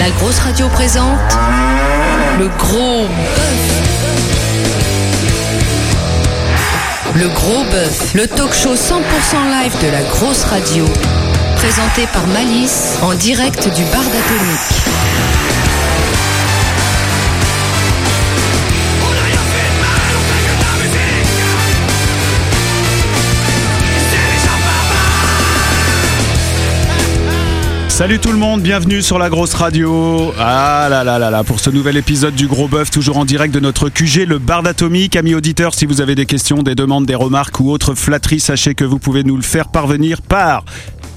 La grosse radio présente le gros bœuf. Le gros bœuf, le talk show 100% live de la grosse radio. Présenté par Malice en direct du bar d'Atomique. Salut tout le monde, bienvenue sur la grosse radio. Ah là là là là, pour ce nouvel épisode du Gros Bœuf, toujours en direct de notre QG, le bar d'Atomique. Amis auditeurs, si vous avez des questions, des demandes, des remarques ou autres flatteries, sachez que vous pouvez nous le faire parvenir par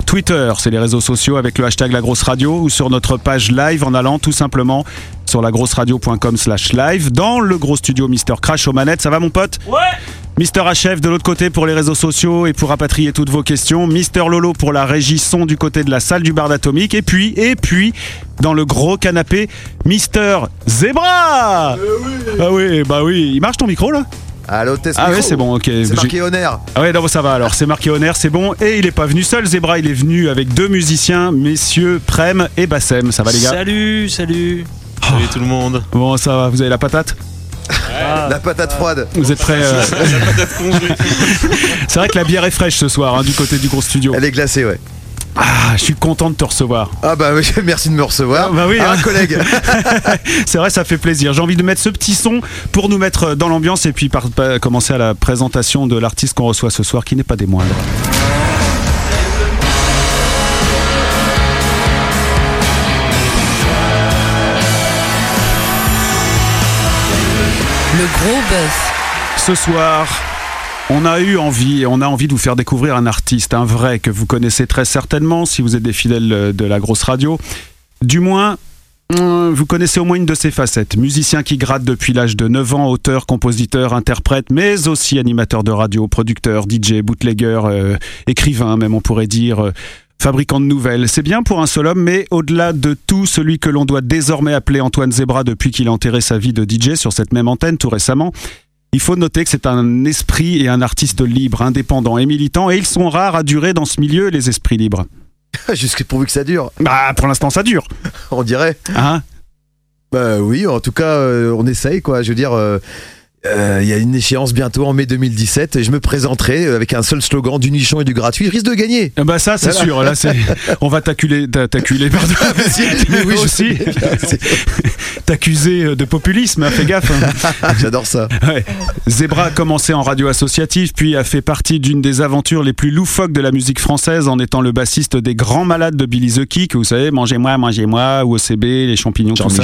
Twitter, c'est les réseaux sociaux avec le hashtag La Grosse Radio ou sur notre page live en allant tout simplement sur lagrosseradio.com slash live dans le gros studio Mister Crash aux manettes. Ça va mon pote Ouais Mister HF de l'autre côté pour les réseaux sociaux et pour rapatrier toutes vos questions. Mister Lolo pour la régie son du côté de la salle du bar d'Atomique. Et puis, et puis, dans le gros canapé, Mister Zebra Ah oui, bah oui. Il marche ton micro là Allô, test Ah micro. ouais, c'est bon, ok. C'est marqué honneur. Ah ouais, non, ça va alors. C'est marqué honneur, c'est bon. Et il est pas venu seul, Zebra. Il est venu avec deux musiciens, messieurs Prem et Bassem. Ça va les gars? Salut, salut. Salut tout le monde. Bon, ça va. Vous avez la patate? La patate froide. Vous êtes prêts euh, C'est vrai que la bière est fraîche ce soir hein, du côté du gros studio. Elle est glacée, ouais. Ah, je suis content de te recevoir. Ah bah oui, merci de me recevoir. Ah bah oui, Ah, hein. collègue. C'est vrai, ça fait plaisir. J'ai envie de mettre ce petit son pour nous mettre dans l'ambiance et puis par- par- commencer à la présentation de l'artiste qu'on reçoit ce soir, qui n'est pas des moindres. Gros bœuf. Ce soir, on a eu envie, on a envie de vous faire découvrir un artiste, un vrai que vous connaissez très certainement si vous êtes des fidèles de la grosse radio. Du moins, hum, vous connaissez au moins une de ses facettes. Musicien qui gratte depuis l'âge de 9 ans, auteur, compositeur, interprète, mais aussi animateur de radio, producteur, DJ, bootlegger, euh, écrivain même on pourrait dire. Fabricant de nouvelles, c'est bien pour un seul homme, mais au-delà de tout, celui que l'on doit désormais appeler Antoine Zebra depuis qu'il a enterré sa vie de DJ sur cette même antenne tout récemment, il faut noter que c'est un esprit et un artiste libre, indépendant et militant, et ils sont rares à durer dans ce milieu, les esprits libres. Jusque pourvu que ça dure, Bah, pour l'instant, ça dure. on dirait. Hein Bah oui, en tout cas, euh, on essaye, quoi. Je veux dire, euh, euh, il y a une échéance bientôt en mai 2017 et je me présenterai avec un seul slogan du nichon et du gratuit. Je risque de gagner. Eh bah ça, c'est Voilà. sûr. Là, c'est, on va t'acculer, t'a- t'acculer, pardon. Mais oui, aussi, t'accuser de populisme. hein, fais gaffe. hein. J'adore ça. Ouais. Zebra a commencé en radio associative, puis a fait partie d'une des aventures les plus loufoques de la musique française en étant le bassiste des grands malades de Billy the Kick. Vous savez, mangez-moi, mangez-moi, ou OCB, les champignons, tout ça.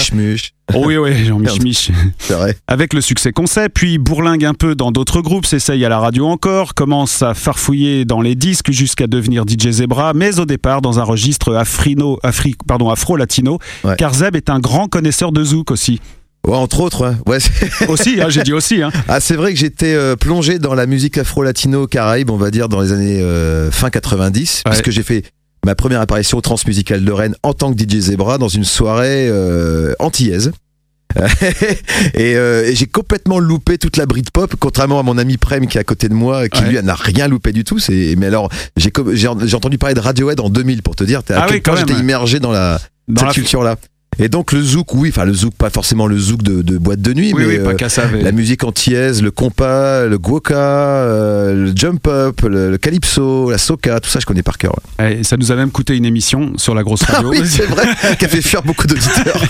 Oui, oui, Jean-Mich Mich. c'est vrai. Avec le succès qu'on sait, puis bourlingue un peu dans d'autres groupes, s'essaye à la radio encore, commence à farfouiller dans les disques jusqu'à devenir DJ Zebra, mais au départ dans un registre afrino, afri, pardon, afro-latino, Ouais. car Zeb est un grand connaisseur de zouk aussi. Ouais, entre autres, ouais. Ouais, c'est- Aussi, hein, j'ai dit aussi. Hein. Ah, c'est vrai que j'étais euh, plongé dans la musique afro-latino-caraïbe, on va dire, dans les années euh, fin 90, Ouais. puisque j'ai fait ma première apparition au Transmusical de Rennes en tant que DJ Zebra dans une soirée euh, antillaise. et euh, et j'ai complètement loupé toute la Britpop, contrairement à mon ami Prem qui est à côté de moi, qui Ouais. lui n'a rien loupé du tout. C'est mais alors j'ai j'ai entendu parler de Radiohead en 2000 pour te dire à Ah quel oui, quand point j'étais immergé dans la Dans cette la... culture-là. Et donc le zouk, oui, enfin le zouk, pas forcément le zouk de, de boîte de nuit, Oui, mais oui, pas euh, ça. mais- la musique antillaise, le compas, le guoka, euh, le jump up, le, le calypso, la soca, tout ça je connais par cœur. Ouais, ça nous a même coûté une émission sur la grosse radio. oui, c'est vrai, qui a fait fuir beaucoup d'auditeurs.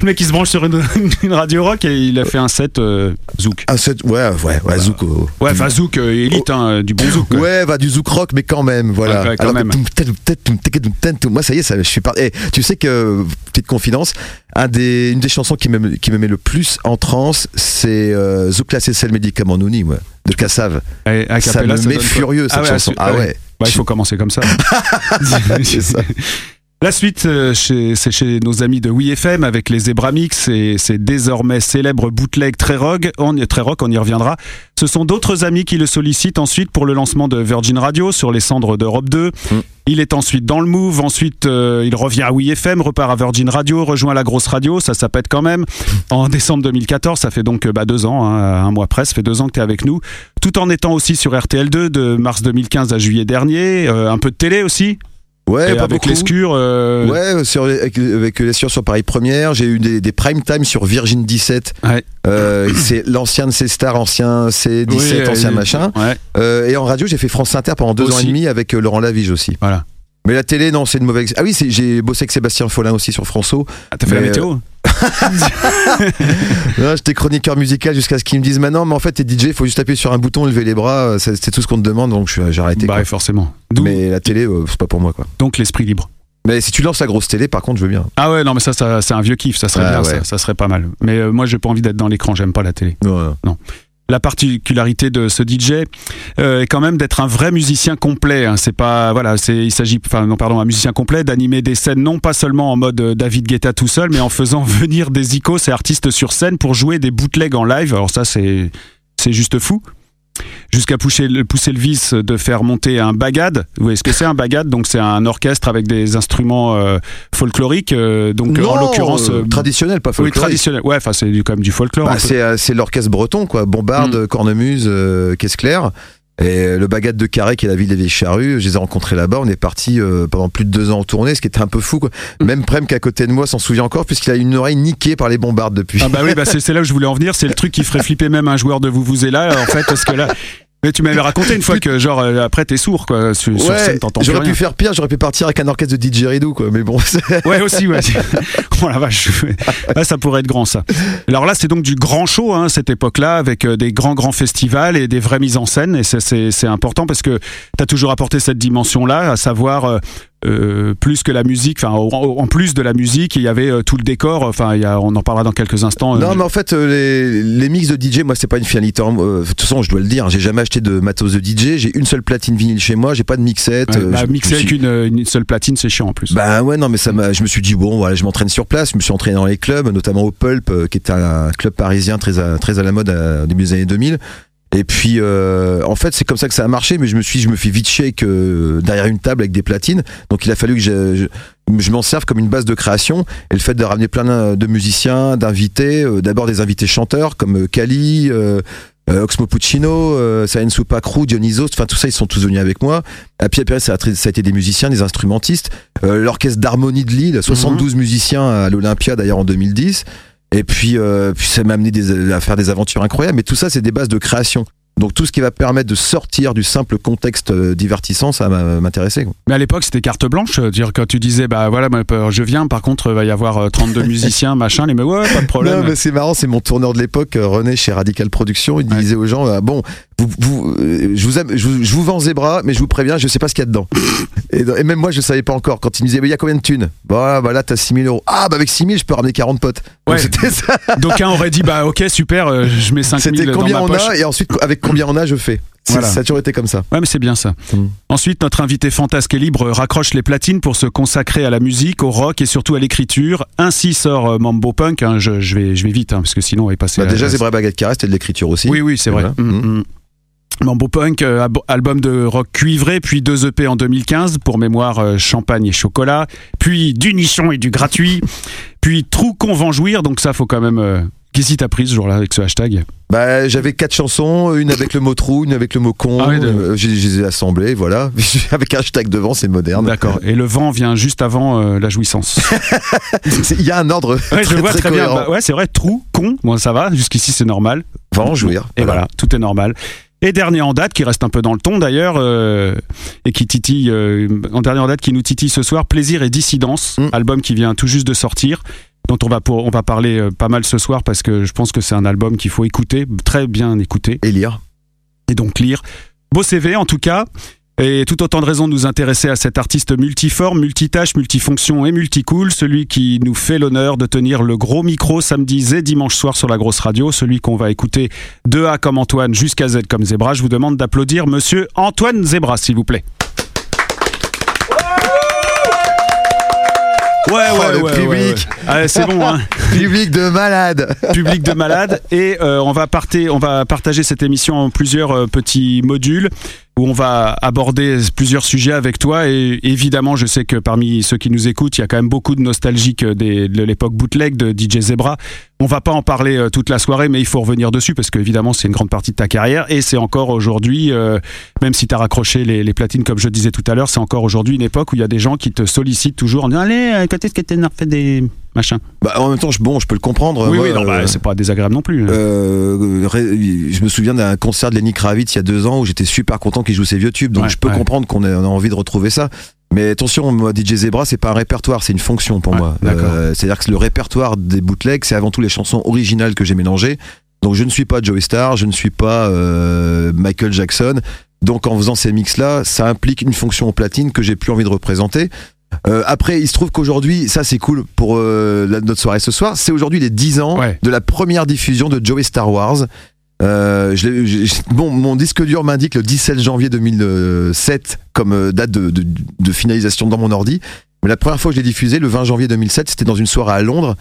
le mec il se branche sur une, une radio rock et il a fait un set euh, zouk. Ah, c'est- ouais, ouais, ouais, zouk. oh. Ouais, enfin zouk euh, élite, hein, du bon zouk. Ouais, va du zouk rock, mais quand même, voilà. Ouais, quand Alors même. moi, ça y est, ça, je suis par... Eh, tu sais que, petite confidence, un des, une des chansons qui me, qui me met le plus en transe, c'est euh, le médicament Nouni, moi, de Kassav. Et a Ça me met furieux, cette Ah ouais, chanson. Ah ouais. Bah, il faut commencer comme ça. C'est ça. La suite, euh, c'est chez nos amis de WeFM avec les Zebra Mix et ces désormais célèbres bootlegs très rock, on, très rock, on y reviendra. Ce sont d'autres amis qui le sollicitent ensuite pour le lancement de Virgin Radio sur les cendres d'Europe 2. Mm. Il est ensuite dans le move, ensuite euh, il revient à WeFM, repart à Virgin Radio, rejoint la grosse radio, ça ça pète quand même. En décembre 2014, ça fait donc euh, bah, deux ans, hein, un mois près, ça fait deux ans que tu es avec nous. Tout en étant aussi sur RTL2 de mars 2015 à juillet dernier, euh, un peu de télé aussi. Ouais, Et pas avec l'escure. euh, Ouais, sur, avec, avec les sur Paris Première, j'ai eu des, des prime time sur Virgin 17. Ouais. Euh, c'est l'ancien de ces stars, ancien C17, oui, ancien euh, machin. Ouais, Euh, et en radio, j'ai fait France Inter pendant deux ans et demi avec euh, Laurent Lavige aussi. voilà. Mais la télé, non, c'est une mauvaise. Ah oui, j'ai bossé avec Sébastien Follin aussi sur François. Ah, T'as fait la météo Non, J'étais chroniqueur musical jusqu'à ce qu'ils me disent maintenant, mais en fait, t'es DJ, il faut juste appuyer sur un bouton, lever les bras, euh, c'est tout ce qu'on te demande, donc j'ai arrêté. Bah, quoi. forcément. Mais la télé, euh, c'est pas pour moi, quoi. donc l'esprit libre. Mais si tu lances la grosse télé, par contre, je veux bien. Ah ouais, non, mais ça, ça c'est un vieux kiff, ça serait Ah bien, ouais. ça, ça serait pas mal. Mais euh, moi, j'ai pas envie d'être dans l'écran, j'aime pas la télé. Non, non. La particularité de ce DJ euh, est quand même d'être un vrai musicien complet. hein. C'est pas voilà, c'est il s'agit non pardon un musicien complet d'animer des scènes non pas seulement en mode euh, David Guetta tout seul, mais en faisant venir des icônes et artistes sur scène pour jouer des bootlegs en live. Alors ça c'est juste fou. Jusqu'à pousser, le- pousser le vice de faire monter un bagad. Vous voyez ce que c'est un bagad? Donc c'est un orchestre avec des instruments euh, folkloriques. euh, donc en l'occurrence euh, euh, traditionnel, pas oui folklorique. traditionnel. Ouais, enfin c'est du- comme du folklore. Bah, c'est l'orchestre breton, quoi. Bombarde, Mm. Cornemuse, Caisse Claire. Et le Bagat de Carré, qui est la ville des Vieilles Charrues, je les ai rencontrés là-bas. On est parti euh, pendant plus de deux ans en tournée, ce qui était un peu fou. Quoi. Mm. Même Prem, qui est à côté de moi, s'en souvient encore, puisqu'il a une oreille niquée par les bombardes depuis. Ah bah oui, bah c'est là où je voulais en venir. C'est le truc qui ferait flipper même un joueur de vous vous là en fait, parce que là. Mais tu m'avais raconté une fois que genre euh, après t'es sourd quoi sur, scène t'entends j'aurais rien. pu faire pire, j'aurais pu partir avec un orchestre de DJ Ridou, quoi. Mais bon, Ouais aussi ouais. oh la vache. Là, ça pourrait être grand ça. Alors là c'est donc du grand show hein, cette époque-là avec euh, des grands grands festivals et des vraies mises en scène et c'est- c'est c'est important parce que t'as toujours apporté cette dimension là, à savoir euh, plus que la musique, enfin en, plus de la musique, il y avait euh, tout le décor. Enfin, on en parlera dans quelques instants. euh, Non, mais en fait, les, les mix de DJ, moi, c'est pas une finalité. euh, de toute façon, je dois le dire, j'ai jamais acheté de matos de DJ. J'ai une seule platine vinyle chez moi. J'ai pas de mixette. ouais, bah, je- mixer suis- avec une, une seule platine, c'est chiant en plus. Bah ouais, non, mais ça m'a. Je me suis dit bon, voilà, je m'entraîne sur place. Je me suis entraîné dans les clubs, notamment au Pulp, qui était un club parisien très à, très à la mode au début des années 2000. Et puis, euh, en fait, c'est comme ça que ça a marché, mais je me suis, je me fais vite shake euh, derrière une table avec des platines. Donc, il a fallu que je, je, je m'en serve comme une base de création. Et le fait de ramener plein de musiciens, d'invités, euh, d'abord des invités chanteurs comme euh, Kali, euh, euh, Oxmo Puccino, euh, Sayen Supakru, Dionysos, enfin tout ça, ils sont tous venus avec moi. À puis après, ça ça a été des musiciens, des instrumentistes. Euh, L'orchestre d'harmonie de Lille, 72 musiciens à l'Olympia d'ailleurs en 2010. Et puis, euh, puis ça m'a amené des- à faire des aventures incroyables. Mais tout ça, c'est des bases de création. Donc tout ce qui va permettre de sortir du simple contexte euh, divertissant, ça m'a- m'intéressait. Mais à l'époque, c'était carte blanche. euh, Dire quand tu disais, bah voilà, euh, je viens. Par contre, il va y avoir euh, 32 musiciens, machin. Les mecs, ouais, pas de problème. Non, mais c'est marrant, c'est mon tourneur de l'époque, euh, René, chez Radical Production. Il Ouais. disait aux gens, euh, bon, vous, vous, euh, je, vous aime- je, vous, je vous vends Zebra, mais je vous préviens, je sais pas ce qu'il y a dedans. et, dans- et même moi, je savais pas encore. Quand il me disait, mais il y a combien de thunes? Bah, bah là, t'as 6000 euros. Ah, bah avec 6000, je peux ramener 40 potes. Donc Ouais. c'était ça. D'aucuns auraient dit, bah ok, super, euh, je mets 5000 C'était dans combien ma on poche. a, et ensuite, avec combien on a, je fais. Voilà. Ça a toujours été comme ça. Ouais, mais c'est bien ça. Mm. Ensuite, notre invité fantasque et libre raccroche les platines pour se consacrer à la musique, au rock et surtout à l'écriture. Ainsi sort euh, Mambo Punk. hein. je, je vais, je vais vite, hein, parce que sinon on y passer. Bah, déjà, à- Zebra Baguette Carré, c'était de l'écriture aussi. Oui, oui, c'est vrai. Mm, mm. Mambo Punk, euh, album de rock cuivré, puis deux EP en 2015, pour mémoire euh, Champagne et Chocolat, puis du nichon et du gratuit, puis Trou qu'on va jouir, donc ça faut quand même... euh, Qu'est-ce qui t'a pris ce jour-là avec ce hashtag? Bah, j'avais quatre chansons, une avec le mot trou, une avec le mot con. Ah oui, euh, je, je les ai assemblées, voilà. avec un hashtag devant, c'est moderne. D'accord. Et le vent vient juste avant euh, la jouissance. Il y a un ordre. Ouais, je très, vois très, très bien. Bah, ouais, c'est vrai, trou, con, bon ça va, jusqu'ici c'est normal. Va en jouir. Et voilà, tout est normal. Et dernier en date, qui reste un peu dans le ton d'ailleurs, euh, et qui titille, euh, en dernier en date, qui nous titille ce soir, Plaisir et Dissidence, Mm. album qui vient tout juste de sortir, dont on va, pour, on va parler euh, pas mal ce soir parce que je pense que c'est un album qu'il faut écouter, très bien écouter, Et lire. et donc lire. Beau CV en tout cas. Et tout autant de raisons de nous intéresser à cet artiste multiforme, multitâche, multifonction et multicool, celui qui nous fait l'honneur de tenir le gros micro samedi et dimanche soir sur la grosse radio, celui qu'on va écouter de A comme Antoine jusqu'à Z comme Zebra. Je vous demande d'applaudir monsieur Antoine Zebra, s'il vous plaît. Ouais, Oh, ouais, le ouais, public. ouais. Ah, c'est bon, hein Public de malade. public de malades et euh, on va parter, on va partager cette émission en plusieurs euh, petits modules. Où on va aborder plusieurs sujets avec toi. Et évidemment, je sais que parmi ceux qui nous écoutent, il y a quand même beaucoup de nostalgiques de l'époque bootleg de DJ Zebra. On va pas en parler euh, toute la soirée, mais il faut revenir dessus parce qu'évidemment, c'est une grande partie de ta carrière et c'est encore aujourd'hui, euh, même si tu as raccroché les, platines comme je disais tout à l'heure, c'est encore aujourd'hui une époque où il y a des gens qui te sollicitent toujours en disant Allez, euh, quand est-ce que tu fait des machins bah, En même temps, je, bon, je peux le comprendre. Oui, oui, non, bah, c'est pas désagréable non plus. Euh, je me souviens d'un concert de Lenny Kravitz il y a deux ans où j'étais super content qu'il joue ses vieux tubes, donc Ouais, je peux ouais. comprendre qu'on ait, on a envie de retrouver ça. Mais attention, moi, DJ Zebra, c'est pas un répertoire, c'est une fonction pour Ouais, moi. Euh, C'est-à-dire que le répertoire des bootlegs, c'est avant tout les chansons originales que j'ai mélangées. Donc je ne suis pas Joey Starr, je ne suis pas euh, Michael Jackson. Donc en faisant ces mix-là, ça implique une fonction au platine que j'ai plus envie de représenter. Euh, après, il se trouve qu'aujourd'hui, ça c'est cool pour euh, la- notre soirée ce soir, c'est aujourd'hui les 10 ans Ouais. de la première diffusion de Joey Star Wars. Euh, je bon, mon disque dur m'indique le 17 janvier 2007 comme date de, de- de finalisation dans mon ordi. Mais la première fois que je l'ai diffusé, le 20 janvier 2007, c'était dans une soirée à Londres,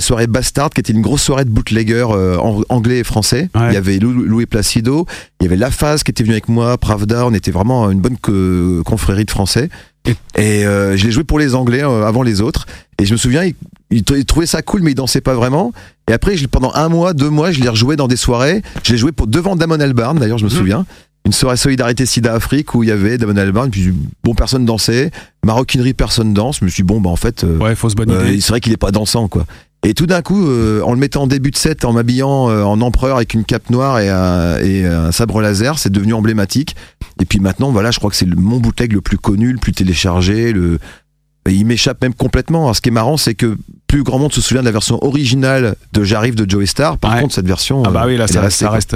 soirée Bastard, qui était une grosse soirée de bootleggers ang- anglais et français. Ouais. Il y avait Lou, Louis Placido, il y avait La Phase qui était venu avec moi, Pravda, on était vraiment une bonne co- confrérie de français. Et- euh, je l'ai joué pour les Anglais euh, avant les autres. Et je me souviens, ils, ils trouvaient ça cool, mais ils dansaient pas vraiment. Et après, je, pendant un mois, deux mois, je l'ai rejoué dans des soirées. Je l'ai joué pour devant Damon Albarn, d'ailleurs, je me Mhm. souviens. Une soirée Solidarité Sida Afrique où il y avait Damon Albarn, puis bon, personne dansait. Maroquinerie, personne danse. Je me suis dit, bon, bah en fait, euh, Ouais, fausse bonne euh, idée. c'est vrai qu'il est pas dansant, quoi. Et tout d'un coup, euh, en le mettant en début de set, en m'habillant euh, en empereur avec une cape noire et un, et un sabre laser, c'est devenu emblématique. Et puis maintenant, voilà, je crois que c'est mon bootleg le plus connu, le plus téléchargé, le. Il m'échappe même complètement. Alors, ce qui est marrant, c'est que plus grand monde se souvient de la version originale de J'arrive de Joey Star. Par Ouais. contre, cette version. Ah bah euh, oui, là, ça est reste, ça reste.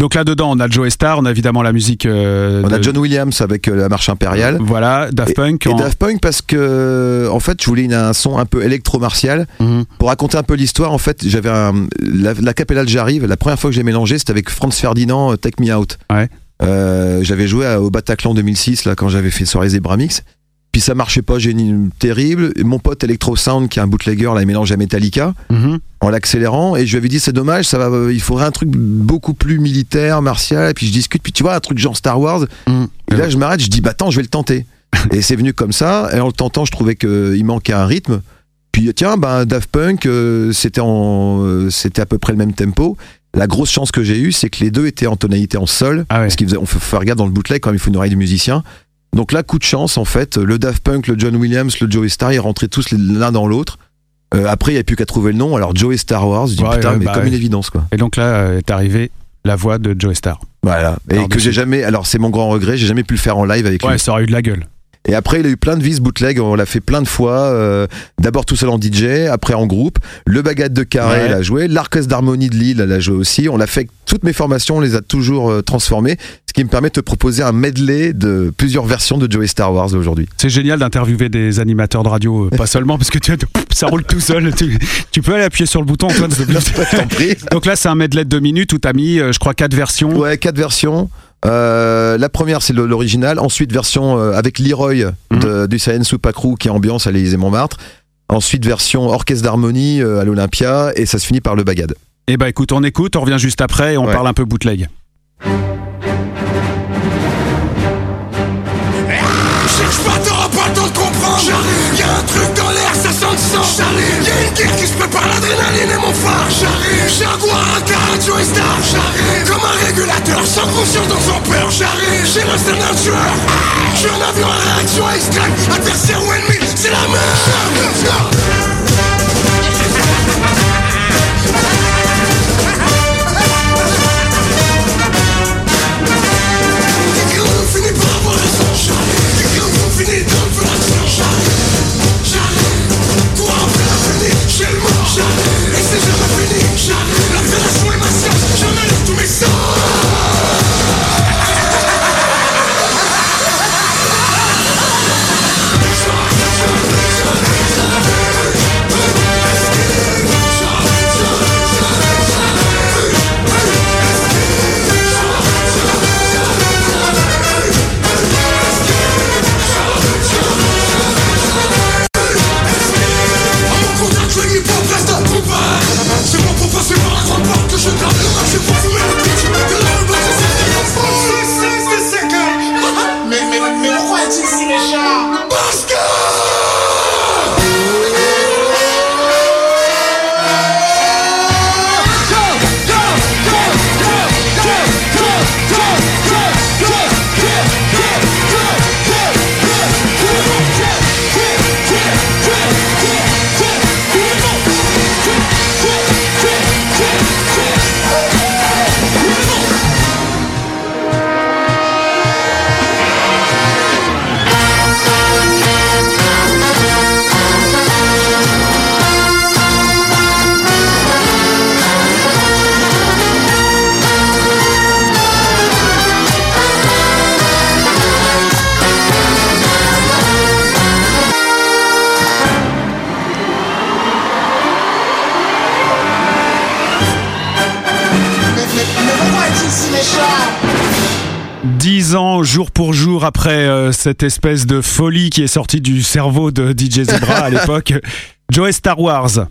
Donc là-dedans, on a Joe Star, on a évidemment la musique. euh, On a John Williams avec euh, la marche impériale. Voilà, Daft Punk. Et en- Daft Punk parce que en fait je voulais un son un peu électro-martial Mhm. pour raconter un peu l'histoire en fait j'avais un, la, la capella de J'arrive la première fois que j'ai mélangé c'était avec Franz Ferdinand euh, Take Me Out Ouais. Euh, j'avais joué à- au Bataclan 2006 là quand j'avais fait soirée Zebramix puis ça marchait pas génie terrible. Et mon pote Electro Sound qui est un bootlegger là il mélange à Metallica Mhm. en l'accélérant. Et je lui avais dit c'est dommage ça va il faudrait un truc beaucoup plus militaire martial. Et puis je discute. Puis tu vois un truc genre Star Wars. Mhm. et là je m'arrête je dis bah attends je vais le tenter. Et c'est venu comme ça. Et en le tentant je trouvais qu'il manquait un rythme. Puis tiens bah Daft Punk euh, c'était euh, c'était à peu près le même tempo. La grosse chance que j'ai eue c'est que les deux étaient en tonalité en sol. Ah ouais. parce qu'il faisait on fait faire regarder dans le bootleg quand même il faut une oreille du musicien donc là coup de chance en fait le Daft Punk le John Williams le Joey Star ils rentraient tous l'un dans l'autre euh, après, il n'y a plus qu'à trouver le nom. Alors, Joey Star Wars, je dis Ouais, putain, ouais, mais bah comme ouais. une évidence, quoi. Et donc là euh, est arrivée la voix de Joe Star. Voilà. Et Alors, que j'ai jamais. Alors, c'est mon grand regret, j'ai jamais pu le faire en live avec Ouais, lui. ça aurait eu de la gueule. Et après, il a eu plein de vis bootleg. On l'a fait plein de fois. euh, D'abord tout seul en DJ, après en groupe. Le Bagade de Carré, Ouais. il a joué. L'Arcus d'Harmonie de Lille, elle a joué aussi. On l'a fait. Toutes mes formations, on les a toujours euh, transformées. Ce qui me permet de te proposer un medley de plusieurs versions de Joey Star Wars aujourd'hui. C'est génial d'interviewer des animateurs de radio, euh, pas seulement parce que tu, ça roule tout seul. Tu, tu peux aller appuyer sur le bouton, Antoine. Donc là, c'est un medley de deux minutes où t'as mis, euh, je crois, quatre versions. Ouais, quatre versions. Euh, la première, c'est l'original. Ensuite, version euh, avec Leroy de, du Science Super Crew qui est ambiance à l'Élysée Montmartre. Ensuite, version orchestre d'harmonie euh, à l'Olympia. Et ça se finit par le Bagad. Et bah écoute, on écoute, on revient juste après et on Ouais. parle un peu bootleg. Cherche pas, t'auras pas le temps de comprendre. J'arrive, y'a un truc J'arrive, y'a une guerre qui se prépare, l'adrénaline est mon phare. J'arrive, Jaguar, un cardio et star. J'arrive, comme un régulateur, sans conscience dans son peur. J'arrive, j'ai l'instinct d'un tueur. J'suis un avion à réaction extrême. Adversaire ou ennemi, c'est la merde. jour pour jour après euh, cette espèce de folie qui est sortie du cerveau de DJ Zebra à l'époque, Joey Star Wars.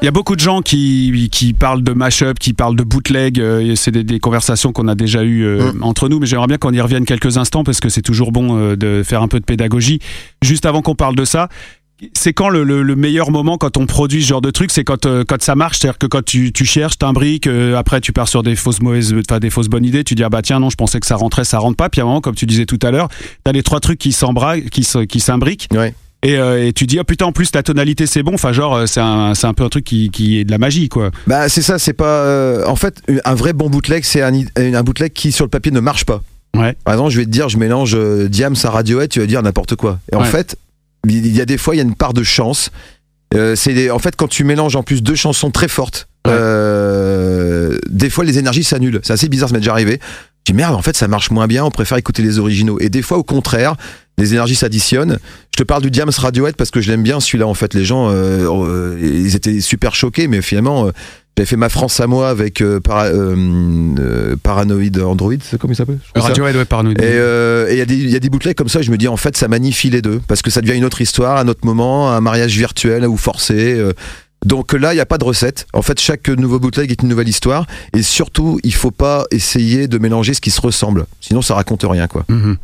Il y a beaucoup de gens qui, parlent de mashup, qui parlent de bootleg. Euh, c'est des, conversations qu'on a déjà eues euh, mm. entre nous, mais j'aimerais bien qu'on y revienne quelques instants parce que c'est toujours bon de faire un peu de pédagogie. Juste avant qu'on parle de ça, c'est quand le, le- le meilleur moment quand on produit ce genre de truc C'est quand, euh, quand ça marche, c'est-à-dire que quand tu, tu cherches, t'imbriques, euh, après tu pars sur des fausses mauvaises, enfin des fausses bonnes idées, tu dis ah bah tiens non, je pensais que ça rentrait, ça rentre pas. Puis à un moment, comme tu disais tout à l'heure, t'as les trois trucs qui s'embraquent, qui s'imbriquent. Ouais. Et, euh, et tu dis, ah putain, en plus, la tonalité, c'est bon. Enfin, genre, euh, c'est un, c'est un peu un truc qui, qui est de la magie, quoi. Bah c'est ça, c'est pas. euh, en fait, un vrai bon bootleg, c'est un, un bootleg qui sur le papier ne marche pas. Ouais. Par exemple, je vais te dire, je mélange euh, Diams à Radiohead, tu vas dire n'importe quoi. Et en fait, il y a des fois, il y a une part de chance. Euh, c'est des- en fait quand tu mélanges en plus deux chansons très fortes, Ouais. euh, des fois les énergies s'annulent. C'est assez bizarre, ça m'est déjà arrivé. Je dis merde, en fait ça marche moins bien, on préfère écouter les originaux. Et des fois au contraire, les énergies s'additionnent. Je te parle du Diams Radiohead parce que je l'aime bien celui-là. En fait, les gens, euh, euh, ils étaient super choqués, mais finalement. J'avais fait ma France à moi avec euh, Para- euh, euh, Paranoid Android, c'est comment il s'appelle. Radiohead, ouais, paranoïde. Et et il y, a des- il y a des bootlegs comme ça, je me dis en fait ça magnifie les deux, parce que ça devient une autre histoire, un autre moment, un mariage virtuel ou forcé. donc là, il n'y a pas de recette. En fait, chaque nouveau bootleg est une nouvelle histoire. Et surtout, il faut pas essayer de mélanger ce qui se ressemble. Sinon, ça raconte rien, quoi. Mhm.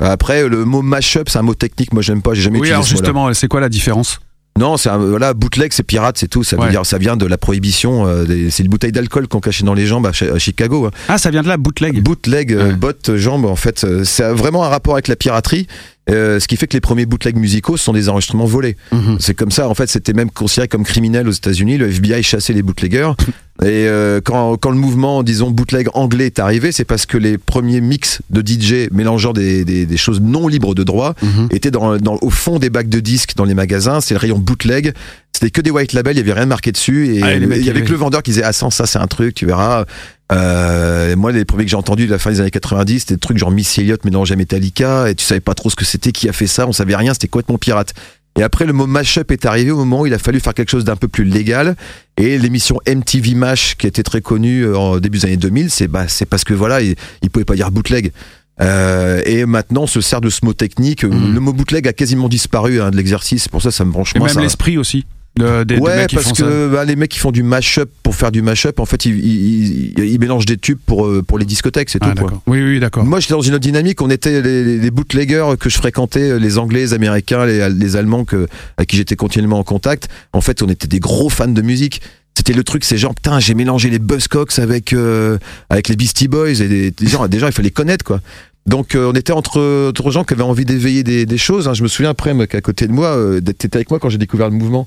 Après, le mot mashup, c'est un mot technique. Moi, j'aime pas. J'ai jamais Oui, utilisé alors ce mot-là. justement, c'est quoi la différence? Non, c'est voilà, bootleg, c'est pirate, c'est tout. Ça veut Ouais. dire, ça vient de la prohibition. euh, c'est une bouteille d'alcool qu'on cachait dans les jambes à, Chi- à Chicago. hein. Ah, ça vient de là, bootleg. Bootleg, euh, Ouais. botte, jambe, en fait, euh, c'est vraiment un rapport avec la piraterie. euh, ce qui fait que les premiers bootlegs musicaux sont des enregistrements volés. Mhm. C'est comme ça, en fait, c'était même considéré comme criminel aux États-Unis. Le FBI chassait les bootleggers. Et euh, quand, quand le mouvement, disons, bootleg anglais est arrivé, c'est parce que les premiers mix de DJ mélangeant des, des, des choses non libres de droit Mhm. étaient dans, dans- au fond des bacs de disques dans les magasins. C'est le rayon bootleg. C'était que des white labels, il y avait rien de marqué dessus. Et Ah, il y avait que le vendeur qui disait Ah, ça, ça c'est un truc, tu verras. Euh, moi, les premiers que j'ai entendus de la fin des années 90, c'était des trucs genre Missy Elliott mélangé à Metallica, et tu savais pas trop ce que c'était, qui a fait ça, on savait rien, c'était complètement pirate. Et après, le mot mashup est arrivé au moment où il a fallu faire quelque chose d'un peu plus légal. Et l'émission MTV Mash, qui était très connue euh, en début des années 2000, c'est bah, c'est parce que voilà, il, il pouvait pas dire bootleg. Euh, et maintenant, on se sert de ce mot technique. Mhm. Le mot bootleg a quasiment disparu hein, de l'exercice. Pour ça, ça me branche Et moins. même l'esprit aussi. De- des, des Ouais, mecs qui parce font que bah, les mecs qui font du mashup pour faire du mashup, en fait, ils, ils- ils- ils mélangent des tubes pour, euh, pour les discothèques, c'est Ah, tout. quoi. Oui, oui, d'accord. Moi, j'étais dans une autre dynamique. On était les, bootleggers que je fréquentais, les Anglais, les Américains, les, les Allemands que, avec qui j'étais continuellement en contact. En fait, on était des gros fans de musique. C'était le truc, c'est genre, putain, j'ai mélangé les Buzzcocks avec, euh, avec les Beastie Boys. Et des, des gens, déjà, il fallait connaître, quoi. Donc, euh, on était entre, entre gens qui avaient envie d'éveiller des, des choses. hein. Je me souviens après, qu'à côté de moi, euh, t'étais avec moi quand j'ai découvert le mouvement.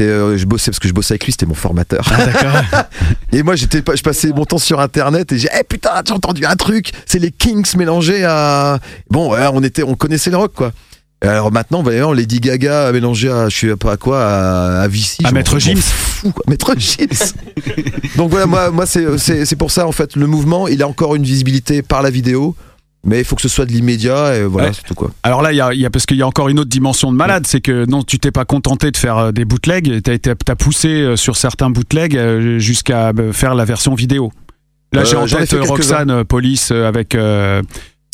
C'était, euh, je bossais parce que je bossais avec lui, c'était mon formateur. Ah, d'accord. Et moi, j'étais je passais mon temps sur Internet et j'ai, eh putain, j'ai entendu un truc, c'est les Kings mélangés à, bon, ouais, on était, on connaissait le rock, quoi. Alors maintenant, voyons, Lady Gaga mélangé à, je sais pas à quoi, à, à Vici. À Maître Gims. fous, quoi. Maître Gims. Donc voilà, moi, moi c'est, c'est, c'est pour ça, en fait, le mouvement, il a encore une visibilité par la vidéo, mais il faut que ce soit de l'immédiat et voilà, Ouais. c'est tout, quoi. Alors là, il y a, il y a- parce qu'il y a encore une autre dimension de malade, c'est que non, tu t'es pas contenté de faire euh, des bootlegs, t'as t'as poussé euh, sur certains bootlegs euh, jusqu'à euh, faire la version vidéo. Là, Euh, j'ai en tête. Roxane Police avec, euh,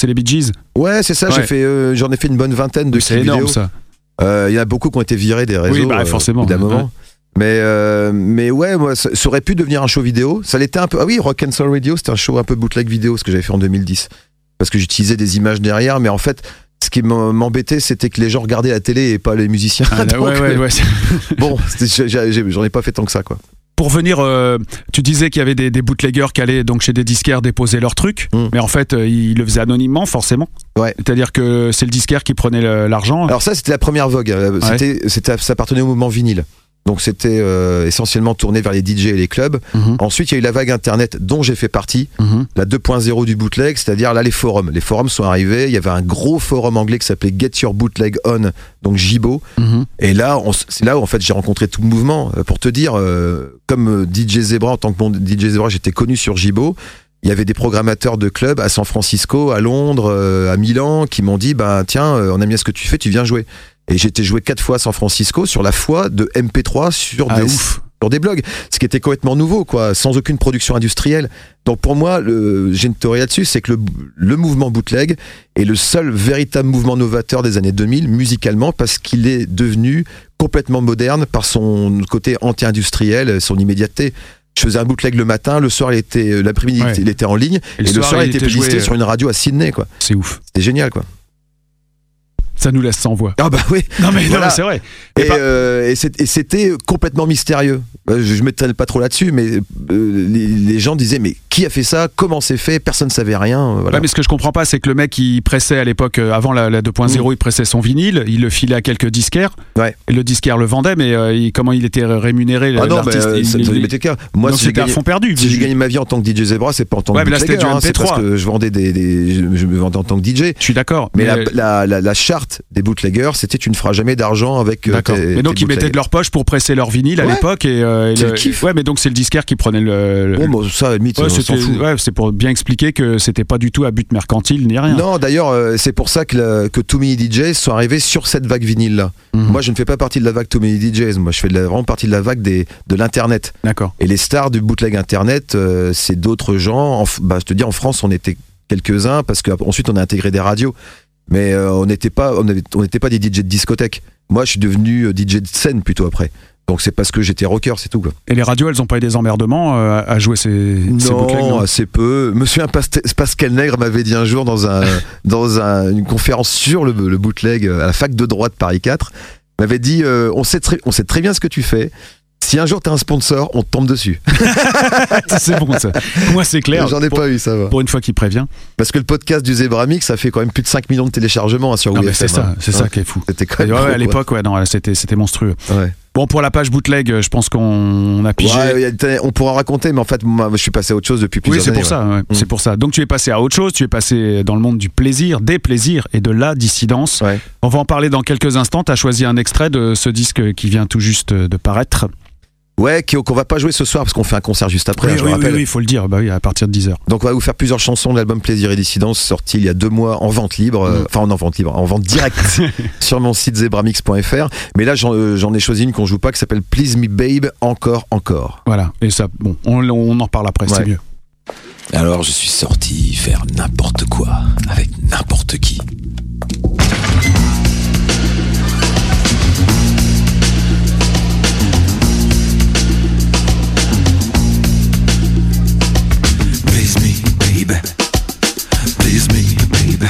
c'est les Bee Gees. Ouais, c'est ça, j'ai fait, euh, j'en ai fait une bonne vingtaine de C'est énorme vidéo. ça. Il y en a beaucoup qui ont été virés des réseaux. Oui, bah, forcément, d'un moment. Mais, euh, mais ouais, moi, ça, ça aurait pu devenir un show vidéo. Ça l'était un peu. Ah oui, Rock and Soul Radio, c'était un show un peu bootleg vidéo, ce que j'avais fait en 2010. Parce que j'utilisais des images derrière, mais en fait, ce qui m'em- m'embêtait, c'était que les gens regardaient la télé et pas les musiciens. Ah, Donc, ouais, ouais, ouais. Bon, j'en ai pas fait tant que ça, quoi. Pour venir, euh, tu disais qu'il y avait des, des bootleggers qui allaient donc chez des disquaires déposer leurs trucs, Mm. mais en fait, euh, ils le faisaient anonymement, forcément. Ouais. C'est-à-dire que c'est le disquaire qui prenait l'argent. Alors ça, c'était la première vogue. Euh, c'était, ça appartenait au mouvement vinyle. Donc c'était euh, essentiellement tourné vers les DJ et les clubs. Mhm, Ensuite, il y a eu la vague Internet dont j'ai fait partie. mhm. la 2.0 du bootleg, c'est-à-dire là les forums. Les forums sont arrivés, il y avait un gros forum anglais qui s'appelait Get Your Bootleg On, donc Jibo. Mhm. Et là, c'est là où en fait j'ai rencontré tout le mouvement. Euh, Pour te dire, euh, comme DJ Zebra, en tant que bon DJ Zebra, j'étais connu sur Jibo. Il y avait des programmateurs de clubs à San Francisco, à Londres, euh, à Milan, qui m'ont dit, bah tiens, on aime bien ce que tu fais, tu viens jouer. Et été joué quatre fois à San Francisco sur la foi de MP3 sur Ah, des ouf. sur des blogs, ce qui était complètement nouveau, quoi, sans aucune production industrielle. Donc pour moi, j'ai une théorie là-dessus, c'est que le, le mouvement bootleg est le seul véritable mouvement novateur des années 2000 musicalement parce qu'il est devenu complètement moderne par son côté anti-industriel, son immédiateté. Je faisais un bootleg le matin, le soir il était l'après-midi Ouais. il était en ligne et, le soir, il était listé joué, sur une radio à Sydney quoi. C'est ouf. C'était génial quoi. Ça nous laisse sans voix. Ah bah oui. Non mais, non, Voilà. mais c'est vrai. Et, Et pas- euh, et c'était complètement mystérieux. Euh, Je, je m'étale pas trop là-dessus, mais euh, les, les gens disaient mais qui a fait ça Comment c'est fait Personne ne savait rien. euh, Voilà. Ouais, mais ce que je comprends pas, c'est que le mec, il pressait à l'époque, euh, avant la, la 2.0, il pressait son vinyle, il le filait à quelques disquaires, Mm. Ouais. et le disquaire le vendait, mais euh, il- comment il était rémunéré ah non, mais euh, il- ça il- cas. Moi, si j'ai gagné, fond perdu. si j'ai gagné ma vie en tant que DJ Zebra, c'est pas en tant que Ouais, mais là, c'était hein, c'est MP3. parce que je vendais des, des- je, je me vendais en tant que DJ. Je suis d'accord. Mais, la, la, la, la charte des bootleggers, c'était tu ne feras jamais d'argent avec. D'accord. Mais donc ils mettaient de leur poche pour presser leur vinyle à l'époque et. Ouais, mais donc c'est le disquaire qui prenait le. Bon, bon, ça, limite, s'en c'était- fout. ouais, c'est pour bien expliquer que c'était pas du tout à but mercantile ni rien. Non, d'ailleurs, euh, c'est pour ça que, le- que Too Many DJs sont arrivés sur cette vague vinyle là. Mhm. Moi, je ne fais pas partie de la vague Too Many DJs. Moi, je fais de la- vraiment partie de la vague des, de l'internet. D'accord. Et les stars du bootleg internet, euh, c'est d'autres gens. En, bah, je te dis, en France, on était quelques-uns parce qu'ensuite on a intégré des radios. Mais euh, on n'était pas, on avait- on n'était pas des DJ de discothèque. Moi, je suis devenu DJ de scène plutôt après. Donc c'est parce que j'étais rocker, c'est tout. Quoi. Et les radios, elles ont pas eu des emmerdements euh, à jouer ces, ces bootlegs, Non, assez peu. Monsieur Pascal Nègre m'avait dit un jour dans, un, dans un- une conférence sur le, le bootleg à la fac de droit de Paris 4, m'avait dit euh, on, sait très, on sait très bien ce que tu fais. Si un jour t'as un sponsor, on te tombe dessus. c'est bon ça. Moi c'est clair. J'en ai pour, pas eu, ça va. pour une fois qu'il prévient. Parce que le podcast du Zebra Mix, ça fait quand même plus de 5 millions de téléchargements hein, sur WFM. c'est ça, hein. c'est ça qui est fou. C'était quand Ouais, même. ouais, trop, à l'époque, ouais, non, c'était c'était monstrueux. Ouais. Bon, pour la page bootleg, euh, je pense qu'on a pigé. Ouais, on pourra raconter, mais en fait, moi, je suis passé à autre chose depuis Oui, plusieurs c'est années. pour ça. ouais. Mm. C'est pour ça. Donc tu es passé à autre chose. Tu es passé dans le monde du plaisir, des plaisirs et de la dissidence. Ouais. On va en parler dans quelques instants. Tu as choisi un extrait de ce disque qui vient tout juste de paraître. Ouais, qu'on va pas jouer ce soir parce qu'on fait un concert juste après, hein, oui, je oui, le oui, rappelle. oui, il faut le dire. Bah oui, à partir de 10h. Donc on va vous faire plusieurs chansons de l'album Plaisir et Dissidence sorti il y a deux mois en vente libre, euh, Mm. enfin en vente libre, en vente directe sur mon site zebramix.fr. Mais là j'en euh, j'en ai choisi une qu'on joue pas qui s'appelle Please Me Babe encore encore. Voilà. Et ça, bon, on, on en reparle après, c'est mieux. Alors je suis sorti faire n'importe quoi avec n'importe qui. Baby. Please me, baby.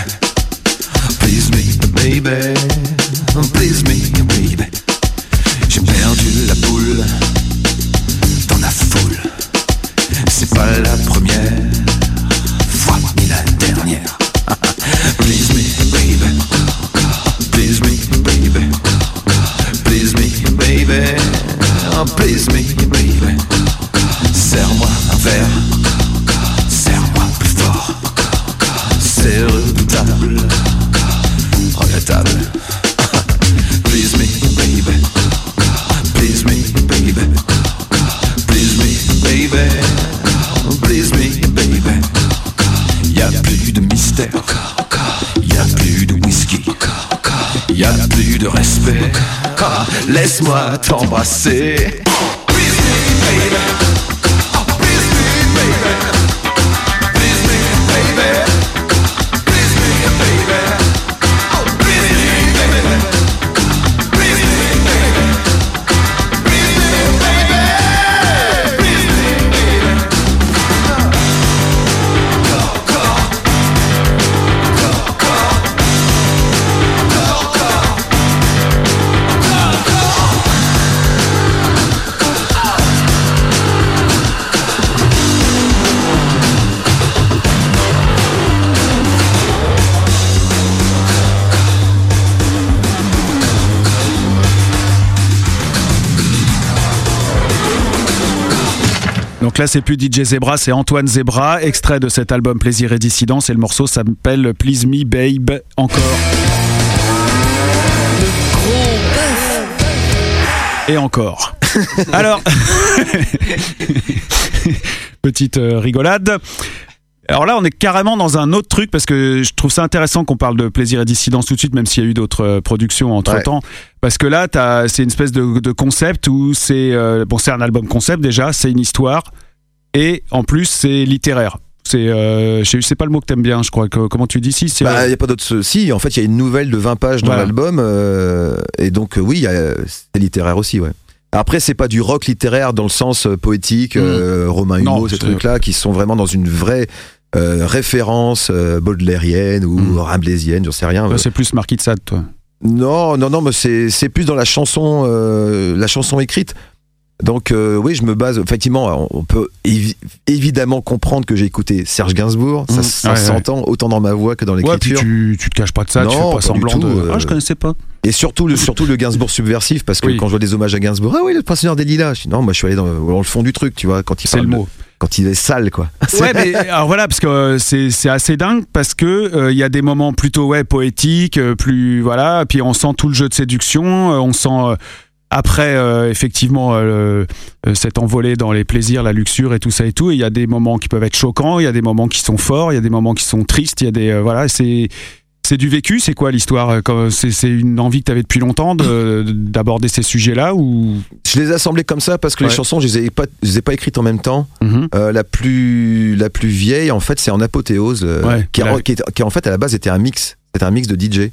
Please me, baby. Please me, baby. J'ai perdu la boule dans la foule. C'est pas la première fois ni la dernière. Please me, baby. Please me, baby. Please me, baby. Please me, baby. Serre-moi un verre. C'est redoutable. Regrettable. Please me, baby. Please me, baby. Please me, baby. Please me, baby. Y a plus de mystère. Y a plus de whisky. Y a plus de respect. Laisse-moi t'embrasser. Please me, baby. Donc là, c'est plus DJ Zebra, c'est Antoine Zebra, extrait de cet album Plaisir et Dissidence. Et le morceau s'appelle Please Me Babe encore. Et encore. Alors, petite euh, rigolade. Alors là, on est carrément dans un autre truc parce que je trouve ça intéressant qu'on parle de plaisir et dissidence tout de suite, même s'il y a eu d'autres euh, productions entre temps. Parce que là, c'est une espèce de, de concept où c'est euh, bon, c'est un album concept déjà, c'est une histoire et en plus c'est littéraire. C'est euh, c'est pas le mot que t'aimes bien, je crois. Que, comment tu dis si c'est Bah, il y a pas d'autre. Si, en fait, il y a une nouvelle de 20 pages dans Voilà. l'album, euh, et donc euh, oui, il c'est littéraire aussi, ouais. Après, c'est pas du rock littéraire dans le sens euh, poétique, Mm. euh, Romain Hugo, ces trucs-là, qui sont vraiment dans une vraie euh, référence euh, baudelairienne ou Mm. rabelaisienne, j'en sais rien. C'est plus Marquis de Sade, toi. Non, non, non, mais c'est c'est plus dans la chanson, euh, la chanson écrite. Donc euh, oui, je me base. Effectivement, on peut évi- évidemment comprendre que j'ai écouté Serge Gainsbourg. Ça, Mm. ça Ouais, s'entend autant dans ma voix que dans Ouais, l'écriture. tu, tu te caches pas de ça, tu fais pas pas du semblant tout, de. euh, Ah, je connaissais pas. Et surtout le, surtout le Gainsbourg subversif, parce que Oui. quand je vois des hommages à Gainsbourg, ah oui, le Seigneur des Lilas. Je dis, non, moi je suis allé dans, dans le fond du truc, tu vois, quand il C'est parle le de- mot. quand il est sale, quoi. Ouais, mais alors voilà, parce que euh, c'est c'est assez dingue parce que euh, il y a des moments plutôt ouais poétiques, euh, plus voilà, puis on sent tout le jeu de séduction, euh, on sent euh, après euh, effectivement euh, euh, cette envolée dans les plaisirs, la luxure et tout ça et tout. Il y a des moments qui peuvent être choquants, il y a des moments qui sont forts, il y a des moments qui sont tristes, il y a des euh, voilà, c'est c'est du vécu, c'est quoi l'histoire C'est une envie que tu avais depuis longtemps de- d'aborder ces sujets-là ou? Je les ai assemblés comme ça parce que Ouais. les chansons, je les ai pas, je les ai pas écrites en même temps. Mhm. Euh, la plus la plus vieille, en fait, c'est en apothéose, Ouais, qui, a- la- qui est- qui, en fait à la base était un mix. C'était un mix de DJ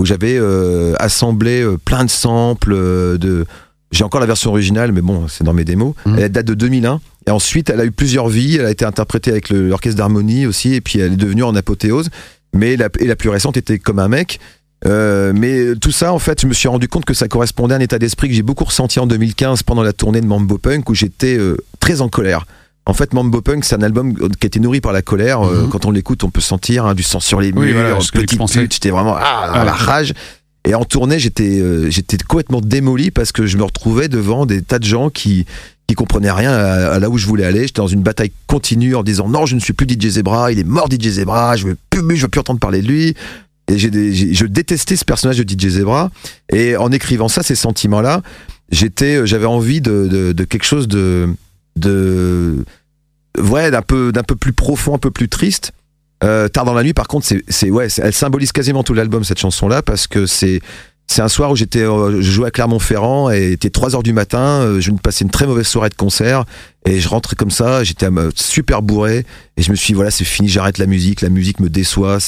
où j'avais euh, assemblé euh, plein de samples euh, de. J'ai encore la version originale, mais bon, c'est dans mes démos. Mhm. Elle date de 2001. Et ensuite, elle a eu plusieurs vies. Elle a été interprétée avec l'orchestre d'harmonie aussi. Et puis, elle est devenue en apothéose. Mais la, et la plus récente était comme un mec. Euh, mais tout ça, en fait, je me suis rendu compte que ça correspondait à un état d'esprit que j'ai beaucoup ressenti en 2015 pendant la tournée de Mambo Punk où j'étais euh, très en colère. En fait, Mambo Punk, c'est un album qui a été nourri par la colère. Euh, Mhm. Quand on l'écoute, on peut sentir hein, du sang sur les murs, Oui, voilà, petite pute. J'étais vraiment ah, Ah, à la rage. Et en tournée, j'étais euh, j'étais complètement démoli parce que je me retrouvais devant des tas de gens qui qui comprenaient rien à, à là où je voulais aller. J'étais dans une bataille continue en disant non, je ne suis plus DJ Zebra, il est mort DJ Zebra, je veux plus, je veux plus entendre parler de lui. Et des- je détestais ce personnage de DJ Zebra. Et en écrivant ça, ces sentiments-là, j'étais, euh, j'avais envie de, de, de quelque chose de, de, ouais, d'un peu, d'un peu plus profond, un peu plus triste. Euh, Tard dans la nuit, par contre, c'est, ouais, elle symbolise quasiment tout l'album cette chanson-là parce que c'est, un soir où j'étais, euh, je jouais à Clermont-Ferrand et était 3 heures du matin. euh, je passer une très mauvaise soirée de concert et je rentrais comme ça. J'étais euh, super bourré et je me suis, dit, voilà, c'est fini, j'arrête la musique. La musique me déçoit.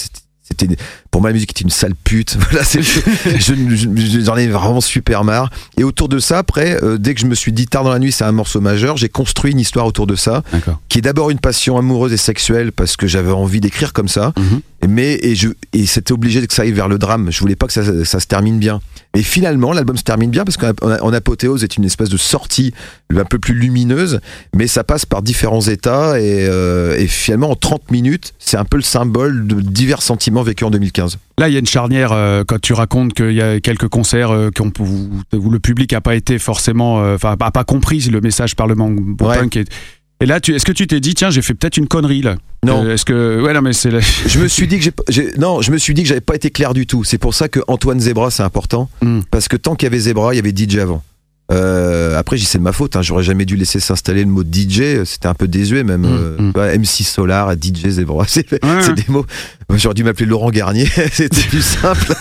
C'était, pour moi, la musique était une sale pute. Voilà, c'est, je, je- j'en ai vraiment super marre. Et autour de ça, après, euh, dès que je me suis dit tard dans la nuit, c'est un morceau majeur, j'ai construit une histoire autour de ça qui est d'abord une passion amoureuse et sexuelle parce que j'avais envie d'écrire comme ça, Mhm. mais et je et c'était obligé que ça aille vers le drame. Je voulais pas que ça, ça se termine bien. Et finalement, l'album se termine bien parce qu'en en apothéose est une espèce de sortie un peu plus lumineuse, mais ça passe par différents états et, euh, et finalement en 30 minutes, c'est un peu le symbole de divers sentiments vécus en 2015. Là, il y a une charnière euh, quand tu racontes qu'il y a quelques concerts euh, où, où le public a pas été forcément, euh, enfin, a pas compris le message parlement Ouais. Et, et là, est-ce que tu t'es dit, tiens, j'ai fait peut-être une connerie là? Non. Est-ce que, ouais, non, mais c'est. la- je me suis dit que j'ai, j'ai- non, je me suis dit que j'avais pas été clair du tout. C'est pour ça que Antoine Zebra c'est important Mm. parce que tant qu'il y avait Zebra, il y avait DJ avant. Euh, après, j'y c'est de ma faute. Hein. J'aurais jamais dû laisser s'installer le mot DJ. C'était un peu désuet même. Mm, Euh, mm. MC Solar, DJ Zebra. C'est, des mots. J'aurais dû m'appeler Laurent Garnier. C'était plus simple.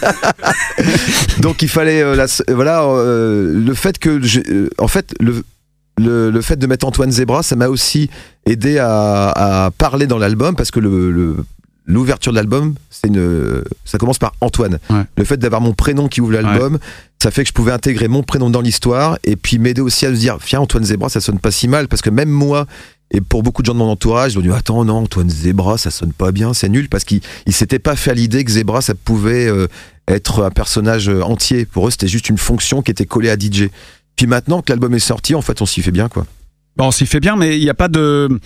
Donc il fallait, euh, la- voilà, euh, le fait que, euh, en fait, le le, le fait de mettre Antoine Zebra, ça m'a aussi aidé à, à parler dans l'album parce que le, le- l'ouverture de l'album, c'est une, ça commence par Antoine. Ouais. Le fait d'avoir mon prénom qui ouvre l'album, ça fait que je pouvais intégrer mon prénom dans l'histoire et puis m'aider aussi à se dire, tiens, Antoine Zebra, ça sonne pas si mal parce que même moi, et pour beaucoup de gens de mon entourage, ils ont dit Attends, non, Antoine Zebra, ça sonne pas bien, c'est nul, parce qu'ils ils s'étaient pas fait à l'idée que Zebra, ça pouvait euh, être un personnage euh, entier. Pour eux, c'était juste une fonction qui était collée à DJ. Puis maintenant que l'album est sorti, en fait, on s'y fait bien, quoi. Bon, on s'y fait bien, mais il n'y a pas de.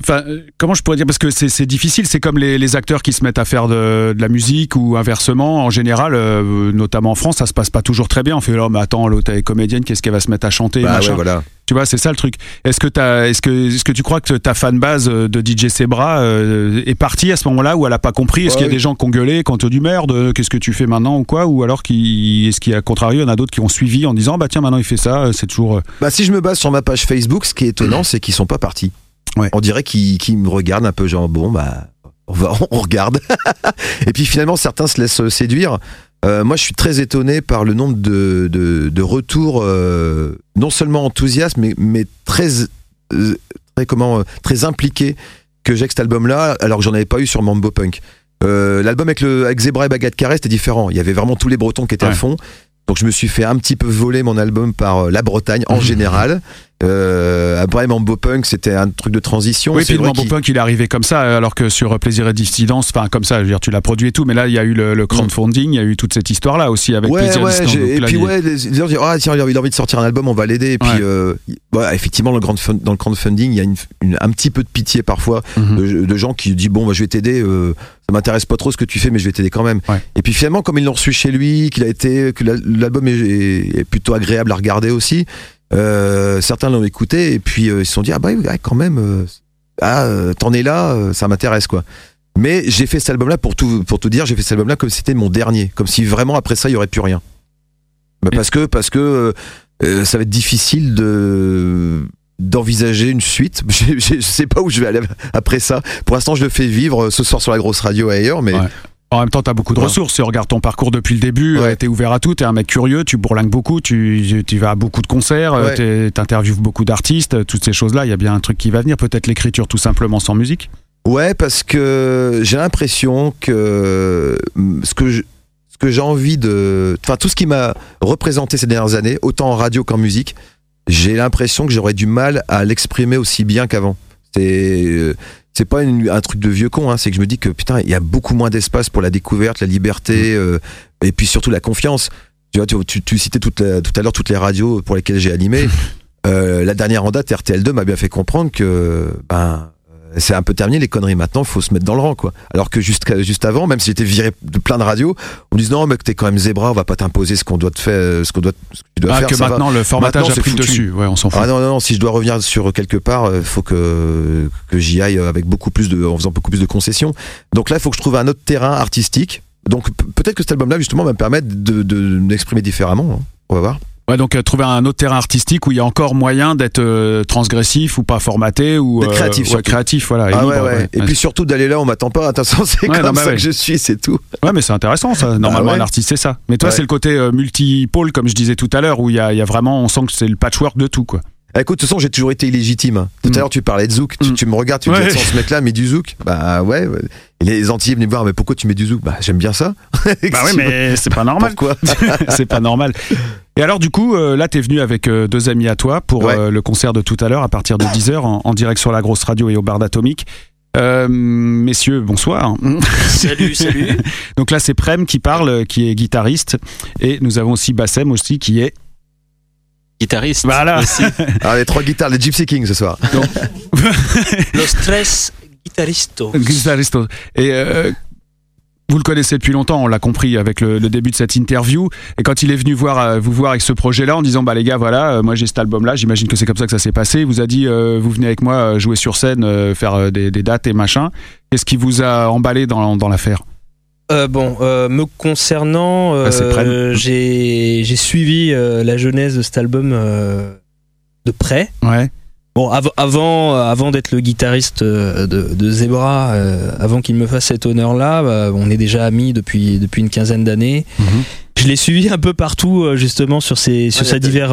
Enfin, euh, comment je pourrais dire Parce que c'est difficile, c'est comme les, les acteurs qui se mettent à faire de, de la musique ou inversement. En général, euh, notamment en France, ça se passe pas toujours très bien. On fait, oh, mais attends, l'autre est comédienne, qu'est-ce qu'elle va se mettre à chanter Bah machin. ouais, voilà. Tu vois, c'est ça le truc. Est-ce que, t'as- est-ce que, tu crois que ta fanbase euh, de DJ Sebra euh, est partie à ce moment-là où elle a pas compris? Est-ce Ouais, qu'il y a oui. des gens qui ont gueulé, qui ont dit merde, qu'est-ce que tu fais maintenant ou quoi? Ou alors, est-ce qu'il y a, à contrario, il y en a d'autres qui ont suivi en disant bah tiens, maintenant il fait ça, c'est toujours. Bah, si je me base sur ma page Facebook, ce qui est étonnant, c'est qu'ils sont pas partis. Ouais. On dirait qu'ils me regardent un peu, genre bon bah on, va, on regarde. et puis finalement certains se laissent séduire. Euh, moi je suis très étonné par le nombre de, de, de retours, euh, non seulement enthousiastes, mais, mais très, euh, très, comment, très impliqués que j'ai avec cet album-là, alors que j'en avais pas eu sur Mambo Punk. L'album avec, le, avec Zebra et Baguette Carré, c'était différent. Il y avait vraiment tous les Bretons qui étaient à fond. Donc je me suis fait un petit peu voler mon album par la Bretagne en général. Euh, après Mambo Punk, c'était un truc de transition. Oui, puis Mambo qu'il- Punk, il est arrivé comme ça, alors que sur euh, Plaisir et Dissidence, enfin comme ça, je veux dire, tu l'as produit et tout, mais là, il y a eu le, le crowdfunding, il y a eu toute cette histoire-là aussi avec Ouais, Plaisir et Dissidence. et puis il- ouais, les, gens disent, ah tiens, il a envie de sortir un album, on va l'aider. Et puis, Ouais. euh, effectivement, le grand fun- dans le crowdfunding, il y a une, une- un petit peu de pitié parfois Mhm. de, de gens qui disent bon, bah, je vais t'aider. euh, ça m'intéresse pas trop ce que tu fais, mais je vais t'aider quand même. Et puis finalement, comme ils l'ont reçu chez lui, qu'il a été, que la- l'album est plutôt agréable à regarder aussi. Euh, certains l'ont écouté et puis euh, ils se sont dit ah bah quand même, euh, ah euh, t'en es là, euh, ça m'intéresse quoi. Mais j'ai fait cet album-là pour tout pour tout dire, j'ai fait cet album-là comme si c'était mon dernier, comme si vraiment après ça il y aurait plus rien. Bah, parce que parce que ça va être difficile de d'envisager une suite. Je, je, sais pas où je vais aller après ça. Pour l'instant, je le fais vivre ce soir sur la grosse radio ailleurs, mais Ouais. En même temps, tu as beaucoup de Ouais. ressources. Si on regarde ton parcours depuis le début, Ouais. tu es ouvert à tout, tu es un mec curieux, tu bourlingues beaucoup, tu, tu vas à beaucoup de concerts, Ouais. tu interviews beaucoup d'artistes, euh, toutes ces choses-là. Il y a bien un truc qui va venir, peut-être l'écriture tout simplement sans musique. Ouais, parce que j'ai l'impression que ce que je- ce que j'ai envie de, enfin tout ce qui m'a représenté ces dernières années, autant en radio qu'en musique, j'ai l'impression que j'aurais du mal à l'exprimer aussi bien qu'avant. C'est euh, c'est pas une- un truc de vieux con, hein, c'est que je me dis que putain, il y a beaucoup moins d'espace pour la découverte, la liberté, euh, et puis surtout la confiance. Tu vois, tu, tu, tu citais toute la- tout à l'heure toutes les radios pour lesquelles j'ai animé. Euh, la dernière en date, RTL2, m'a bien fait comprendre que ben euh, c'est un peu terminé les conneries. Maintenant, il faut se mettre dans le rang, quoi. Alors que juste, juste avant, même si j'étais viré de plein de radios, on me disait non, mec, t'es quand même zébra, on va pas t'imposer ce qu'on doit te faire, ce qu'on doit, ce que tu dois Ah, faire. que ça va. maintenant, le formatage Maintenant, a pris le dessus. Ouais, on s'en fout. Ah non, non, non, si je dois revenir sur quelque part, il faut que, que j'y aille avec beaucoup plus de, en faisant beaucoup plus de concessions. Donc là, il faut que je trouve un autre terrain artistique. Donc peut-être que cet album-là, justement, va me permettre de, de m'exprimer différemment. hein. On va voir. Ouais, donc euh, trouver un autre terrain artistique où il y a encore moyen d'être euh, transgressif ou pas formaté ou D'être créatif, ouais, créatif, voilà. et Ah libre, ouais, ouais. Et puis surtout d'aller là, on m'attend pas. Attention, c'est comme bah ça que je suis, c'est tout. Ouais, mais c'est intéressant ça. Normalement, ouais. un artiste, c'est ça. Mais toi, c'est le côté euh, multipôle, comme je disais tout à l'heure, où il y y a vraiment, on sent que c'est le patchwork de tout, quoi. Ah, Écoute, de toute façon, j'ai toujours été illégitime. Tout Mm. à l'heure, tu parlais de Zouk. Tu, Mm. tu me regardes, tu me dis, ce mec-là met du Zouk. Bah ouais. ouais. Et les Antillais venaient me voir, mais pourquoi tu mets du Zouk? Bah j'aime bien ça. Bah oui, mais c'est pas normal. Pourquoi? C'est pas normal. Et alors, du coup, euh, là, t'es venu avec euh, deux amis à toi pour Ouais. euh, le concert de tout à l'heure à partir de 10h en, en direct sur la grosse radio et au bar d'Atomique. Euh, messieurs, bonsoir. Salut, salut. Donc là, c'est Prem qui parle, qui est guitariste. Et nous avons aussi Bassem aussi qui est. Guitariste. Voilà. Aussi. Alors les trois guitares, les Gypsy Kings ce soir. Los tres guitaristos. Guitariste. Et euh, vous le connaissez depuis longtemps, on l'a compris avec le, le début de cette interview. Et quand il est venu voir, euh, vous voir avec ce projet-là, en disant bah les gars, voilà, euh, moi j'ai cet album-là, j'imagine que c'est comme ça que ça s'est passé. Il vous a dit, euh, vous venez avec moi jouer sur scène, euh, faire des, des dates et machin. Qu'est-ce qui vous a emballé dans, dans l'affaire? Euh, bon, euh, me concernant, euh, Ah, Prem. j'ai suivi euh, la genèse de cet album euh, de près. Ouais. Bon, av- avant, euh, avant d'être le guitariste euh, de, de Zebra, euh, avant qu'il me fasse cet honneur-là, bah, on est déjà amis depuis, depuis une quinzaine d'années. Mhm. Je l'ai suivi un peu partout, euh, justement, sur ses, sur Ouais, sa il a- divers.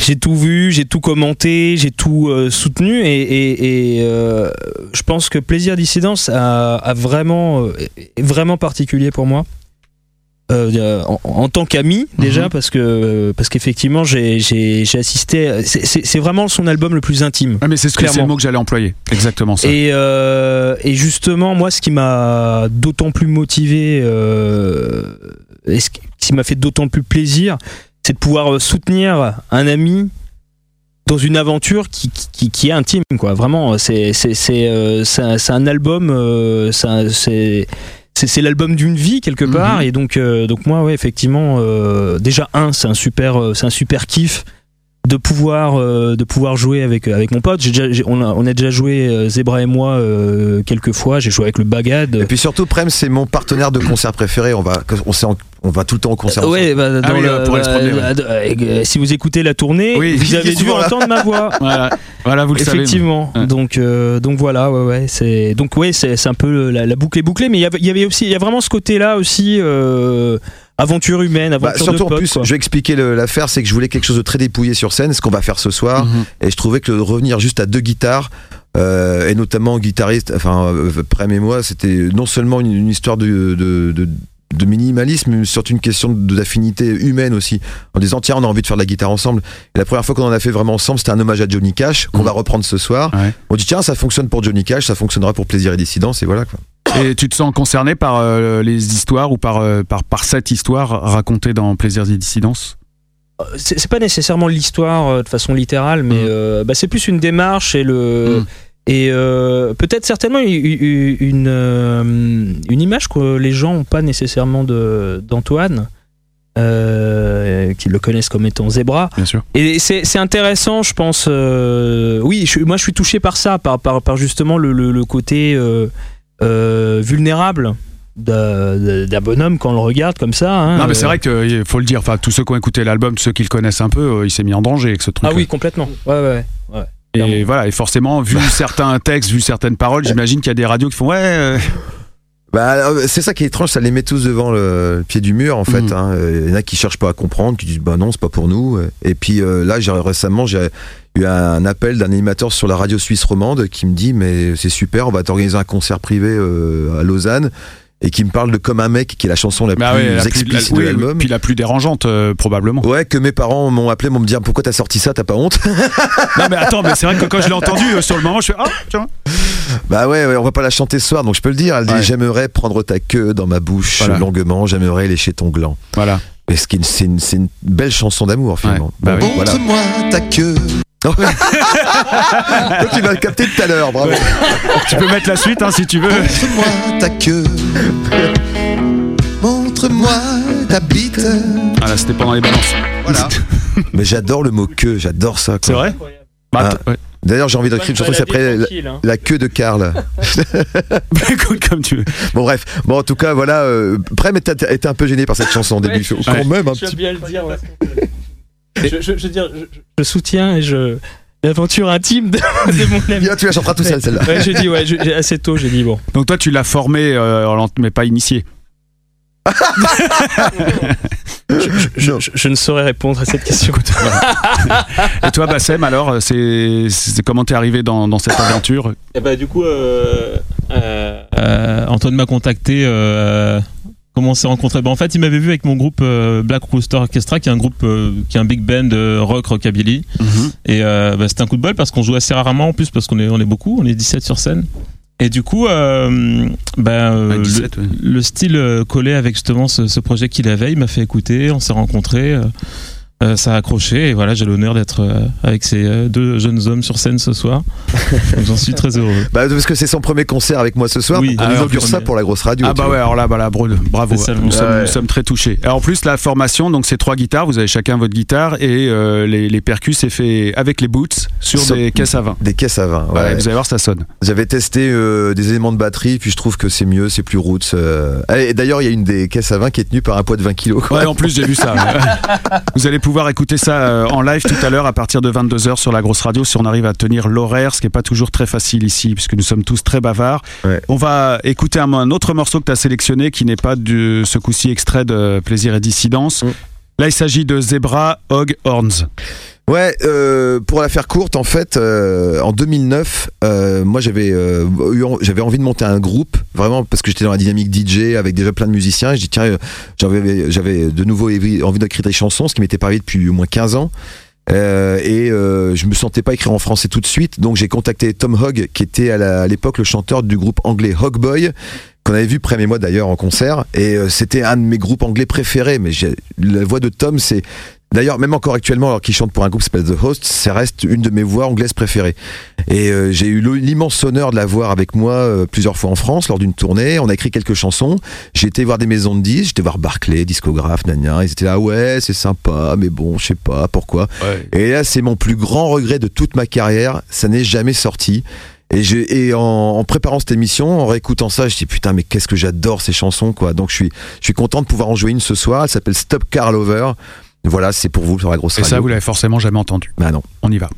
J'ai tout vu, j'ai tout commenté, j'ai tout euh, soutenu et, et- et, euh, je pense que Plaisir Dissidence a, a vraiment, euh, est vraiment particulier pour moi. En, en tant qu'ami déjà Mhm. parce que parce qu'effectivement j'ai assisté c'est- vraiment son album le plus intime Ouais, mais c'est ce le mot que j'allais employer. Exactement ça. et, et justement, moi, ce qui m'a d'autant plus motivé et ce qui m'a fait d'autant plus plaisir, c'est de pouvoir euh, soutenir un ami dans une aventure qui, qui, qui est intime, quoi. Vraiment, c'est c'est c'est euh, c'est un, album, euh, c'est c'est l'album d'une vie quelque part Mhm. et donc euh, donc moi ouais effectivement euh, déjà un c'est un super euh, c'est un super kiff de pouvoir euh, de pouvoir jouer avec avec mon pote. J'ai déjà, j'ai- on, a, on a déjà joué euh, Zebra et moi euh, quelques fois. J'ai joué avec le Bagad. Et puis surtout, Prem, c'est mon partenaire de concert préféré. On va, on, s'est en- on va tout le temps au concert. Ouais, bah, dans oui, le- euh, pour bah, euh, si vous écoutez la tournée, Oui, vous avez dû là. entendre ma voix. Voilà, voilà vous le savez. Effectivement. Donc, euh, donc voilà, ouais, ouais, c'est donc ouais, c'est c'est un peu la, la boucle est bouclée, mais il y avait, il y avait aussi, il y a vraiment ce côté-là aussi, euh, aventure humaine, Bah, aventure surtout de en plus, quoi. je vais expliquer l'affaire, c'est que je voulais quelque chose de très dépouillé sur scène, ce qu'on va faire ce soir, Mhm. et je trouvais que le revenir juste à deux guitares, euh, et notamment guitariste, enfin euh, Prem et moi, c'était non seulement une, une histoire de, de, de- de minimalisme, mais surtout une question d'affinité humaine aussi. En disant tiens, on a envie de faire de la guitare ensemble. Et la première fois qu'on en a fait vraiment ensemble, c'était un hommage à Johnny Cash qu'on Mhm. va reprendre ce soir. Ouais. On dit tiens, ça fonctionne pour Johnny Cash, ça fonctionnera pour Plaisir et Dissidence, et voilà quoi. Et tu te sens concerné par euh, les histoires ou par, euh, par, par cette histoire racontée dans Plaisirs et Dissidences? C'est c'est pas nécessairement l'histoire euh, de façon littérale, mais Mm. euh, bah, c'est plus une démarche et le Mm. et euh, peut-être certainement une une, euh, une image que les gens ont pas nécessairement d'Antoine. Euh, qui le connaissent comme étant Zebra Bien sûr. et c'est c'est intéressant je pense euh, oui je, moi je suis touché par ça par, par, par justement le, le, le côté euh, euh, vulnérable d'un bonhomme quand on le regarde comme ça hein. non, mais c'est Euh, vrai qu'il faut le dire. Enfin, tous ceux qui ont écouté l'album, tous ceux qui le connaissent un peu, euh, il s'est mis en danger avec ce truc. ah oui complètement ouais ouais, ouais. Et clairement. voilà, et forcément, vu certains textes, vu certaines paroles, j'imagine qu'il y a des radios qui font ouais. euh, Bah, euh, c'est ça qui est étrange, ça les met tous devant le pied du mur en fait. Mhm. hein. Euh, Il y en a qui cherchent pas à comprendre, qui disent bah non, c'est pas pour nous. Et puis euh, là, j'ai récemment, j'ai eu un appel d'un animateur sur la radio suisse romande qui me dit mais c'est super, on va t'organiser un concert privé euh, à Lausanne et qui me parle de Comme un mec, qui est la chanson la bah plus ouais, explicite la- de oui, l'album. Puis la plus dérangeante, euh, probablement. Ouais, que mes parents m'ont appelé, m'ont me dit pourquoi t'as sorti ça, t'as pas honte? Non, mais attends, mais c'est vrai que quand je l'ai entendu euh, sur le moment, je fais ah, tiens. Bah ouais, ouais, on va pas la chanter ce soir, donc je peux le dire. Elle dit Ouais. j'aimerais prendre ta queue dans ma bouche Voilà. longuement, j'aimerais lécher ton gland. Voilà. Mais une- c'est une, belle chanson d'amour finalement. bah oui. voilà. Montre-moi ta queue. Donc tu l'as capté tout à l'heure, bravo. Tu peux mettre la suite hein, si tu veux. Montre-moi ta queue. Montre-moi ta bite. Voilà, c'était pendant les balances. Voilà. Mais j'adore le mot queue, j'adore ça. C'est vrai bah, Ah. ouais. D'ailleurs, j'ai envie d'écrire une chanson qui s'appelle la, la queue de Karl. Bah, écoute, comme tu veux. Bon bref, bon en tout cas voilà, euh, Prem était, était un peu peu par cette chanson au début. Ouais. Quand Ouais. même un Je petit. bien le dire. Je, je, je veux dire, je, je soutiens et je l'aventure intime de, de mon ami. Tu la chanteras tout seul celle-là. Ouais, j'ai dit ouais, je- j'ai- assez tôt, j'ai dit bon. Donc toi, tu l'as formé, euh, mais pas initié. Je, je- je ne saurais répondre à cette question. Et toi, Bassem, alors, euh, c'est c'est comment t'es arrivé dans, dans cette aventure? Et bah, du coup, euh, euh, euh, Antoine m'a contacté. Comment on s'est rencontrés bah, En fait, il m'avait vu avec mon groupe euh, Black Rooster Orchestra, qui est un groupe euh, qui est un big band euh, rock rockabilly. Et euh, bah, c'était un coup de bol parce qu'on joue assez rarement en plus parce qu'on est, on est beaucoup, on est 17 sur scène. Et du coup, euh, bah, euh, Ouais, le- 17, ouais. le style collait avec justement ce, ce projet qu'il avait. Il m'a fait écouter, on s'est rencontrés. euh, euh, ça a accroché et voilà, j'ai l'honneur d'être euh, avec ces euh, deux jeunes hommes sur scène ce soir. J'en suis très heureux. Bah, parce que c'est son premier concert avec moi ce soir. Oui. on Ah inaugure plus, ça pour la grosse radio. Ah bah vois. ouais, alors là, bah là, bravo. Nous sommes, Ouais. nous sommes très touchés. Alors en plus, la formation, donc c'est trois guitares. Vous avez chacun votre guitare et euh, les, les percus, c'est fait avec les boots sur des caisses à vin. Des caisses à vin. ouais. Ouais, vous allez voir, ça sonne. J'avais testé euh, des éléments de batterie, puis je trouve que c'est mieux, c'est plus roots. euh. Et d'ailleurs, il y a une des caisses à vin qui est tenue par un poids de 20 kilos. quoi. Ouais, en plus, j'ai vu ça. Vous allez pouvoir écouter ça euh, en live tout à l'heure à partir de 22h sur la grosse radio si on arrive à tenir l'horaire, ce qui n'est pas toujours très facile ici puisque nous sommes tous très bavards. Ouais. On va écouter un, un autre morceau que tu as sélectionné qui n'est pas de ce coup-ci extrait de Plaisir et Dissidence. Mm. Là, il s'agit de Zebra Hog Horns. Ouais, euh, pour la faire courte, en fait, euh, en 2009, euh, moi j'avais euh, j'avais envie de monter un groupe, vraiment parce que j'étais dans la dynamique DJ avec déjà plein de musiciens. Je dis tiens, euh, j'avais j'avais de nouveau envie d'écrire des chansons, ce qui m'était pas depuis au moins 15 ans. Euh, et euh, je me sentais pas écrire en français tout de suite, donc j'ai contacté Tom Hogg, qui était à l'époque le chanteur du groupe anglais Hog Boy, qu'on avait vu Prem et moi d'ailleurs en concert. Et euh, c'était un de mes groupes anglais préférés. Mais la voix de Tom, c'est D'ailleurs, même encore actuellement, alors qu'il chante pour un groupe qui s'appelle The Host, ça reste une de mes voix anglaises préférées. Et euh, j'ai eu l'immense honneur de la voir avec moi euh, plusieurs fois en France lors d'une tournée. On a écrit quelques chansons. J'ai été voir des maisons de disques, j'étais voir Barclay, discographe, nania. Ils étaient là, ouais, c'est sympa, mais bon, je sais pas pourquoi. Et là, c'est mon plus grand regret de toute ma carrière. Ça n'est jamais sorti. Et, j'ai- et en, en préparant cette émission, en réécoutant ça, je dis putain, mais qu'est-ce que j'adore ces chansons, quoi. Donc je suis, je suis content de pouvoir en jouer une ce soir. Elle s'appelle Stop Car Lover. Voilà, c'est pour vous sur la grosse Et radio. ça, vous l'avez forcément jamais entendu. Bah non. On y va.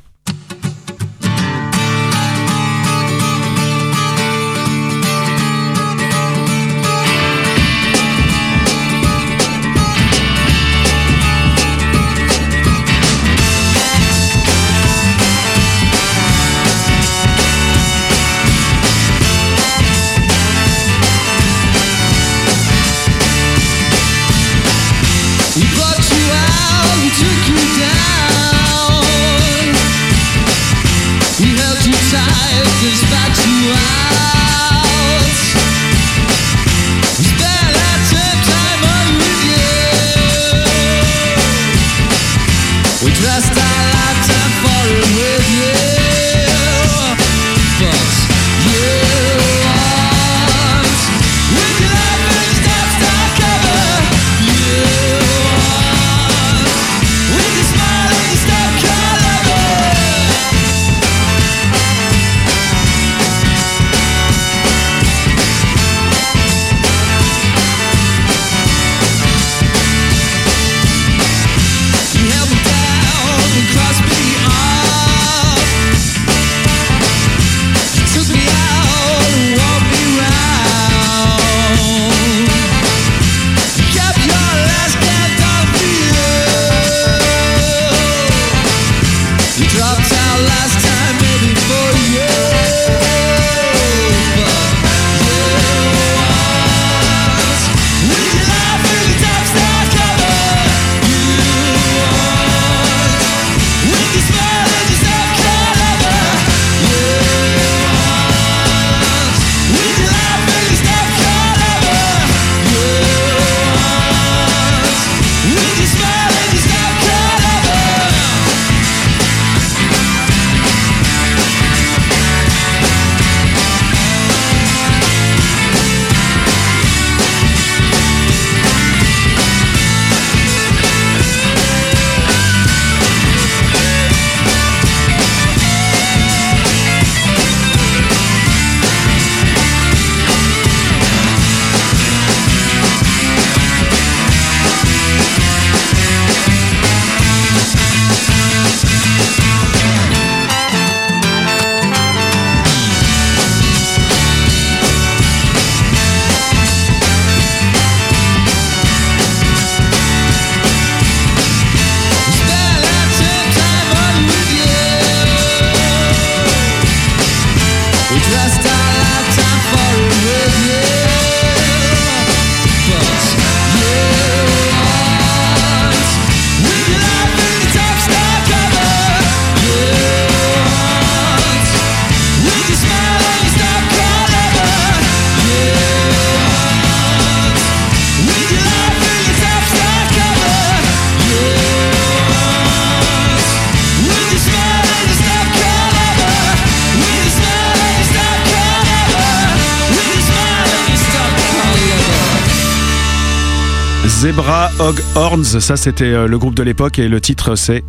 Horns, ça c'était euh, le groupe de l'époque et le titre c'est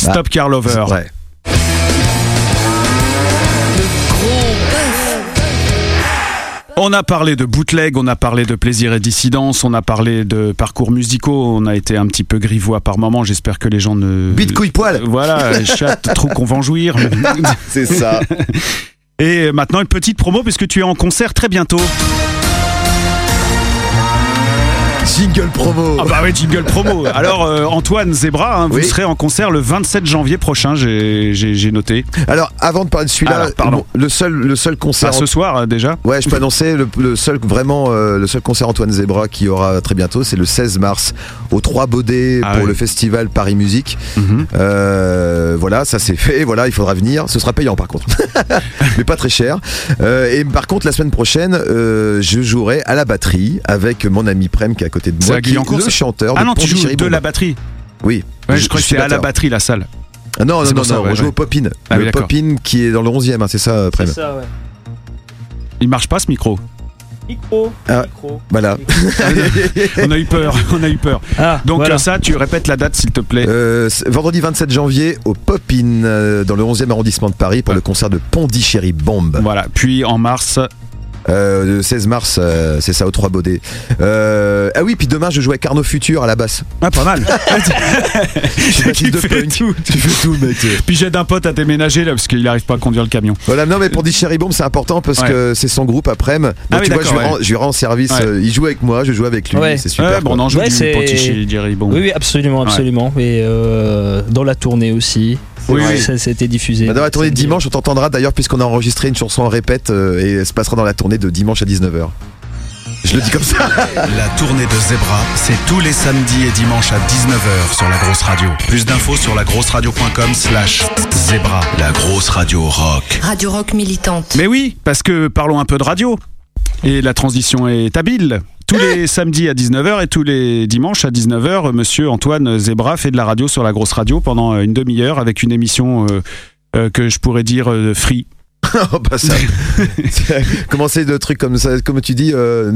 Stop Car Lover. Ouais. On a parlé de bootleg, on a parlé de plaisir et dissidence, on a parlé de parcours musicaux, on a été un petit peu grivois par moment. J'espère que les gens ne. Bite couille poil. Voilà, chatte, trou qu'on va en jouir. C'est ça. Et maintenant une petite promo puisque tu es en concert très bientôt. Jingle promo. Ah bah oui, jingle promo. Alors euh, Antoine Zebra, hein, vous Oui. serez en concert le 27 janvier prochain, j'ai noté. Alors, avant de parler de celui-là, le seul, le seul concert. Ah, ce soir euh, déjà. Ouais, je peux annoncer le, le seul vraiment euh, le seul concert Antoine Zebra qui aura très bientôt, c'est le 16 mars au 3 Baudets Ah pour oui. le festival Paris Musique. Mhm. Euh, voilà, ça c'est fait. Voilà, il faudra venir. Ce sera payant par contre, mais pas très cher. Et par contre, la semaine prochaine, je jouerai à la batterie avec mon ami Prem qui a côté de moi, qui est le chanteur Ah de non, tu joues de la batterie. Oui. Ouais, je crois que c'est à la batterie la salle. Ah non, non, non, non, ouais, on joue ouais. au Popin. Ah le. Popin qui est dans le 11e, hein, c'est ça, Prem C'est ça, ouais. Il marche pas ce micro. Micro. Ah. micro. Voilà. On a eu peur, on a eu peur. Ah, Donc voilà. ça, tu répètes la date s'il te plaît. Euh, vendredi 27 janvier au Popin, euh, dans le 11e arrondissement de Paris, pour le concert de Pondichéry Bombe. Voilà. Puis en mars, Euh, le 16 mars, euh, c'est ça, au 3 Baudet. Euh, ah oui, puis demain, je joue avec Arnaud Futur à la basse. ah pas mal. Je suis bassiste Tu de fais punk. tout. Tu fais tout, mec. Puis j'aide un pote à déménager là parce qu'il arrive pas à conduire le camion. Voilà, non, mais pour Cherry Bomb, c'est important parce Ouais. que c'est son groupe après. Donc, Ah oui, tu vois, je lui, rends, je lui rends service. Ouais. euh, il joue avec moi, je joue avec lui. Ouais. C'est super. Ouais, bon, on en joue Ouais, du Jerry Bon. Oui, oui, absolument, absolument. Et euh, dans la tournée aussi. Oui, oui. Ça, été diffusé. Bah, Dans la tournée de dimanche, on t'entendra d'ailleurs puisqu'on a enregistré une chanson en répète euh, et elle se passera dans la tournée de dimanche à 19h. Je le dis comme ça. La tournée de Zebra, c'est tous les samedis et dimanches à 19h sur la grosse radio. Plus d'infos sur lagrosseradio.com slash zebra. La grosse radio rock. Radio Rock militante. Mais oui, parce que parlons un peu de radio. Et la transition est habile. Tous les samedis à 19h et tous les dimanches à 19h, monsieur Antoine Zebra fait de la radio sur la grosse radio pendant une demi-heure avec une émission euh, euh, que je pourrais dire euh, free. Oh, bah, ça. Commencer de trucs comme ça, comme tu dis, euh,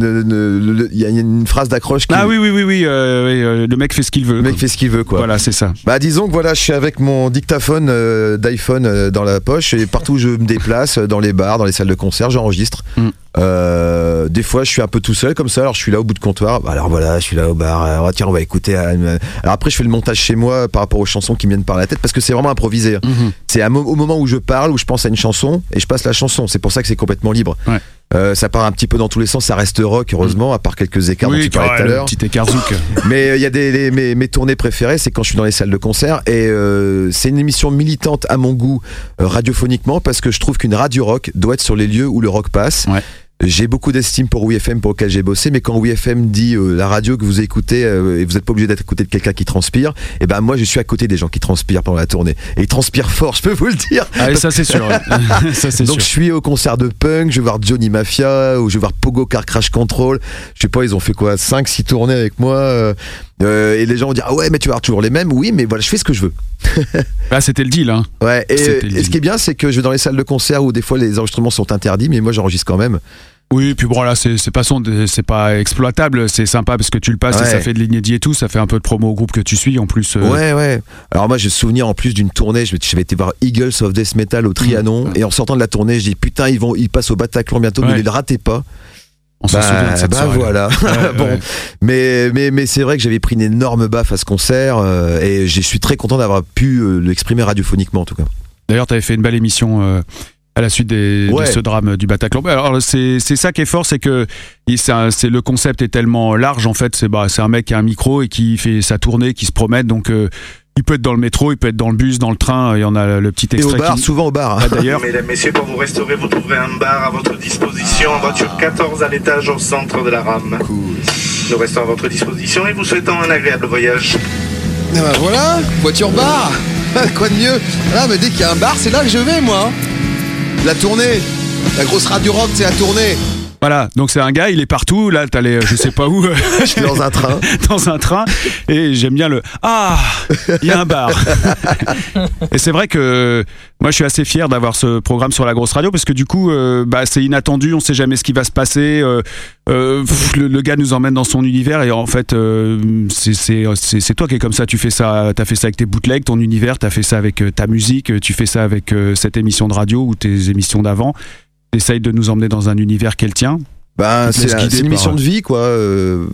il y a une phrase d'accroche qui. Ah oui, oui, oui, oui, euh, oui, euh, le mec fait ce qu'il veut. Le mec fait ce qu'il veut, quoi. Voilà, c'est ça. Bah disons que voilà, je suis avec mon dictaphone euh, d'iPhone euh, dans la poche et partout où je me déplace, euh, dans les bars, dans les salles de concert, j'enregistre. Mm. Euh, des fois, je suis un peu tout seul comme ça. Alors, je suis là au bout de comptoir. Bah, alors voilà, je suis là au bar. Alors, tiens, on va écouter. euh, Alors après, je fais le montage chez moi par rapport aux chansons qui me viennent par la tête parce que c'est vraiment improvisé. Mhm. C'est au moment où je parle, où je pense à une chanson et je passe la chanson. C'est pour ça que c'est complètement libre. Ouais. Euh, ça part un petit peu dans tous les sens. Ça reste rock, heureusement, à part quelques écarts dont Oui, tu parlais ouais, tout à l'heure. petit écart zouk. Mais euh, il y a des les- mes, mes tournées préférées, c'est quand je suis dans les salles de concert et euh, c'est une émission militante à mon goût euh, radiophoniquement parce que je trouve qu'une radio rock doit être sur les lieux où le rock passe. Ouais. J'ai beaucoup d'estime pour WFM pour lequel j'ai bossé, mais quand WFM dit euh, la radio que vous écoutez euh, et vous n'êtes pas obligé d'être à côté de quelqu'un qui transpire, et ben moi je suis à côté des gens qui transpirent pendant la tournée et ils transpirent fort, je peux vous le dire. Ah, ça c'est sûr. ça Donc sûr. je suis au concert de punk, je vais voir Johnny Mafia ou je vais voir Pogo Car Crash Control. Je sais pas, ils ont fait quoi 5 6 tournées avec moi euh, et les gens vont dire "Ah ouais, mais tu vas voir toujours les mêmes." Oui, mais voilà, je fais ce que je veux. Ah, c'était le deal. Hein. Ouais, et, ce qui est bien, c'est que je vais dans les salles de concert où des fois les enregistrements sont interdits, mais moi j'enregistre quand même. Oui, puis bon là, c'est pas son, c'est pas exploitable, c'est sympa parce que tu le passes et ça fait de l'inédit et tout, ça fait un peu de promo au groupe que tu suis en plus. euh, Ouais, ouais. Alors moi j'ai souvenir en plus d'une tournée, j'avais été voir Eagles of Death Metal au Trianon et en sortant de la tournée, je dis putain, ils vont ils passent au Bataclan bientôt, Ouais. ne les ratez pas. On s'en souvient de cette bah soirée. voilà. Ouais, bon, ouais. mais mais mais c'est vrai que j'avais pris une énorme baffe à ce concert euh, et je suis très content d'avoir pu euh, l'exprimer radiophoniquement en tout cas. D'ailleurs, tu avais fait une belle émission euh, à la suite des, Ouais. de ce drame du Bataclan. Bah, Alors, c'est c'est ça qui est fort, c'est que c'est le concept est tellement large en fait. C'est bah, c'est un mec qui a un micro et qui fait sa tournée, qui se promène. Donc, il peut être dans le métro, il peut être dans le bus, dans le train. Il y en a le petit Et au extrait. bar, qui- souvent au bar. hein. Ah, D'ailleurs, Mesdames, Messieurs, pour vous restaurer, vous trouverez un bar à votre disposition en voiture 14 à l'étage au centre de la rame. Nous restons à votre disposition et vous souhaitons un agréable voyage. Ah bah voilà, voiture bar Quoi de mieux? Ah mais dès qu'il y a un bar, c'est là que je vais moi La tournée La grosse radio rock, c'est la tournée voilà. Donc c'est un gars, il est partout. Là, t'as les, je sais pas où. Je suis dans un train. dans un train. Et j'aime bien le ah! Il y a un bar et c'est vrai que moi je suis assez fier d'avoir ce programme sur la grosse radio parce que du coup euh, bah, c'est inattendu. On sait jamais ce qui va se passer. Euh, euh, pff, le, le gars nous emmène dans son univers et en fait c'est- toi qui es comme ça. Tu fais ça t'as fait ça avec tes bootlegs ton univers. T'as fait ça avec ta musique. Tu fais ça avec cette émission de radio ou tes émissions d'avant t'essayes de nous emmener dans un univers qu'elle tient Ben, c'est c'est une mission de vie, quoi. euh,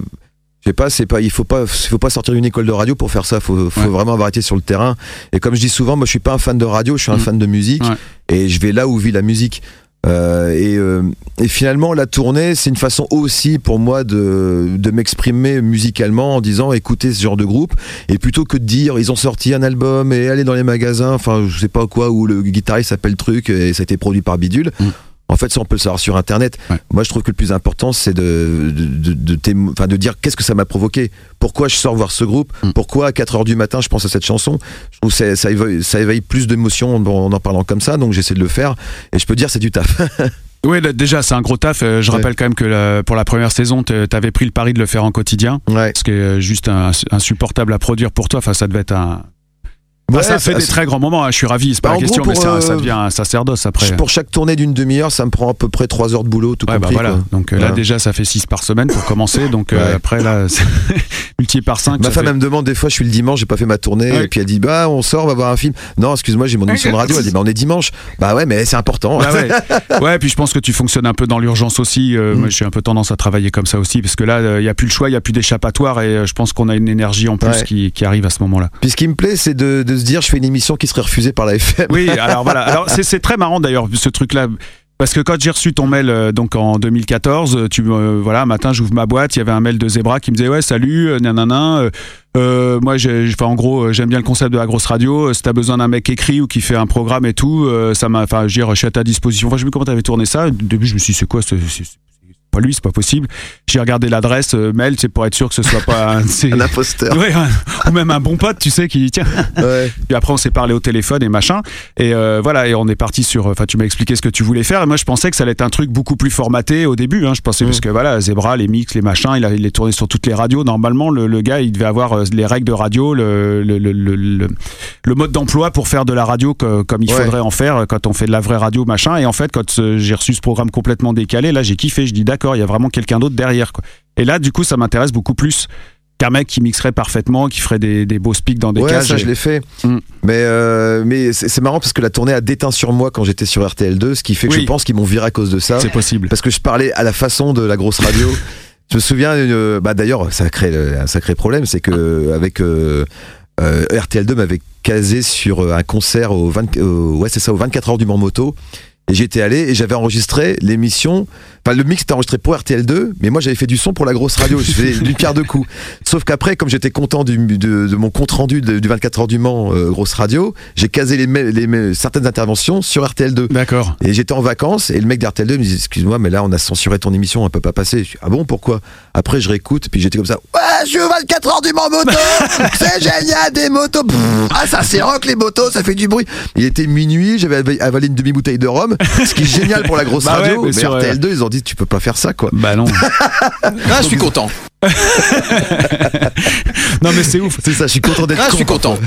je sais pas, c'est pas, il faut pas, faut pas sortir d'une école de radio pour faire ça. Faut, faut Ouais. vraiment avoir été sur le terrain. Et comme je dis souvent, moi, je suis pas un fan de radio, je suis un Mm. fan de musique, Ouais. et je vais là où vit la musique. Euh, et, euh, et finalement, la tournée, c'est une façon aussi pour moi de, de m'exprimer musicalement en disant écoutez ce genre de groupe. Et plutôt que de dire ils ont sorti un album et aller dans les magasins, enfin, je sais pas quoi, où le guitariste s'appelle truc et ça a été produit par Bidule. Mm. En fait, ça, on peut le savoir sur Internet. Ouais. Moi, je trouve que le plus important, c'est de, de, de, de témo- enfin, de dire qu'est-ce que ça m'a provoqué. Pourquoi je sors voir ce groupe Mm. Pourquoi à 4 heures du matin, je pense à cette chanson Je trouve que ça, éveille, ça éveille plus d'émotions en, en parlant comme ça, donc j'essaie de le faire. Et je peux dire, c'est du taf. Oui, là, déjà, c'est un gros taf. Euh, Je Ouais. rappelle quand même que la- pour la première saison, tu avais pris le pari de le faire en quotidien. Ouais. Ce qui est euh, juste un- insupportable à produire pour toi. Enfin, ça devait être un. Ouais, ça fait ça- des très grands moments. hein, Je suis ravi, c'est pas Bah, la question, gros, mais ça, euh, ça devient un sacerdoce après. Pour chaque tournée d'une demi-heure, ça me prend à peu près 3 heures de boulot, tout Ouais, bah compris. voilà. quoi. Donc euh, là, déjà, ça fait 6 par semaine pour commencer. Donc euh, après, là, c'est multiplié par 5. Ma femme, elle me demande des fois, je suis le dimanche, j'ai pas fait ma tournée, et puis elle dit, bah, on sort, on va voir un film. Non, excuse-moi, j'ai mon émission de radio. Elle dit, bah, on est dimanche. Bah ouais, mais c'est important. Bah ouais. ouais, puis je pense que tu fonctionnes un peu dans l'urgence aussi. Euh, Mm. Moi, j'ai un peu tendance à travailler comme ça aussi, parce que là, il n'y a plus le choix, il n'y a plus d'échappatoire, et euh, je pense qu'on a une énergie en plus qui, qui arrive à ce moment-là. Puis ce qui me plaît, c'est de, de se dire, je fais une émission qui serait refusée par la FM. Oui, alors voilà. Alors c'est très marrant d'ailleurs ce truc-là. Parce que quand j'ai reçu ton mail euh, donc en 2014, euh, tu me voilà, un matin j'ouvre ma boîte, il y avait un mail de Zebra qui me disait ouais salut, euh, nanana, euh, euh, moi j'ai, enfin en gros euh, j'aime bien le concept de la grosse radio. euh, Si t'as besoin d'un mec écrit ou qui fait un programme et tout, euh, ça m'a, enfin je veux dire, je suis à ta disposition. Enfin je sais plus comment t'avais tourné ça. Au début je me suis dit c'est quoi, c'est pas lui, c'est pas possible. J'ai regardé l'adresse euh, mail, c'est pour être sûr que ce soit pas un, Un imposteur. Ouais, un- ou même un bon pote, tu sais, qui tiens. Ouais. Puis après, on s'est parlé au téléphone et machin. Et euh, voilà, et on est parti sur. Enfin, tu m'as expliqué ce que tu voulais faire. Et moi, je pensais que ça allait être un truc beaucoup plus formaté au début. Hein. Je pensais, Mm. parce que voilà, Zebra, les mix, les machins, il, a, il est tourné sur toutes les radios. Normalement, le, le gars, il devait avoir euh, les règles de radio, le, le, le, le, mode d'emploi pour faire de la radio que- comme il Ouais. faudrait en faire quand on fait de la vraie radio, machin. Et en fait, quand j'ai reçu ce programme complètement décalé, là, j'ai kiffé. Je dis, d'accord, il y a vraiment quelqu'un d'autre derrière. Quoi. Et là, du coup, ça m'intéresse beaucoup plus qu'un mec qui mixerait parfaitement, qui ferait des, des beaux speaks dans des ouais, cages. ça et- je l'ai fait. Mm. Mais, euh, mais c'est marrant parce que la tournée a déteint sur moi quand j'étais sur RTL2, ce qui fait que Oui. je pense qu'ils m'ont viré à cause de ça. C'est possible. Parce que je parlais à la façon de la grosse radio. je me souviens, euh, bah d'ailleurs, ça crée un sacré problème, c'est que avec euh, euh, RTL2 m'avait casé sur un concert au, 20 au- ouais, c'est ça, au 24 heures du Mans Moto. Et j'étais allé et j'avais enregistré l'émission. Enfin, le mix était enregistré pour RTL2, mais moi j'avais fait du son pour la grosse radio. Je faisais d'une pierre deux coups. Sauf qu'après, comme j'étais content du, de, de mon compte rendu du 24 heures du Mans euh, grosse radio, j'ai casé les, certaines interventions sur RTL2. D'accord. Et j'étais en vacances et le mec d'RTL2 me dit Excuse-moi, mais là on a censuré ton émission, on peut pas passer. Je dis, ah bon, pourquoi? Après je réécoute, puis j'étais comme ça Ouais, je suis au 24 heures du Mans moto C'est génial, des motos Pff, Ah, ça c'est rock les motos, ça fait du bruit. Il était minuit, j'avais avalé- avalé une demi-bouteille de rhum, ce qui est génial pour la grosse Bah ouais, radio. mais mais sur, euh, RTL2, ils ont dit Tu peux pas faire ça, quoi. Bah non. Ah, je suis content. non mais c'est ouf. C'est ça, je suis content d'être Ah, je suis content.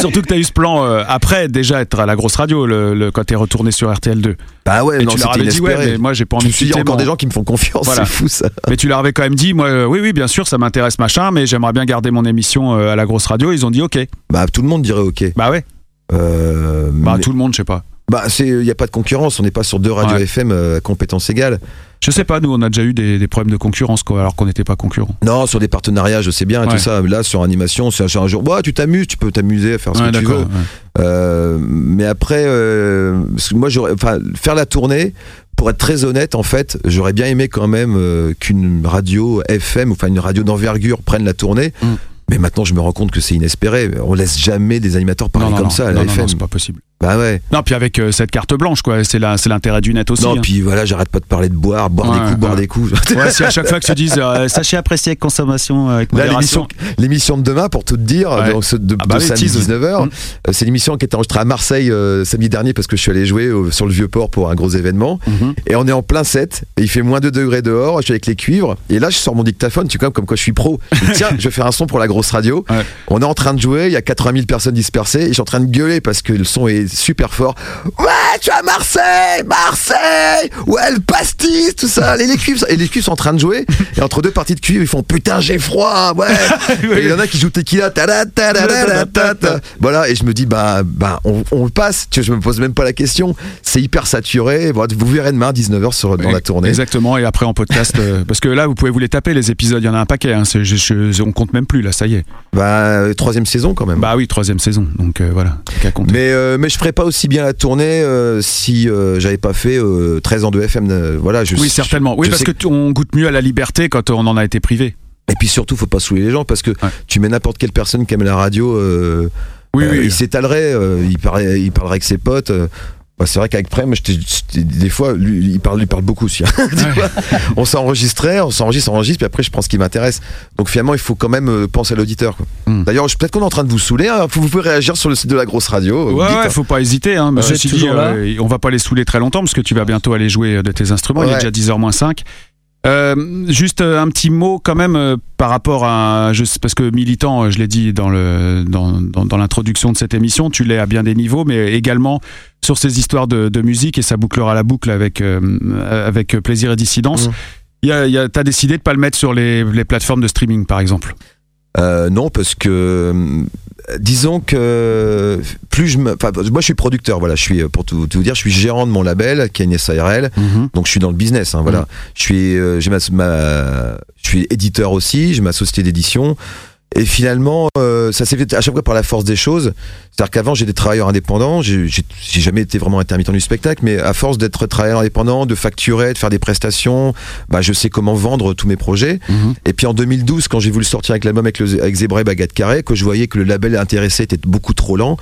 Surtout que tu as eu ce plan euh, après déjà être à la grosse radio le, le- quand t'es retourné sur RTL2. Bah ouais, Et non, tu leur c'était avais dit ouais mais moi j'ai pas envie me de il y a encore mon- des gens qui me font confiance, Voilà. c'est fou ça. Mais tu leur avais quand même dit moi euh, oui oui bien sûr ça m'intéresse machin mais j'aimerais bien garder mon émission euh, à la grosse radio. Ils ont dit ok. Bah tout le monde dirait ok. Bah ouais. Euh, Bah mais- tout le monde je sais pas. Bah, c'est, il n'y a pas de concurrence, on n'est pas sur deux radios Ouais. FM euh, compétences égales. Je sais pas nous on a déjà eu des, des problèmes de concurrence quoi alors qu'on n'était pas concurrents. Non, sur des partenariats, je sais bien, Ouais. tout ça. Là, sur animation, c'est un, jour, bah, tu t'amuses, tu peux t'amuser à faire ce Ouais, que tu veux. ouais. Euh, mais après, euh, moi, enfin, faire la tournée, pour être très honnête, en fait, j'aurais bien aimé quand même euh, qu'une radio FM, enfin une radio d'envergure, prenne la tournée. Mm. Mais maintenant, je me rends compte que c'est inespéré. On laisse jamais des animateurs parler Non, non, comme non, ça à la FM. non, c'est pas possible. Bah ouais. Non puis avec euh, cette carte blanche quoi c'est la- c'est l'intérêt du net aussi. non, hein. puis voilà, j'arrête pas de parler de boire, boire Ouais, des coups, boire ouais. des coups. Ouais, si à chaque fois que tu dises euh, sachez apprécier avec consommation euh, avec modération. l'émission, l'émission de demain, pour tout te dire, donc, de, Ah bah de oui, samedi tease. 19h, Mm. euh, c'est l'émission qui était enregistrée à Marseille euh, samedi dernier parce que je suis allé jouer au- sur le Vieux-Port pour un gros événement. Mhm. Et on est en plein set, et il fait moins 2 degrés dehors, je suis avec les cuivres, et là je sors mon dictaphone, tu vois, comme quoi je suis pro. Tiens, je vais faire un son pour la grosse radio. On est en train de jouer, il y a 80 000 personnes dispersées, et je suis en train de gueuler parce que le son est super fort. Ouais, tu à Marseille, Marseille, ouais, le pastis, tout ça, et les cuivres, et les cuivres sont en train de jouer, et entre deux parties de cuivre, ils font putain, j'ai froid, ouais. et il y en a qui jouent tequila, tada, tada, tada, voilà, et je me dis, bah, bah, on, on le passe, tu vois, je me pose même pas la question, c'est hyper saturé, vous verrez demain 19h sur, dans la tournée. Exactement, et après en podcast, euh, parce que là vous pouvez vous les taper les épisodes, il y en a un paquet, hein, je- je- on compte même plus là, ça y est. Bah, troisième saison quand même. Bah oui, troisième saison, donc euh, voilà, qu'à compter. Mais, euh, mais je ferais pas aussi bien la tournée euh, si euh, j'avais pas fait euh, 13 ans de FM. euh, voilà, je, oui, certainement. Oui, je parce sais que tu- on goûte mieux à la liberté quand on en a été privé. Et puis surtout, faut pas saouler les gens parce que tu mets n'importe quelle personne qui aime la radio, euh, Oui, euh, oui. il s'étalerait, euh, il, parlerait, il parlerait avec ses potes. Euh, Bah, c'est vrai qu'avec Prem, j'étais- j'étais- des fois, lui, il parle, il parle beaucoup aussi. hein. Tu vois on s'enregistrait, on s'enregistre, on enregistre, puis après, je prends ce qui m'intéresse. Donc finalement, il faut quand même euh, penser à l'auditeur. quoi. Hmm. D'ailleurs, je- peut-être qu'on est en train de vous saouler. hein. Vous, vous pouvez réagir sur le site de la grosse radio. vous Ouais, dites, ouais, hein. faut pas hésiter. Hein. Ceci dit, euh, on va pas les saouler très longtemps parce que tu vas bientôt aller jouer euh, de tes instruments. Il est Ouais. déjà 10h moins 5. Euh, juste euh, un petit mot quand même euh, par rapport à je sais- parce que militant je l'ai dit dans le dans, dans, dans l'introduction de cette émission tu l'es à bien des niveaux mais également sur ces histoires de, de musique et ça bouclera la boucle avec euh, avec plaisir et dissidence. Il y a, il y a- t'as décidé de pas le mettre sur les, les plateformes de streaming par exemple? Euh, non, parce que euh, disons que plus je me, moi je suis producteur, voilà, je suis pour tout, tout vous dire, je suis gérant de mon label qui est une SARL, donc je suis dans le business, hein, voilà. Mhm. Je suis, euh, j'ai ma, ma- je suis éditeur aussi, j'ai ma société d'édition. Et finalement, euh, ça s'est fait à chaque fois par la force des choses. C'est-à-dire qu'avant, j'étais travailleur indépendant. J'ai jamais été vraiment intermittent du spectacle, mais à force d'être travailleur indépendant, de facturer, de faire des prestations, bah, je sais comment vendre tous mes projets. Mhm. Et puis en 2012, quand j'ai voulu sortir avec l'album avec, le- avec Zebra et Baguette Carré, que je voyais que le label intéressé était beaucoup trop lent,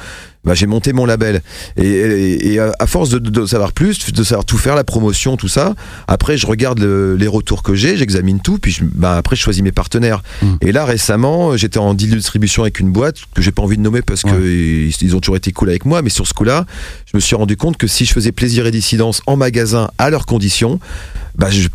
bah, j'ai monté mon label. Et, et- et à force de, savoir plus, de savoir tout faire, la promotion, tout ça, après je regarde le- les retours que j'ai, j'examine tout, puis je- bah, après je choisis mes partenaires. Mm. Et là récemment, j'étais en deal de distribution avec une boîte que j'ai pas envie de nommer parce que ils, ils ont toujours été cool avec moi, mais sur ce coup-là, je me suis rendu compte que si je faisais plaisir et dissidence en magasin à leurs conditions, bah, je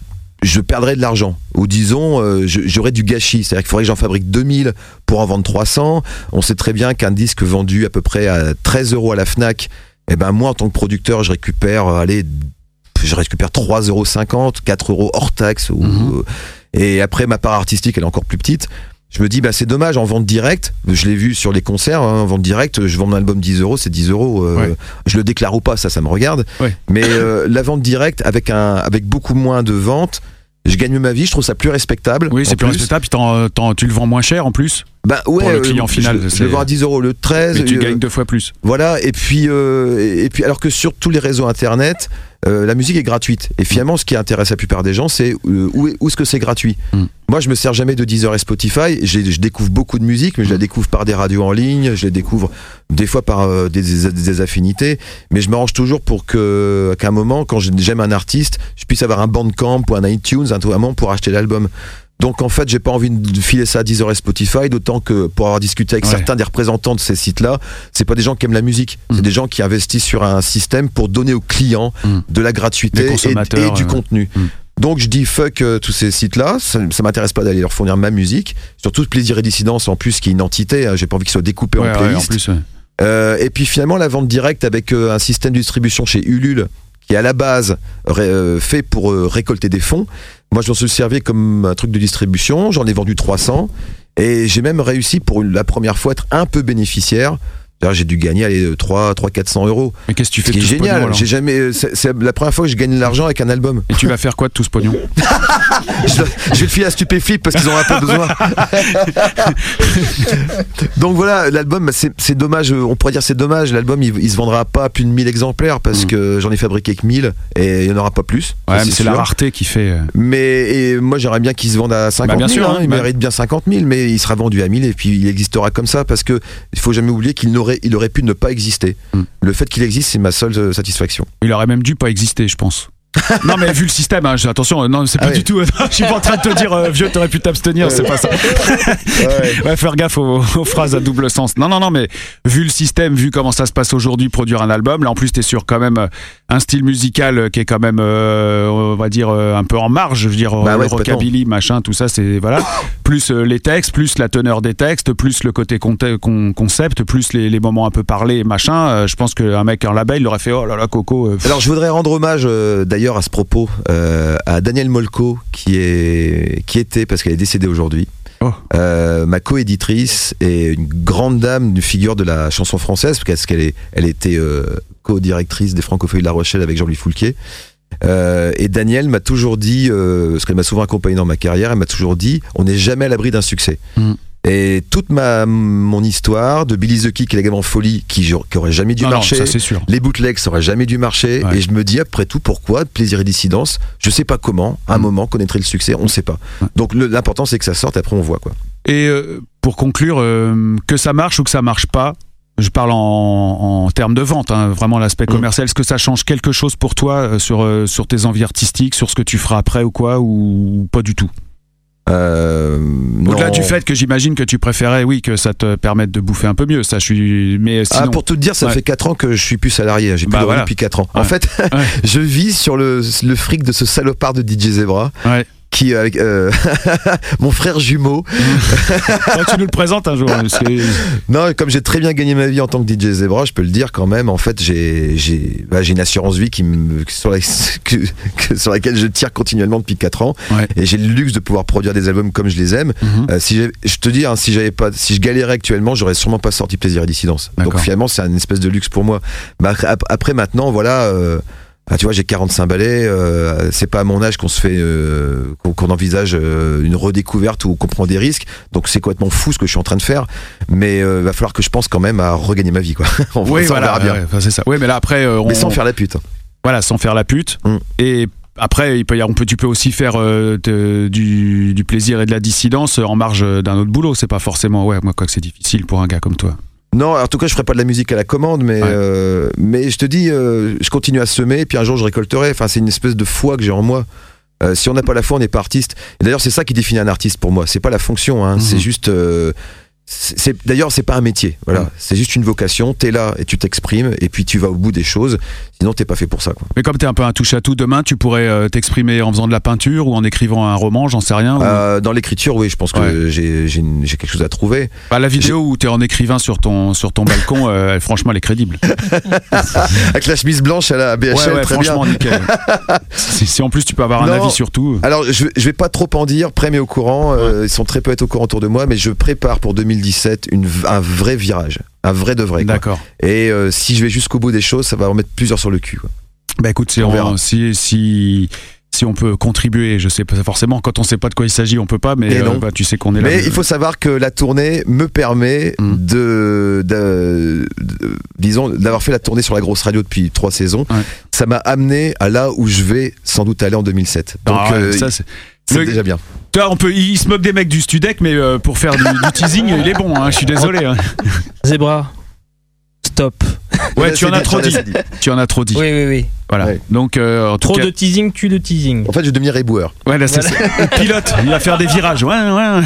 je perdrais de l'argent. Ou disons, euh, j'aurais du gâchis. C'est-à-dire qu'il faudrait que j'en fabrique 2000 pour en vendre 300. On sait très bien qu'un disque vendu à peu près à 13 euros à la FNAC, eh ben moi, en tant que producteur, je récupère, euh, allez, je récupère 3,50 euros, 4 euros hors taxe. Ou, Mhm. Et après, ma part artistique, elle est encore plus petite. Je me dis, bah, c'est dommage, en vente directe, je l'ai vu sur les concerts, hein, en vente directe, je vends mon album 10 euros, c'est 10 euros. euh, Ouais. Je le déclare ou pas, ça, ça me regarde. Ouais. Mais euh, la vente directe, avec, un, avec beaucoup moins de ventes, je gagne ma vie, je trouve ça plus respectable. oui En c'est plus respectable puis t'en- t'en- tu le vends moins cher en plus Bah, ouais, Pour le euh, client final, je, je le vends à 10 euros le 13. mais tu euh, gagnes deux fois plus Voilà, et puis, euh, et puis alors que sur tous les réseaux internet, euh, la musique est gratuite. Et finalement, ce qui intéresse la plupart des gens, c'est euh, où, est- où est-ce que c'est gratuit? Mm. Moi, je me sers jamais de Deezer et Spotify. Je découvre beaucoup de musique, mais je la découvre par des radios en ligne, je la découvre des fois par euh, des, des- des affinités. Mais je m'arrange toujours pour que qu'à un moment, quand j'aime un artiste, je puisse avoir un Bandcamp ou un iTunes, un, un moment pour acheter l'album. Donc en fait, j'ai pas envie de filer ça à Deezer et Spotify, d'autant que pour avoir discuté avec Ouais. certains des représentants de ces sites-là, c'est pas des gens qui aiment la musique, c'est Mm. des gens qui investissent sur un système pour donner aux clients Mm. de la gratuité et, du euh, contenu. Mm. Donc je dis fuck euh, tous ces sites-là, ça, ça m'intéresse pas d'aller leur fournir ma musique, surtout plaisir et dissidence en plus qui est une entité, hein, j'ai pas envie qu'ils soient découpés Ouais, en ouais, playlist. en plus ouais. Euh, et puis finalement, la vente directe avec un système de distribution chez Ulule qui est à la base euh, fait pour euh, récolter des fonds. Moi, je m'en suis servi comme un truc de distribution. J'en ai vendu 300 et j'ai même réussi pour la première fois être un peu bénéficiaire. J'ai dû gagner allez, 3, 3 400 euros. mais qu'est-ce que tu fais qui de est tout ce pognon, génial. J'ai jamais. euh, C'est c'est la première fois que je gagne de l'argent avec un album. et tu vas faire quoi de tout ce pognon je, je vais le filer à Stupéflip parce qu'ils ont un peu besoin. Donc voilà, l'album, bah, c'est c'est dommage, euh, on pourrait dire c'est dommage, l'album il, il se vendra pas à plus de 1000 exemplaires parce Mm. que j'en ai fabriqué que 1000 et il n'y en aura pas plus. Ouais, c'est la rareté qui fait. euh, Mais et moi j'aimerais bien qu'il se vende à 50 Bah, 000, bien sûr, hein, hein, il bah. mérite bien 50 000, mais il sera vendu à 1000 et puis il existera comme ça parce que il faut jamais oublier qu'il n'aurait, il aurait pu ne pas exister. Mm. Le fait qu'il existe, c'est ma seule euh, satisfaction. Il aurait même dû pas exister, je pense. Non mais vu le système, hein, attention, non c'est pas Ah oui. du tout. je suis pas en train de te dire euh, vieux, t'aurais pu t'abstenir, c'est pas ça. ouais, faire gaffe aux, aux phrases à double sens. Non, non, non, mais vu le système, vu comment ça se passe aujourd'hui, produire un album, là en plus t'es sur quand même euh, un style musical euh, qui est quand même, euh, on va dire un peu en marge. Je veux dire Bah rockabilly, machin, tout ça, c'est voilà. plus les textes, plus la teneur des textes, plus le côté concept, plus les, les moments un peu parlés, machin. je pense qu'un mec en label, il aurait fait oh là là Coco. euh. Alors je voudrais rendre hommage euh, d'ailleurs à ce propos euh, à Daniel Molko qui est qui était parce qu'elle est décédée aujourd'hui. Oh. Euh, ma coéditrice et une grande dame, une figure de la chanson française parce qu'elle est, elle était euh, co-directrice des Francophonies de La Rochelle avec Jean-Louis Foulquier. Euh, et Daniel m'a toujours dit, parce qu'elle m'a souvent accompagné dans ma carrière, elle m'a toujours dit, on n'est jamais à l'abri d'un succès. Mm. Et toute ma mon histoire de Billy the Kick et la gamme en folie qui, qui aurait jamais dû non, non, marcher, ça c'est sûr. les bootlegs ça aurait jamais dû marcher Ouais. et je me dis après tout pourquoi plaisir et dissidence? Je sais pas comment à un Mm. moment connaîtrait le succès on sait pas donc l'important c'est que ça sorte après on voit quoi Et euh, pour conclure, euh, que ça marche ou que ça marche pas, Je parle en, en termes de vente, hein, vraiment l'aspect Mm. commercial. Est-ce que ça change quelque chose pour toi euh, sur, sur tes envies artistiques, sur ce que tu feras après ou quoi, ou pas du tout? Euh, Au-delà du fait que j'imagine que tu préférais, oui, que ça te permette de bouffer un peu mieux. Ça, je suis. Mais sinon. Ah, pour tout te dire, ça Ouais. fait 4 ans que je suis plus salarié. J'ai plus Bah de voilà. depuis 4 ans. En fait, Ouais. je vis sur le, le fric de ce salopard de DJ Zebra. Qui, avec euh, mon frère jumeau. Tu nous le présentes un jour. parce que- Non, comme j'ai très bien gagné ma vie en tant que DJ Zebra, je peux le dire quand même. En fait, j'ai j'ai bah, j'ai une assurance vie qui me, sur, la- que- que- sur laquelle je tire continuellement depuis 4 ans. Ouais. Et j'ai le luxe de pouvoir produire des albums comme je les aime. Mhm. Euh, si je te dis, hein, si j'avais pas, si je galérais actuellement, j'aurais sûrement pas sorti Plaisir et Dissidence. Donc finalement, c'est une espèce de luxe pour moi. Ap- après, maintenant, voilà. euh, ah, tu vois, j'ai 45 balais. euh, c'est pas à mon âge qu'on se fait, euh, qu'on envisage euh, une redécouverte ou qu'on prend des risques. Donc c'est complètement fou ce que je suis en train de faire. Mais euh, va falloir que je pense quand même à regagner ma vie, quoi. Oui, ça, on voilà. verra bien. ouais, enfin, c'est ça. Oui, mais là après, on... Mais sans faire la pute. Voilà, sans faire la pute. Mm. Et après, il peut y avoir- on peut, tu peux aussi faire euh, de- du, du plaisir et de la dissidence en marge d'un autre boulot. C'est pas forcément. Ouais, moi, quoi que c'est difficile pour un gars comme toi. Non, en tout cas, je ferai pas de la musique à la commande, mais Ouais. euh, mais je te dis, euh, je continue à semer, puis un jour je récolterai. Enfin, c'est une espèce de foi que j'ai en moi. Euh, si on n'a pas la foi, on n'est pas artiste. Et d'ailleurs, c'est ça qui définit un artiste pour moi. C'est pas la fonction, hein, Mhm. c'est juste. C'est d'ailleurs, c'est pas un métier. Voilà, Mhm. c'est juste une vocation. T'es là et tu t'exprimes, et puis tu vas au bout des choses. Sinon, t'es pas fait pour ça. Quoi. Mais comme t'es un peu un touche-à-tout, demain, tu pourrais euh, t'exprimer en faisant de la peinture ou en écrivant un roman, j'en sais rien. ou- Euh, dans l'écriture, oui, je pense que Ouais. j'ai quelque chose à trouver. Bah, la vidéo où t'es en écrivain sur ton, sur ton balcon, euh, franchement, elle est crédible. Avec la chemise blanche à la BHL, Ouais, ouais, très bien. franchement, nickel. si, si en plus tu peux avoir un avis sur tout. Alors, je, je vais pas trop en dire. Prêt mais au courant. ils sont très peu être au courant autour de moi, mais je prépare pour 2017 une, un vrai virage, un vrai de vrai. D'accord. Et euh, si je vais jusqu'au bout des choses, ça va en mettre plusieurs sur le cul. quoi. Bah écoute, si On on, verra. si, si, si on peut contribuer, je sais pas forcément, quand on sait pas de quoi il s'agit, on peut pas, mais euh, bah, tu sais qu'on est là. Mais il faut savoir que la tournée me permet Mm. de, de- de- disons, d'avoir fait la tournée sur la grosse radio depuis trois saisons. Ouais. Ça m'a amené à là où je vais sans doute aller en 2007. Donc, Ah ouais, euh, ça, c'est- c'est déjà bien. Tu vois, on peut, il se moque des mecs du Studec, mais euh, pour faire du, du teasing, il est bon. hein, je suis désolé. hein. Zebra, stop. Ouais, tu en as trop dit. Tu en as trop dit. Oui, oui, oui. Voilà. Ouais. Donc, euh, en tout Trop cas, de teasing tue le teasing. En fait, je deviens éboueur. Ouais, là, c'est Voilà. pilote, il va faire des virages. Ouais, ouais.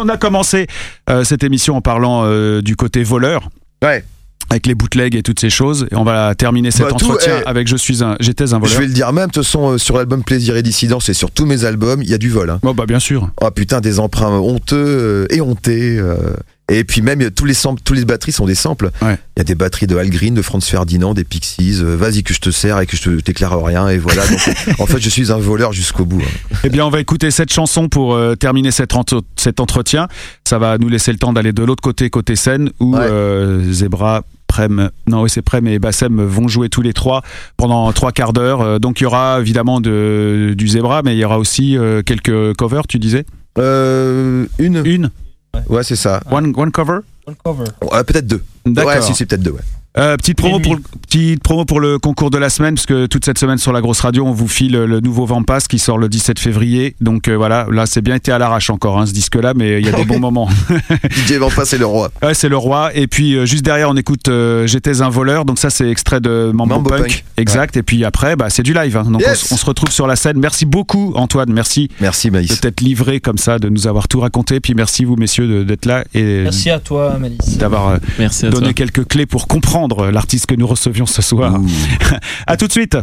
On a commencé euh, cette émission en parlant euh, du côté voleur. Ouais. Avec les bootlegs et toutes ces choses. Et on va terminer cet Bah, tout, entretien eh, avec Je suis un, j'étais un Je voleur. vais le dire même, de toute façon, euh, sur l'album Plaisir et Dissidence et sur tous mes albums, il y a du vol. hein. Bon, bah, bien sûr. Oh putain, des emprunts honteux euh, et hontés. euh. Et puis même, tous les, samples, tous les batteries sont des samples. Il Ouais. y a des batteries de Al Green, de Franz Ferdinand, des Pixies. euh, Vas-y que je te sers et que je te déclare rien. Et voilà. Donc, en fait, je suis un voleur jusqu'au bout. hein. Eh bien, on va écouter cette chanson pour euh, terminer cet, ent- cet entretien. Ça va nous laisser le temps d'aller de l'autre côté, côté scène, où Ouais. euh, Zebra, Prem, non, oui, c'est Prem et Bassem vont jouer tous les trois pendant trois quarts d'heure. Euh, donc, il y aura évidemment de, du Zebra, mais il y aura aussi quelques covers, tu disais? Euh, une. Une Ouais, c'est ça. One, one cover? Ouais, peut-être deux. D'accord. Ouais, si, c'est peut-être deux. Ouais. Euh, petite, promo pour, le- petite promo pour le concours de la semaine, parce que toute cette semaine sur la grosse radio, on vous file le nouveau Vampass qui sort le 17 février. Donc euh, voilà, là c'est bien été à l'arrache encore hein, ce disque-là, mais il y a des bons moments. DJ Vampa, c'est le roi. Ouais, c'est le roi. Et puis euh, juste derrière, on écoute euh, J'étais un voleur. Donc ça, c'est extrait de Mambo, Mambo Punk. Punk. Exact. Et puis après, bah, c'est du live. hein. Donc on Yes. s- on, se retrouve sur la scène. Merci beaucoup, Antoine. Merci Merci, de Maïs. t'être livré comme ça, de nous avoir tout raconté. Puis merci vous, messieurs, de- d'être là et Merci à toi, Malice. d'avoir euh, donné toi. quelques clés pour comprendre l'artiste que nous recevions ce soir. À tout de suite.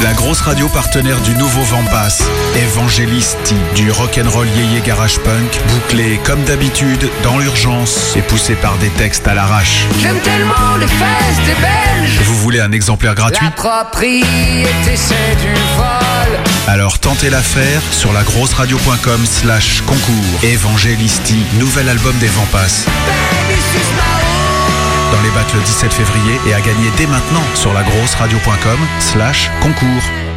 La grosse radio partenaire du nouveau Vampass, Evangelisti, du rock'n'roll yéyé garage punk, bouclé comme d'habitude, dans l'urgence et poussé par des textes à l'arrache. J'aime tellement les fesses des Belges. Vous voulez un exemplaire gratuit La propriété c'est du vol. Alors tentez l'affaire sur lagrosseradio.com slash concours. Evangelisti, nouvel album des ma Dans les bacs le 17 février et à gagner dès maintenant sur lagrosseradio.com slash concours.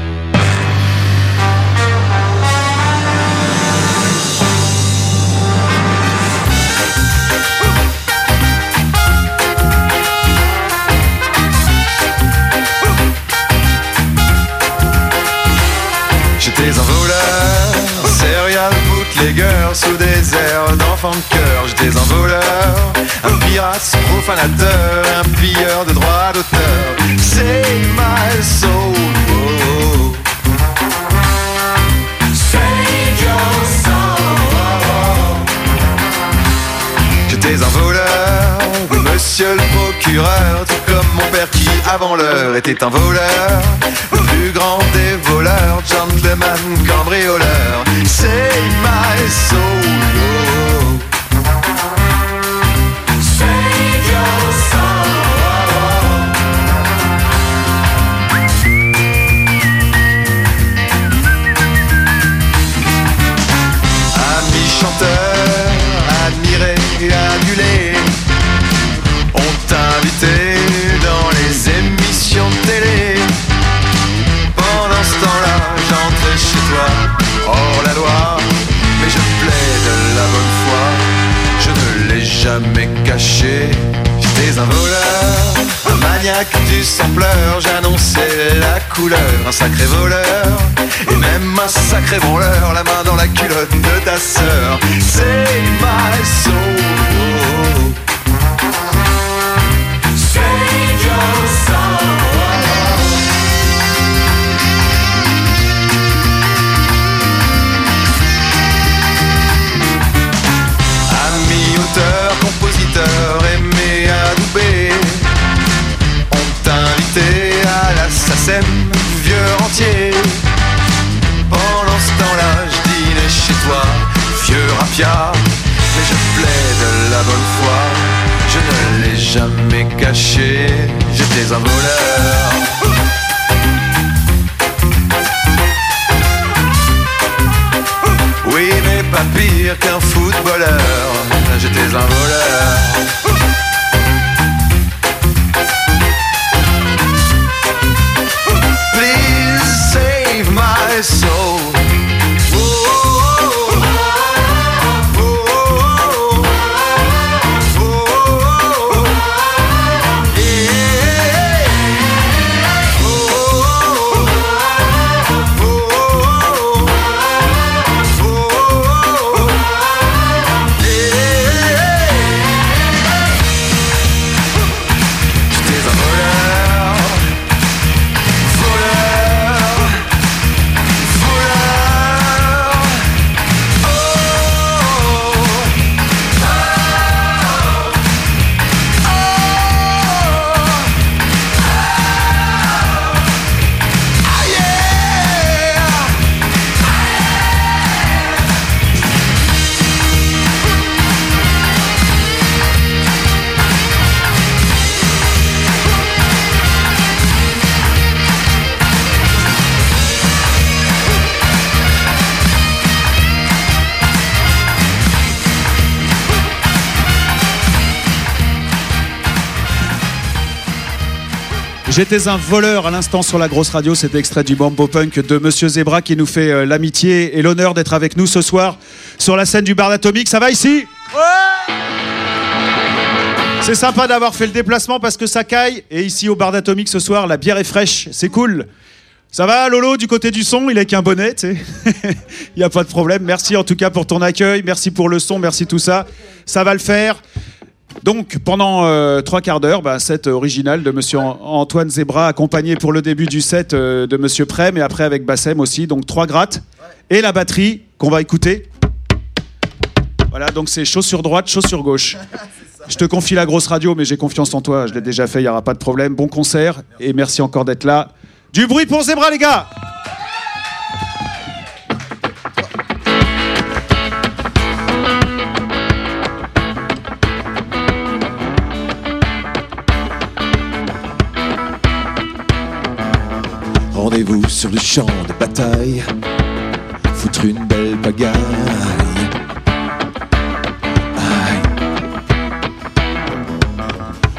Bootlegger sous des airs d'enfant de cœur. J'étais un voleur, un pirate profanateur, un pilleur de droits d'auteur. Save my soul. J'étais un voleur, monsieur le procureur, tout comme mon père qui, avant l'heure, était un voleur. Le plus grand des voleurs, gentleman cambrioleur. Save my soul. Caché. J'étais un voleur, un maniaque du sampleur, j'annonçais la couleur, un sacré voleur, et même un sacré branleur, la main dans la culotte de ta sœur. C'est my soul. J'étais un voleur Oui, mais pas pire qu'un footballeur. J'étais un voleur. J'étais un voleur à l'instant sur la grosse radio. C'était extrait du Bambo Punk de Monsieur Zebra qui nous fait euh, l'amitié et l'honneur d'être avec nous ce soir sur la scène du bar d'Atomique. Ça va ici? C'est sympa d'avoir fait le déplacement parce que ça caille. Et ici au bar d'Atomique ce soir, la bière est fraîche. C'est cool. Ça va Lolo du côté du son? Il est avec un bonnet, tu. Il n'y a pas de problème. Merci en tout cas pour ton accueil. Merci pour le son. Merci tout ça. Ça va le faire. Donc, pendant euh, trois quarts d'heure, bah, set original de Monsieur An- Antoine Zebra, accompagné pour le début du set euh, de Monsieur Prem, et après avec Bassem aussi. Donc, trois grattes. Et la batterie qu'on va écouter. Voilà, donc c'est chaussure droite, chaussure gauche. Je te confie la grosse radio, mais j'ai confiance en toi. Je l'ai déjà fait, il n'y aura pas de problème. Bon concert, et merci encore d'être là. Du bruit pour Zebra, les gars Rendez-vous sur le champ de bataille, foutre une belle pagaille.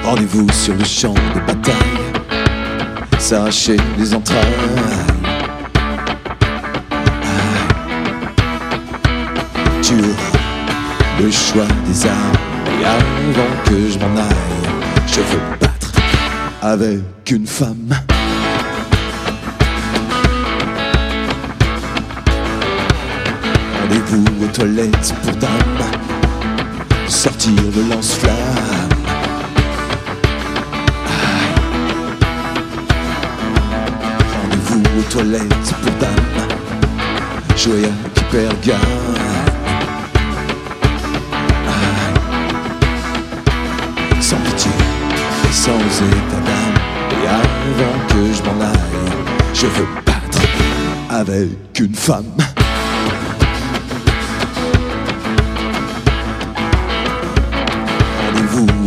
Rendez-vous sur le champ de bataille, s'arracher les entrailles. Aïe. Tu auras le choix des armes, et avant que je m'en aille, je veux battre avec une femme. Rendez-vous aux toilettes pour dames, sortir le lance-flamme. Rendez-vous aux toilettes pour dames, Joya qui perd gagne. sans pitié et sans état d'âme. Et avant que je m'en aille, je veux battre avec une femme.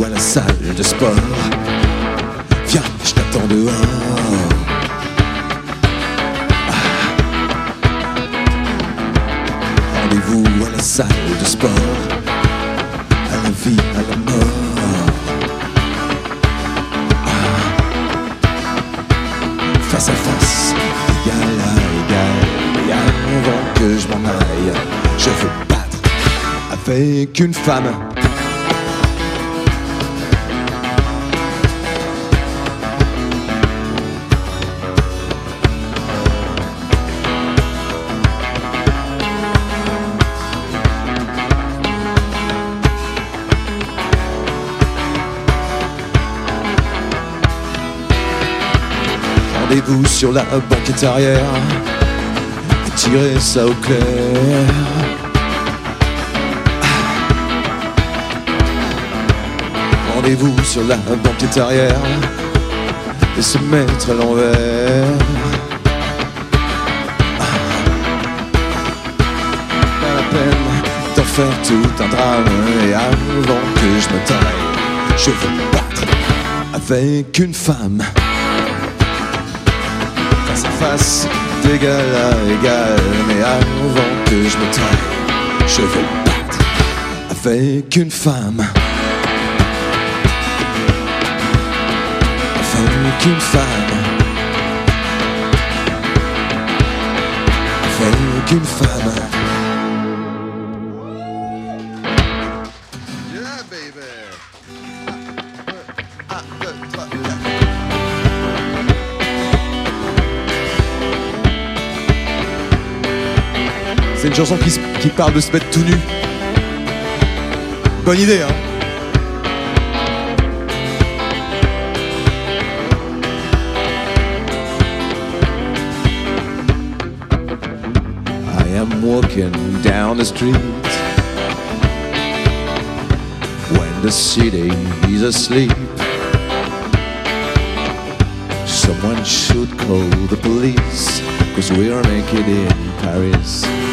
À la salle de sport. Viens, je t'attends dehors. Ah. Rendez-vous à la salle de sport. À la vie, à la mort. face à face, égal à égal. Et avant que je m'en aille, je veux battre avec une femme. Rendez-vous sur la banquette arrière Tirez ça au clair Rendez-vous sur la banquette arrière Et se mettre à l'envers. Pas la peine d'en faire tout un drame Et avant que je me taille Je veux battre avec une femme à face, d'égal à égal. Mais avant que je me taille, je veux battre avec une femme. Avec une femme. Avec une femme. Une chanson qui, parle de se mettre tout nu. Bonne idée, hein I am walking down the street when the city is asleep. Someone should call the police, cause we're naked in Paris.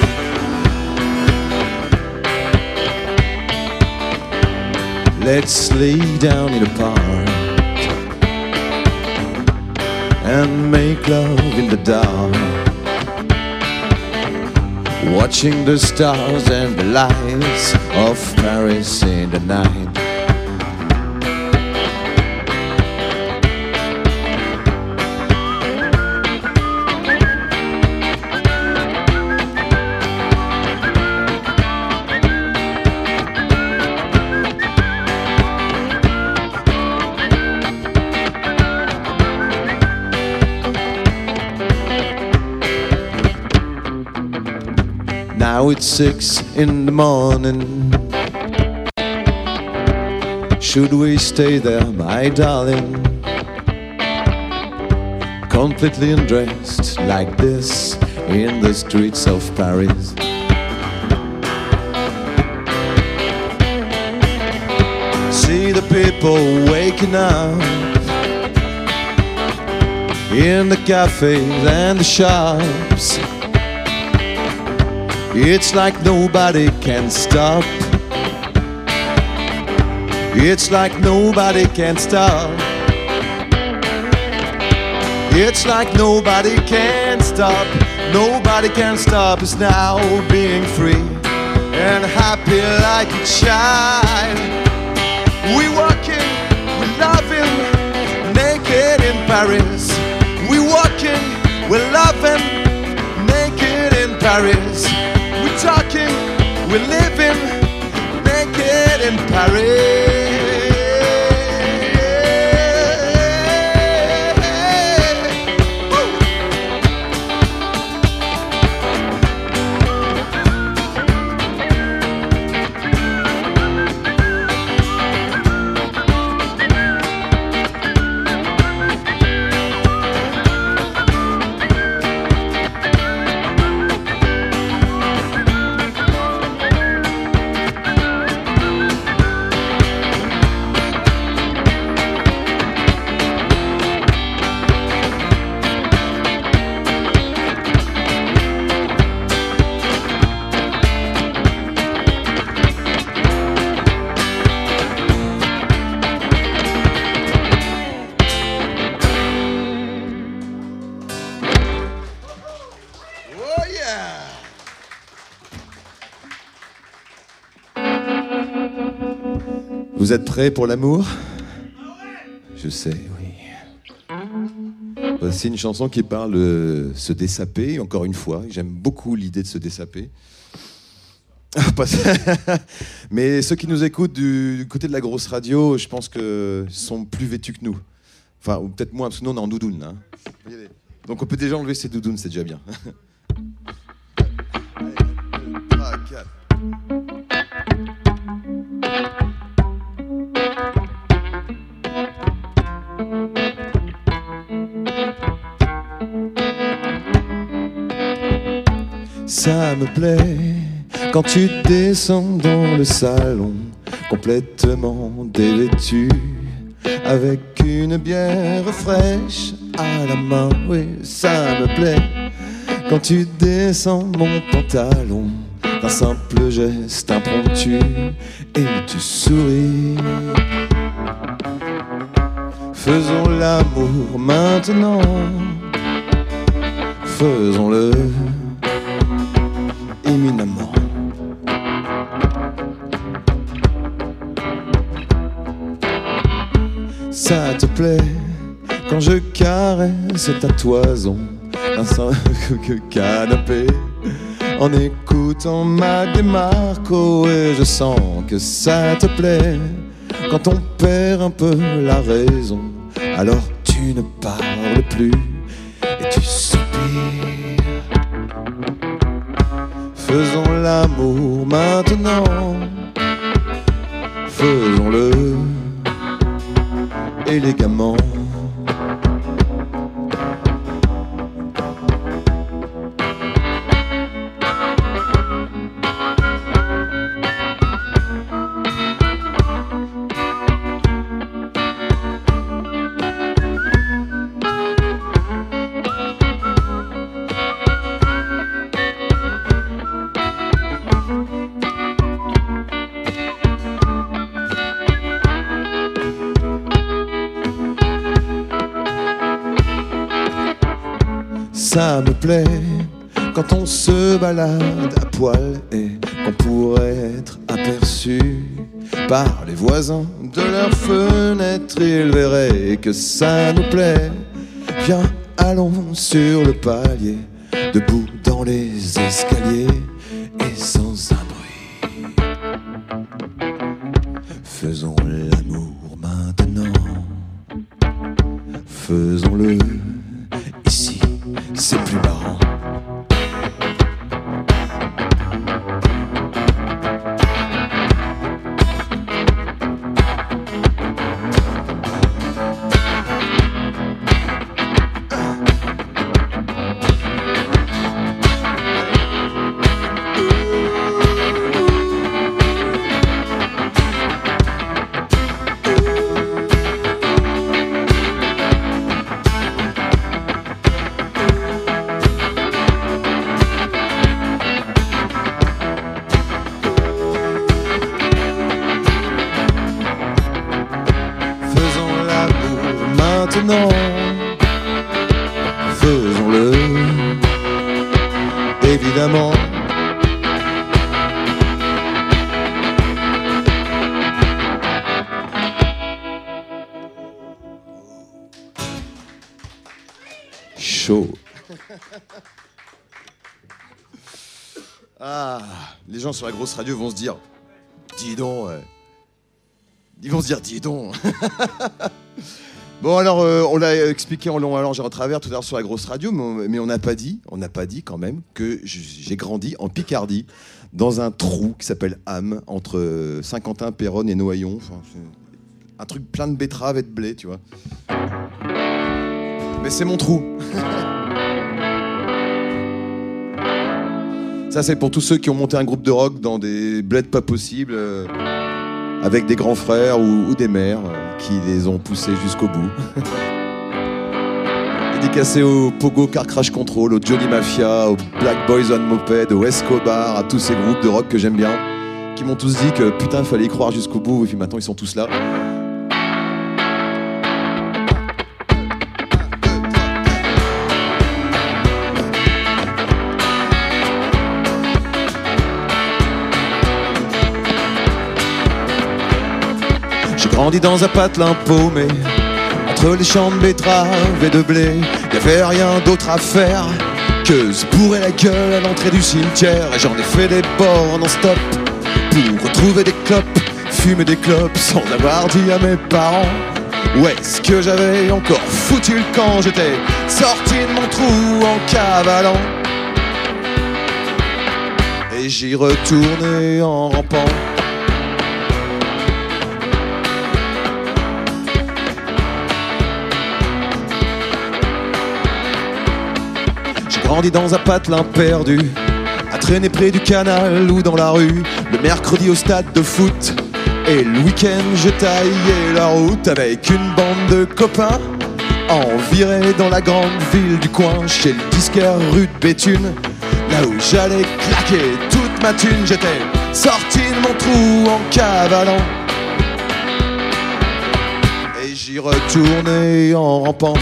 Let's lay down in a park and make love in the dark. Watching the stars and the lights of Paris in the night. Now it's six in the morning. Should we stay there, my darling? Completely undressed like this in the streets of Paris. See the people waking up in the cafes and the shops. It's like nobody can stop. It's like nobody can stop. It's like nobody can stop. Nobody can stop us now being free and happy like a child. We walking, we loving, naked in Paris. We walking, we loving, naked in Paris. We talking, we living, naked in Paris. Vous êtes prêts pour l'amour? Je sais, oui. Voici une chanson qui parle de se dessaper, encore une fois. J'aime beaucoup l'idée de se dessaper. Ah, Mais ceux qui nous écoutent du côté de la grosse radio, je pense que sont plus vêtus que nous. Enfin, ou peut-être moins, parce que nous, on est en doudoune. Hein. Donc on peut déjà enlever ses doudounes, c'est déjà bien. 1, 2, 3, 4. Ça me plaît quand tu descends dans le salon, complètement dévêtu, avec une bière fraîche à la main. Oui, ça me plaît quand tu descends mon pantalon d'un simple geste impromptu et tu souris. Faisons l'amour maintenant, faisons-le Ça te plaît quand je caresse ta toison, un simple canapé, en écoutant ma démarco et je sens que ça te plaît quand on perd un peu la raison. Alors tu ne parles plus Faisons l'amour maintenant. Faisons-le élégamment. Quand on se balade à poil et qu'on pourrait être aperçu par les voisins de leur fenêtre. Ils verraient que ça nous plaît. Viens, allons sur le palier, debout dans les escaliers les gens sur la grosse radio vont se dire, dis donc, ouais. Ils vont se dire, dis donc. bon, alors, euh, on l'a expliqué en long, en large en travers tout à l'heure sur la grosse radio, mais on- n'a pas dit, on n'a pas dit quand même que j'ai grandi en Picardie, dans un trou qui s'appelle Ham, entre euh, Saint-Quentin, Péronne et Noyon. Un truc plein de betteraves et de blé, tu vois. Mais c'est mon trou. Ça, c'est pour tous ceux qui ont monté un groupe de rock dans des bleds pas possibles. euh, avec des grands frères ou, des mères euh, qui les ont poussés jusqu'au bout. Dédicacé au Pogo Car Crash Control, au Johnny Mafia, au Black Boys on Moped, au Escobar, à tous ces groupes de rock que j'aime bien, qui m'ont tous dit que putain, fallait y croire jusqu'au bout, et puis maintenant ils sont tous là. Grandi dans un patelin paumé, entre les champs de betteraves et de blé. Y avait rien d'autre à faire que se bourrer la gueule à l'entrée du cimetière. Et j'en ai fait des bords non-stop pour retrouver des clopes, fumer des clopes sans avoir dit à mes parents. Où est-ce que j'avais encore foutu le camp J'étais sorti de mon trou en cavalant. Et j'y retournais en rampant. Grandi dans un patelin perdu, à traîner près du canal ou dans la rue, le mercredi au stade de foot. Et le week-end, je taillais la route avec une bande de copains. En virée dans la grande ville du coin, chez le disquaire rue de Béthune. Là où j'allais claquer toute ma thune, j'étais sorti de mon trou en cavalant. Et j'y retournais en rampant.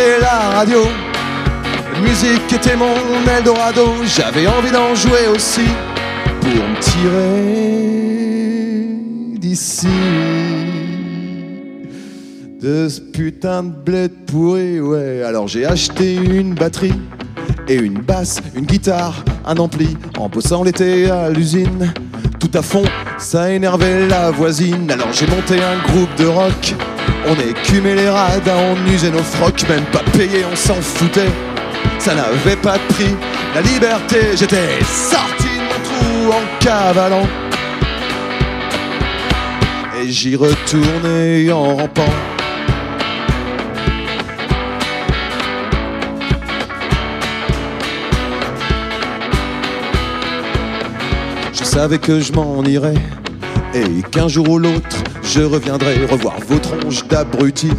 La radio. La musique était mon Eldorado. J'avais envie d'en jouer aussi pour me tirer d'ici. De ce putain de bled pourri, ouais. Alors j'ai acheté une batterie et une basse, une guitare, un ampli. En bossant l'été à l'usine, tout à fond, ça énervait la voisine. Alors j'ai monté un groupe de rock. On écumait les radins, on usait nos frocs, même pas payé, on s'en foutait. Ça n'avait pas de prix, la liberté. J'étais sorti de mon trou en cavalant. Et j'y retournais en rampant. Je savais que je m'en irais et qu'un jour ou l'autre je reviendrai revoir vos tronches d'abrutis.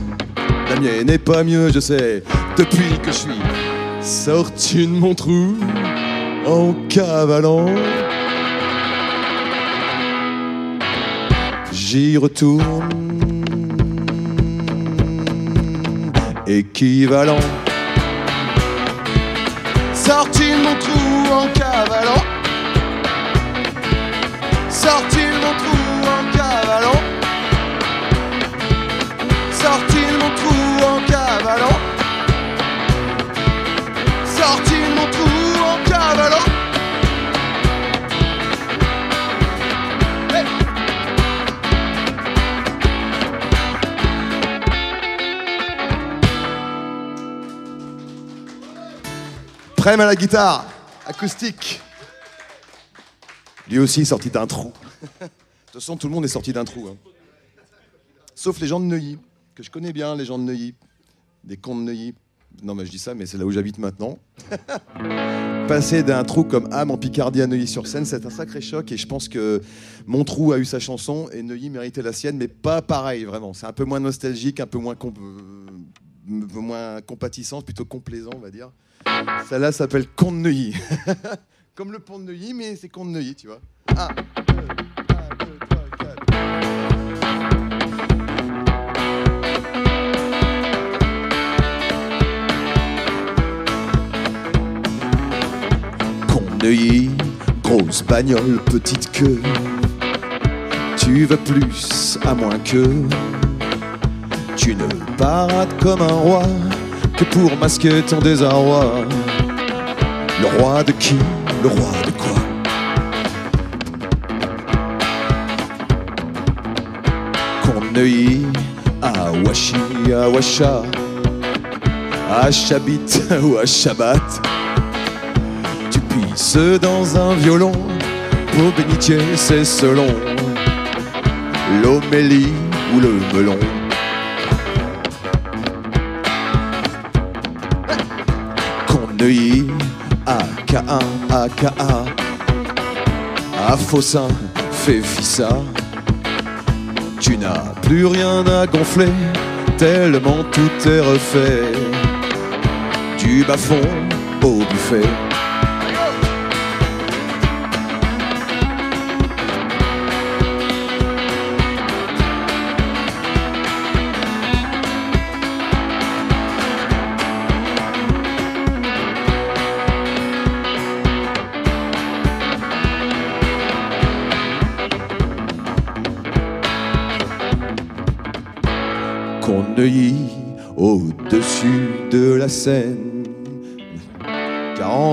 La mienne n'est pas mieux, je sais, depuis que je suis sorti de mon trou en cavalant. J'y retourne équivalent. Sorti de mon trou en cavalant. Sorti de mon trou en cavalant. Sorti de mon trou en cavalant. Sorti de mon trou en cavalant. Hey. Prême à la guitare, acoustique. Lui aussi sorti d'un trou. De toute façon, tout le monde est sorti d'un trou. hein. Sauf les gens de Neuilly, je connais bien, les gens de Neuilly. Des cons de Neuilly. Non, mais je dis ça, mais c'est là où j'habite maintenant. Passer d'un trou comme Ham en Picardie à Neuilly-sur-Seine, c'est un sacré choc. Et je pense que mon trou a eu sa chanson et Neuilly méritait la sienne, mais pas pareil, vraiment. C'est un peu moins nostalgique, un peu moins, comp- euh, moins compatissant, plutôt complaisant, on va dire. Celle-là s'appelle Con de Neuilly. Comme le pont de Neuilly, mais c'est Con de Neuilly, tu vois. Ah. Neuilly, grosse bagnole, petite queue. Tu veux plus, à moins que tu ne parades comme un roi que pour masquer ton désarroi. Le roi de qui? Le roi de quoi? Neuilly, à Washi, à à ou à. Tu pisses dans un violon, pour bénitier c'est selon l'homélie ou le melon. Qu'on Neuilly, à K1, à Fossin, fait fissa. Tu n'as plus rien à gonfler, tellement tout est refait. Du bas-fond au buffet.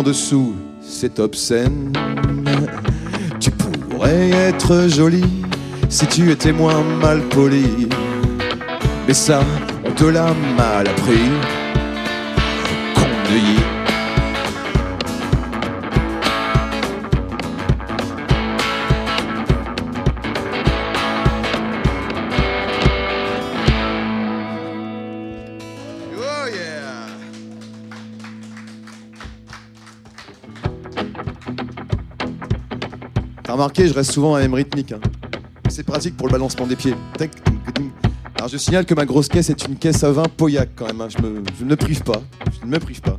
Dessous, c'est obscène. Tu pourrais être jolie si tu étais moins mal poli. Mais ça, on te l'a mal appris. Remarqué, je reste souvent à la même rythmique. hein. C'est pratique pour le balancement des pieds. Alors je signale que ma grosse caisse est une caisse à vin Pauillac quand même. hein. Je, me- ne me prive pas. Je ne me prive pas.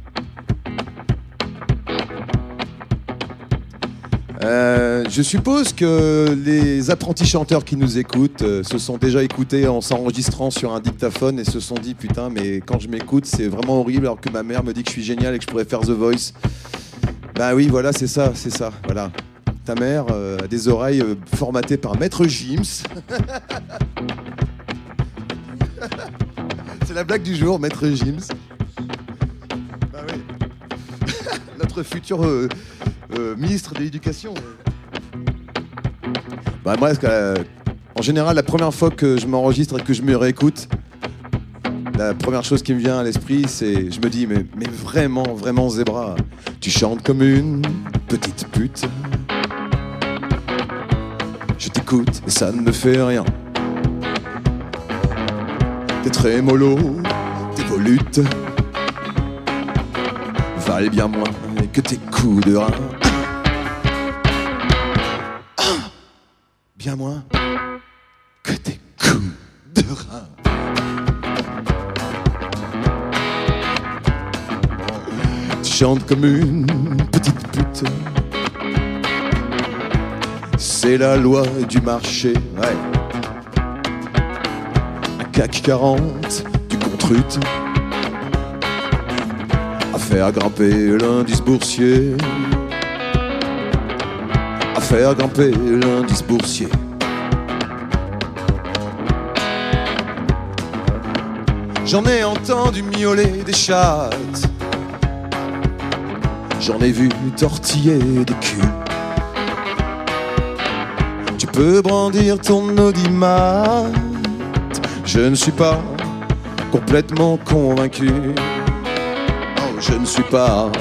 Euh, je suppose que les apprentis chanteurs qui nous écoutent euh, se sont déjà écoutés en s'enregistrant sur un dictaphone et se sont dit putain mais quand je m'écoute c'est vraiment horrible alors que ma mère me dit que je suis génial et que je pourrais faire The Voice. Bah oui voilà c'est ça, c'est ça, voilà. Ta mère euh, a des oreilles euh, formatées par Maître Gims. c'est la blague du jour, Maître Gims. Bah oui. Notre futur euh, euh, ministre de l'Éducation. Bah moi, euh, en général, la première fois que je m'enregistre et que je me réécoute, la première chose qui me vient à l'esprit, c'est, je me dis, mais, mais vraiment, vraiment, Zebra, tu chantes comme une petite pute. Et ça ne me fait rien. T'es très mollo, tes volutes valent bien moins que tes coups de rein. Bien moins que tes coups de rein. Tu chantes comme une petite pute. C'est la loi du marché, ouais. Un CAC 40 du contrute. À faire grimper l'indice boursier. À faire grimper l'indice boursier. J'en ai entendu miauler des chattes. J'en ai vu tortiller des culs. Brandir ton audimat. Je ne suis pas complètement convaincu. Oh, je ne suis pas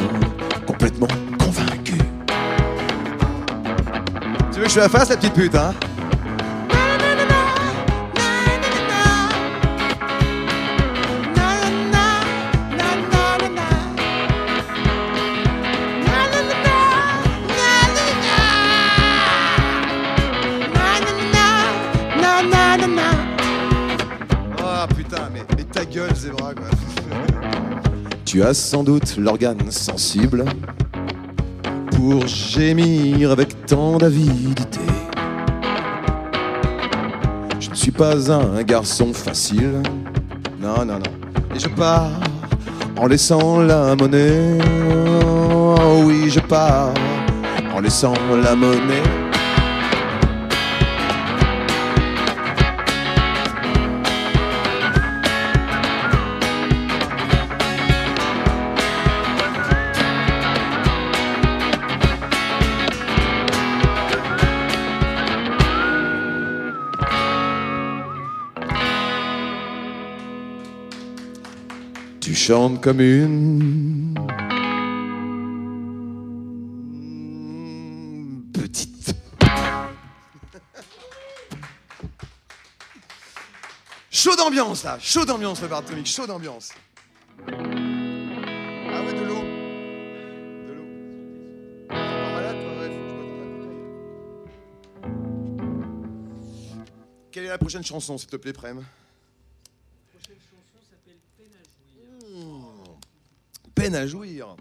complètement convaincu. Tu veux que je fasse, la petite pute, hein? Tu as sans doute l'organe sensible pour gémir avec tant d'avidité. Je ne suis pas un garçon facile. Non, non, non. Et je pars en laissant la monnaie. Oh oui, je pars en laissant la monnaie. Tu chantes comme une petite. Chaud d'ambiance là, chaud d'ambiance le Bartonique, chaud d'ambiance. Ah ouais, de l'eau. De l'eau. T'es pas toi Ouais. Quelle est la prochaine chanson, s'il te plaît, Prem? Peine à jouir.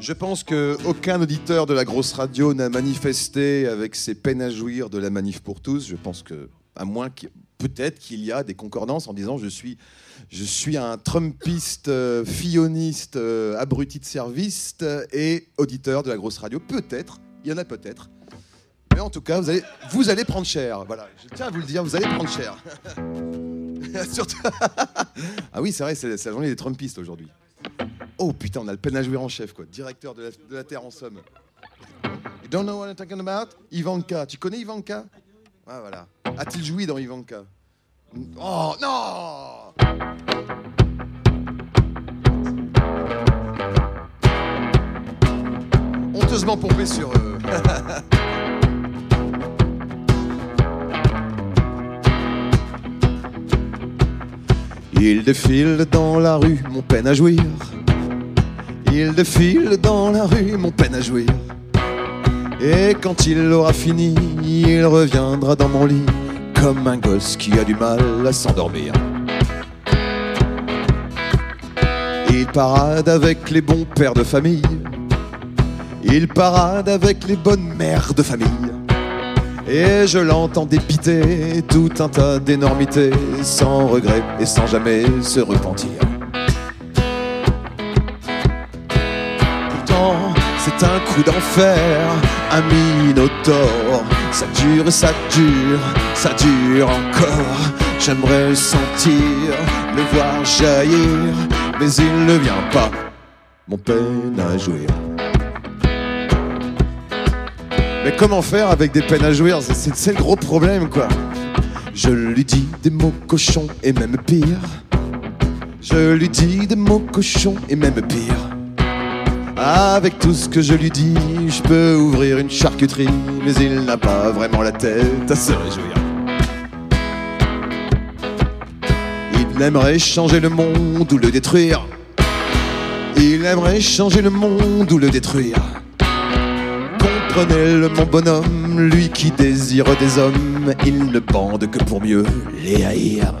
Je pense que aucun auditeur de la grosse radio n'a manifesté avec ses peines à jouir de la manif pour tous. Je pense que, à moins qu'il peut-être qu'il y a des concordances en disant je suis, un Trumpiste, euh, filloniste, euh, abruti de service euh, et auditeur de la grosse radio. Peut-être, il y en a peut-être. Mais en tout cas, vous allez, vous allez prendre cher. Voilà, je tiens à vous le dire, vous allez prendre cher. Ah oui, c'est vrai, c'est c'est la journée des Trumpistes aujourd'hui. Oh putain, on a le peine à jouer en chef, quoi. Directeur de la, de la Terre en somme. You don't know what I'm talking about? Ivanka. Tu connais Ivanka? Ah voilà. A-t-il joui dans Ivanka? Oh non Honteusement pompé sur eux. Il défile dans la rue, mon peine à jouir. Il défile dans la rue, mon peine à jouir. Et quand il aura fini, il reviendra dans mon lit comme un gosse qui a du mal à s'endormir. Il parade avec les bons pères de famille. Il parade avec les bonnes mères de famille. Et je l'entends dépiter tout un tas d'énormités, sans regret et sans jamais se repentir. Pourtant, c'est un coup d'enfer, un minotaure. Ça dure, ça dure, ça dure encore. J'aimerais sentir, le voir jaillir, mais il ne vient pas. Mon peine à jouir. Mais comment faire avec des peines à jouir C'est- le gros problème, quoi. Je lui dis des mots cochons et même pire. Je lui dis des mots cochons et même pire. Avec tout ce que je lui dis, je peux ouvrir une charcuterie, mais il n'a pas vraiment la tête à se réjouir. Il aimerait changer le monde ou le détruire. Il aimerait changer le monde ou le détruire. Comprenez-le, mon bonhomme, lui qui désire des hommes, il ne bande que pour mieux les haïr.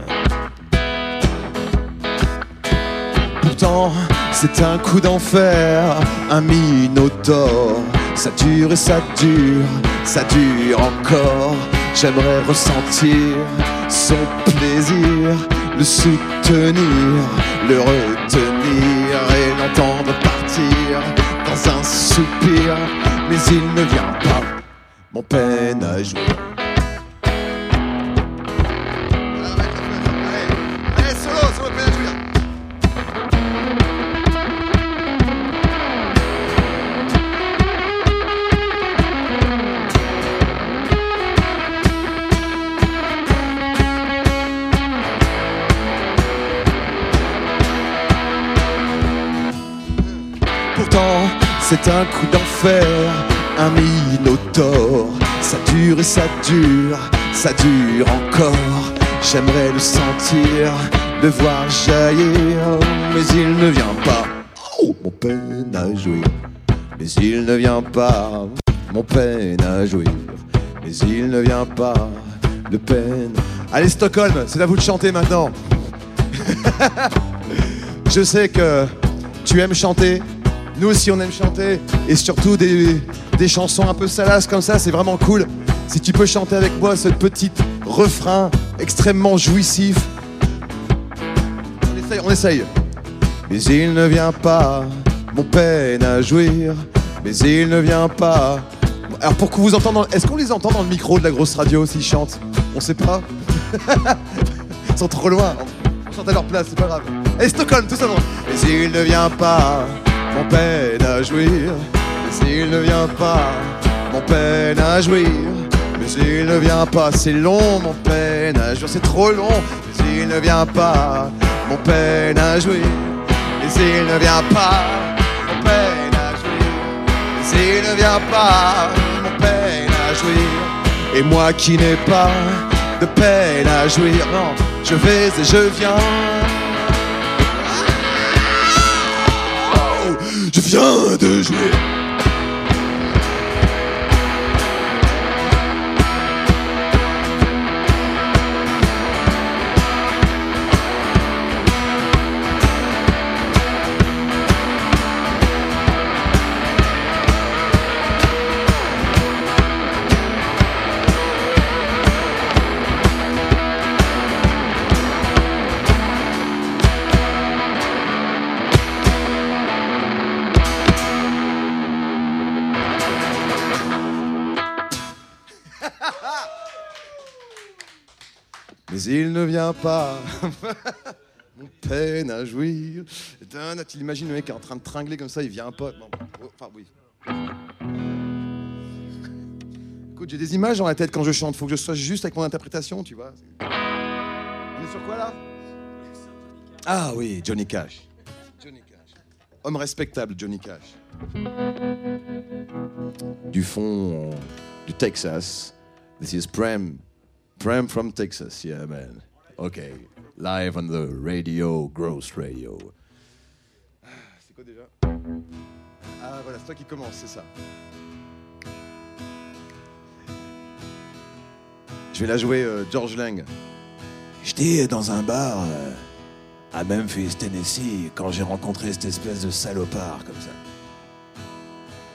Pourtant, c'est un coup d'enfer, un minotaure. Ça dure et ça dure, ça dure encore. J'aimerais ressentir son plaisir, le soutenir, le retenir et l'entendre partir un soupir. Mais il ne vient pas, mon peine c'est un coup d'enfer, un minotaure. Ça dure et ça dure, ça dure encore. J'aimerais le sentir, le voir jaillir, mais il ne vient pas. Oh, mon peine à jouir, mais il ne vient pas. Mon peine à jouir, mais il ne vient pas. De peine. Allez, Stockholm, c'est à vous de chanter maintenant. Je sais que tu aimes chanter. Nous aussi, on aime chanter. Et surtout des, des chansons un peu salaces comme ça, c'est vraiment cool. Si tu peux chanter avec moi ce petit refrain extrêmement jouissif. On essaye, on essaye. Mais il ne vient pas, mon peine à jouir. Mais il ne vient pas. Alors pour que vous entendez, est-ce qu'on les entend dans le micro de la grosse radio s'ils chantent? On sait pas. Ils sont trop loin. On chante à leur place, c'est pas grave. Et Stockholm, tout ça. Mais il ne vient pas, mon peine à jouir. Mais il ne vient pas, mon peine à jouir. Mais il ne vient pas, c'est long, mon peine à jouir. C'est trop long. Mais il ne vient pas, mon peine à jouir. Mais il ne vient pas, mon peine à jouir. Mais il ne vient pas, mon peine à jouir. Et moi qui n'ai pas de peine à jouir, non, je vais et je viens. Je viens de jouer. Vient pas. Mon peine à jouir. Tu l'imagines le mec est en train de tringler comme ça, il vient pas. Bon, oh, Enfin, oui. J'ai des images dans la tête quand je chante. Faut que je sois juste avec mon interprétation, tu vois. On est sur quoi là? Ah oui, Johnny Cash. Johnny Cash. Homme respectable, Johnny Cash. Du fond du Texas. This is Prem. Prem from Texas, yeah man. Okay. Live on the radio, Gross Radio. Ah, C'est quoi déjà? Ah voilà, c'est toi qui commence, c'est ça. Je vais la jouer euh, George Lang. J'étais dans un bar euh, à Memphis, Tennessee, quand j'ai rencontré cette espèce de salopard comme ça.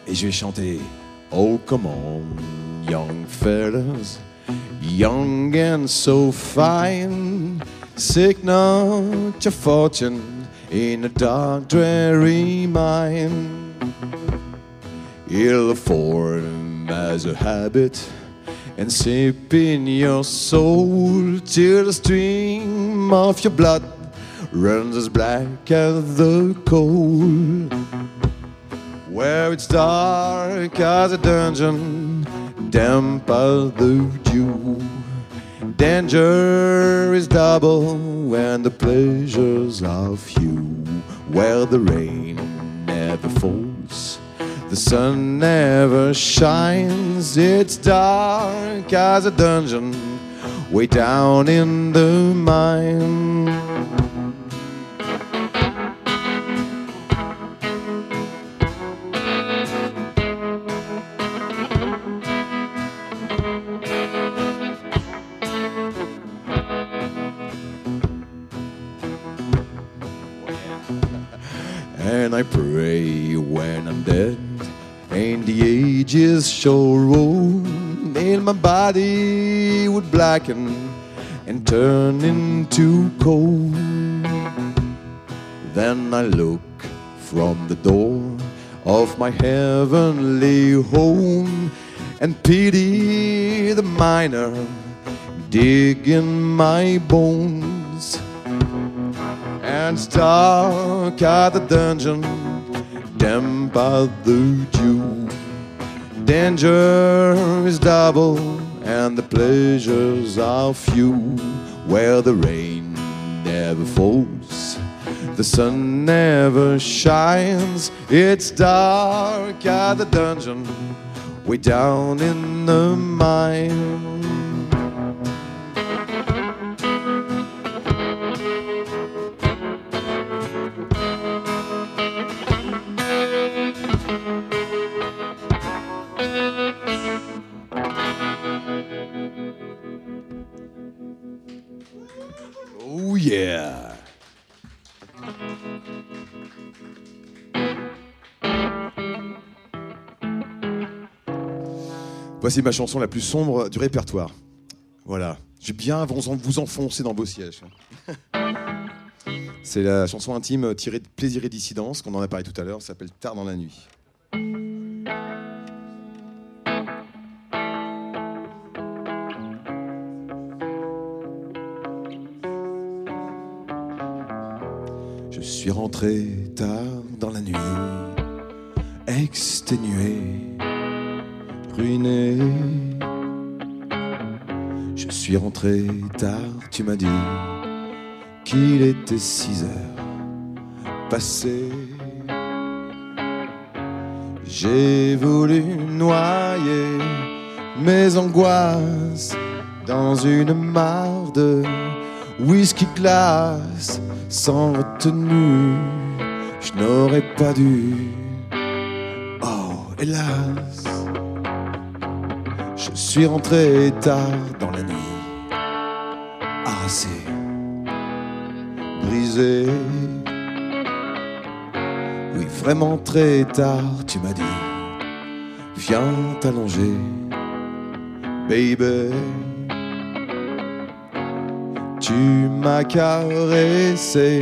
Et je vais chanter Oh, come on, young fellas, young and so fine. Not your fortune in a dark, dreary mine. Ill form as a habit, and sip in your soul till the stream of your blood runs as black as the coal. Where it's dark as a dungeon, damp as the dew. Danger is double when the pleasures are few. Where the rain never falls, the sun never shines. It's dark as a dungeon, way down in the mine. Shall roll, and my body would blacken and turn into coal. Then I look from the door of my heavenly home and pity the miner digging my bones and dark at the dungeon, damp by the dew. Danger is double, and the pleasures are few. Where the rain never falls, the sun never shines. It's dark at the dungeon, way down in the mine. Voici ma chanson la plus sombre du répertoire. Voilà. J'ai bien vous en- vous enfoncer dans vos sièges. C'est la chanson intime tirée de Plaisir et Dissidence, qu'on en a parlé tout à l'heure, s'appelle Tard dans la nuit. Je suis rentré tard dans la nuit, exténué, Je suis rentré tard, tu m'as dit qu'il était 6 heures passées. J'ai voulu noyer mes angoisses dans une mare de whisky glace sans retenue. Je n'aurais pas dû. Oh, hélas. Je suis rentré tard dans la nuit, harassé, brisé. Oui, vraiment très tard, tu m'as dit, viens t'allonger, baby. Tu m'as caressé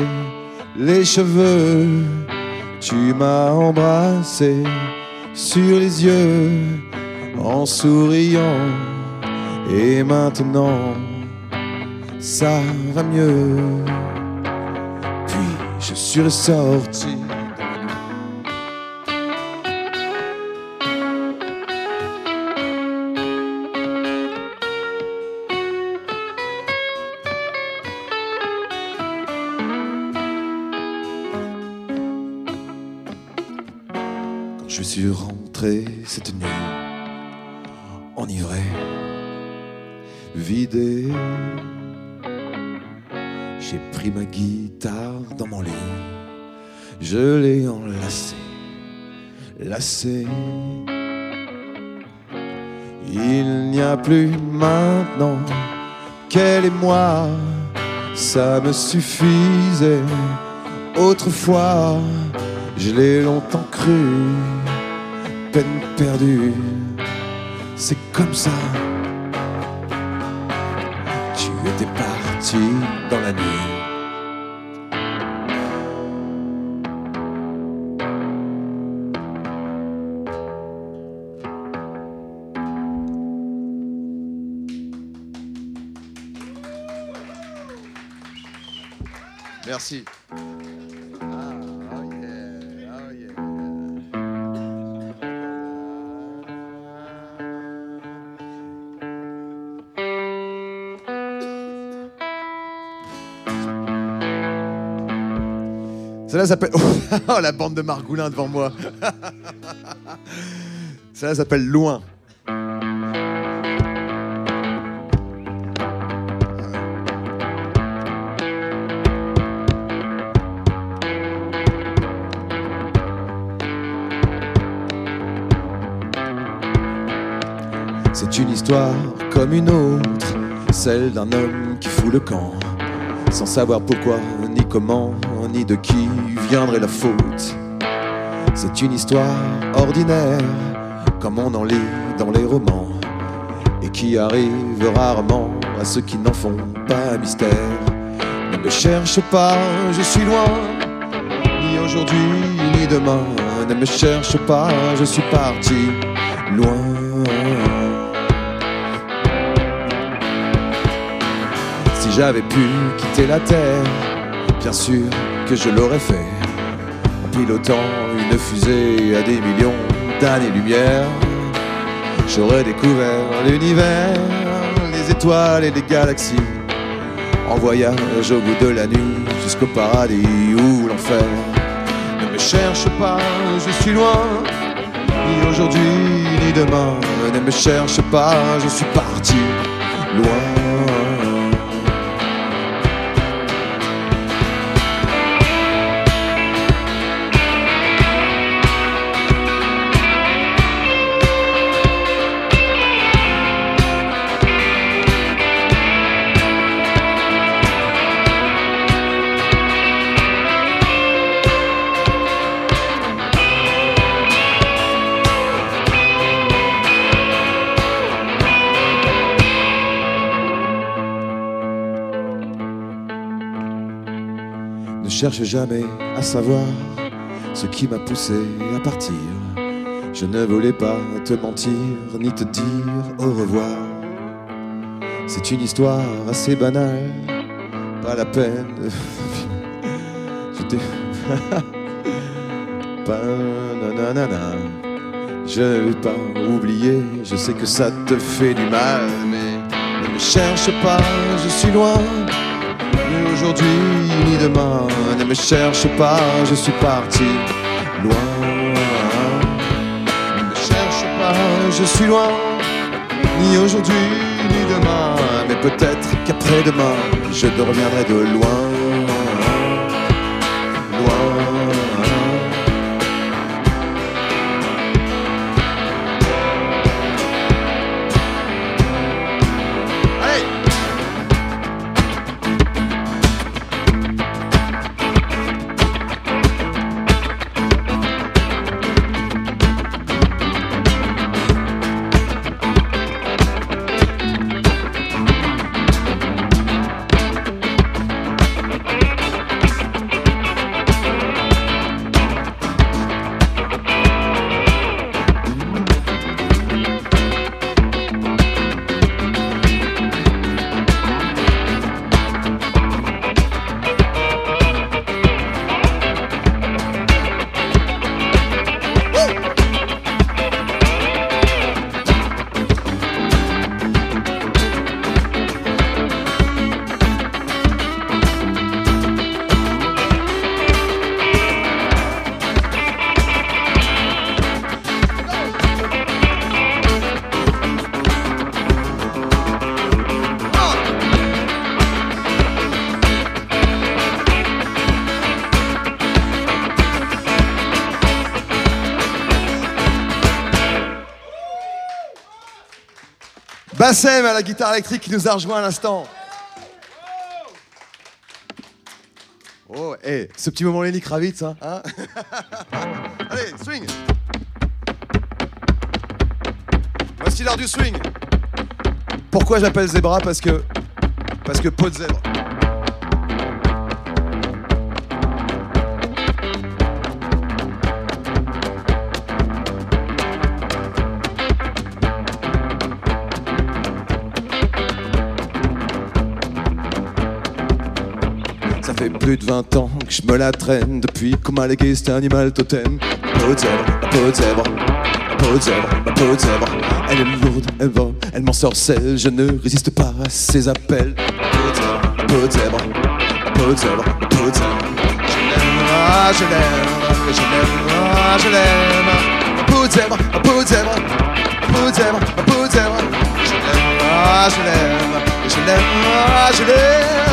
les cheveux, tu m'as embrassé sur les yeux en souriant. Et maintenant, ça va mieux. Puis je suis ressorti. Je suis rentré cette nuit, enivré. J'ai pris ma guitare dans mon lit, je l'ai enlacée, lacée. Il n'y a plus maintenant qu'elle et moi, ça me suffisait. Autrefois, je l'ai longtemps cru, peine perdue, c'est comme ça. Tu étais parti dans la nuit. Merci. S'appelle. Oh, la bande de Margoulin devant moi. Celle-là s'appelle Loin. C'est une histoire comme une autre, celle d'un homme qui fout le camp, sans savoir pourquoi, ni comment, ni de qui viendrait la faute. C'est une histoire ordinaire, comme on en lit dans les romans, et qui arrive rarement à ceux qui n'en font pas mystère. Ne me cherche pas, je suis loin, ni aujourd'hui, ni demain. Ne me cherche pas, je suis parti loin. Si j'avais pu quitter la terre, bien sûr que je l'aurais fait. En pilotant une fusée à des millions d'années-lumière, j'aurais découvert l'univers, les étoiles et les galaxies. En voyage au bout de la nuit jusqu'au paradis ou l'enfer. Ne me cherche pas, je suis loin, ni aujourd'hui ni demain. Ne me cherche pas, je suis parti loin. Jamais à savoir ce qui m'a poussé à partir. Je ne voulais pas te mentir ni te dire au revoir. C'est une histoire assez banale, pas la peine. Je t'ai. Je ne vais pas oublier, je sais que ça te fait du mal, mais ne me cherche pas, je suis loin aujourd'hui ni demain. Ne me cherche pas, je suis parti loin. Ne me cherche pas, je suis loin, ni aujourd'hui ni demain. Mais peut-être qu'après-demain, je te reviendrai de loin. Loin. Bassem à la guitare électrique qui nous a rejoint à l'instant. Oh, eh, ce petit moment Lenny Kravitz, hein, hein Allez, swing Voici l'heure du swing. Pourquoi j'appelle zébra Parce que... Parce que peau de. Plus de 20 ans que je me la traîne depuis qu'on m'a légué cet animal totem. Ma peau de zèbre, ma peau de zèbre, ma peau de zèbre, ma peau de zèbre. Elle est lourde, elle vole, elle m'ensorcelle, je ne résiste pas à ses appels. Ma peau de zèbre, ma peau de zèbre, ma peau de zèbre. Je l'aime, ah, je l'aime, je l'aime, ah, je l'aime. Ma peau de zèbre, ma peau de zèbre, ma peau de zèbre, ma peau de zèbre. Je l'aime, ah, je l'aime, je l'aime, ah, je l'aime.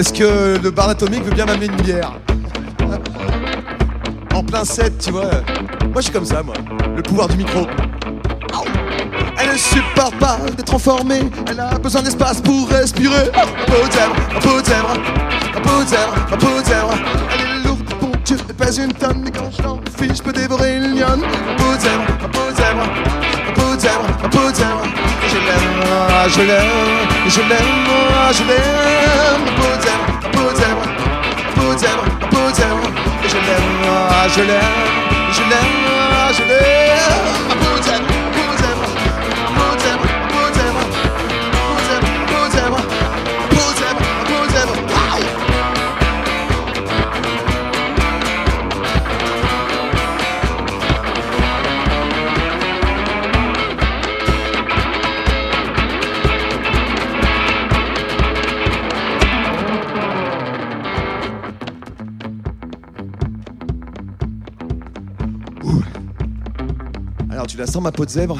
Est-ce que le bar atomique veut bien m'amener une bière En plein set, tu vois. Moi, je suis comme ça, moi. Le pouvoir du micro. Elle ne supporte pas d'être enfermée. Elle a besoin d'espace pour respirer. Ma peau zèbre, peau zèbre, peau zèbre, peau zèbre. Elle est lourde, bon Dieu, elle pèse une tonne. Mais quand je l'enfile, je peux dévorer une lionne. Ma peau zèbre, peau zèbre, ma peau de zèbre. Je l'aime, je l'aime, je l'aime, je l'aime. Ma peau de zèbre, ma peau de zèbre, ma peau de zèbre. Je l'aime, je l'aime, je l'aime, je l'aime. Sens ma peau de zèbre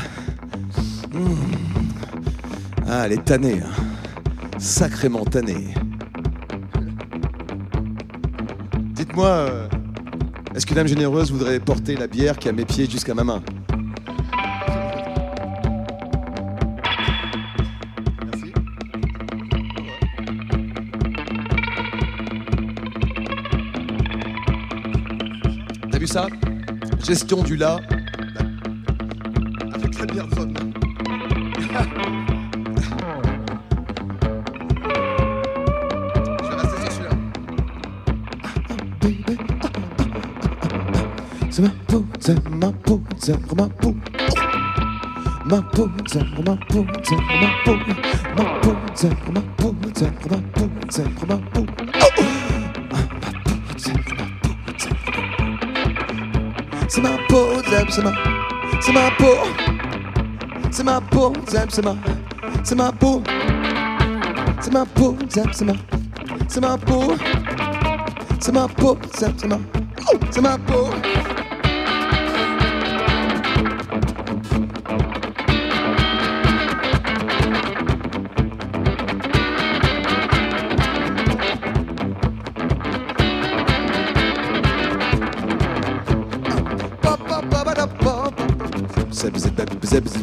Mmh. Ah elle est tannée, hein. sacrément tannée. Dites-moi, euh, est-ce que Dame Généreuse voudrait porter la bière qui a mes pieds jusqu'à ma main? T'as vu ça? Gestion du là. C'est ma peau, c'est ma peau, c'est ma peau. Ma peau, c'est ma peau, c'est ma peau. Ma peau, c'est ma peau, c'est ma peau, c'est ma peau. C'est ma peau, c'est ma, c'est ma peau. C'est ma peau, c'est ma, c'est ma peau. C'est ma peau, c'est ma, c'est ma peau. C'est ma peau, c'est ma, c'est ma peau.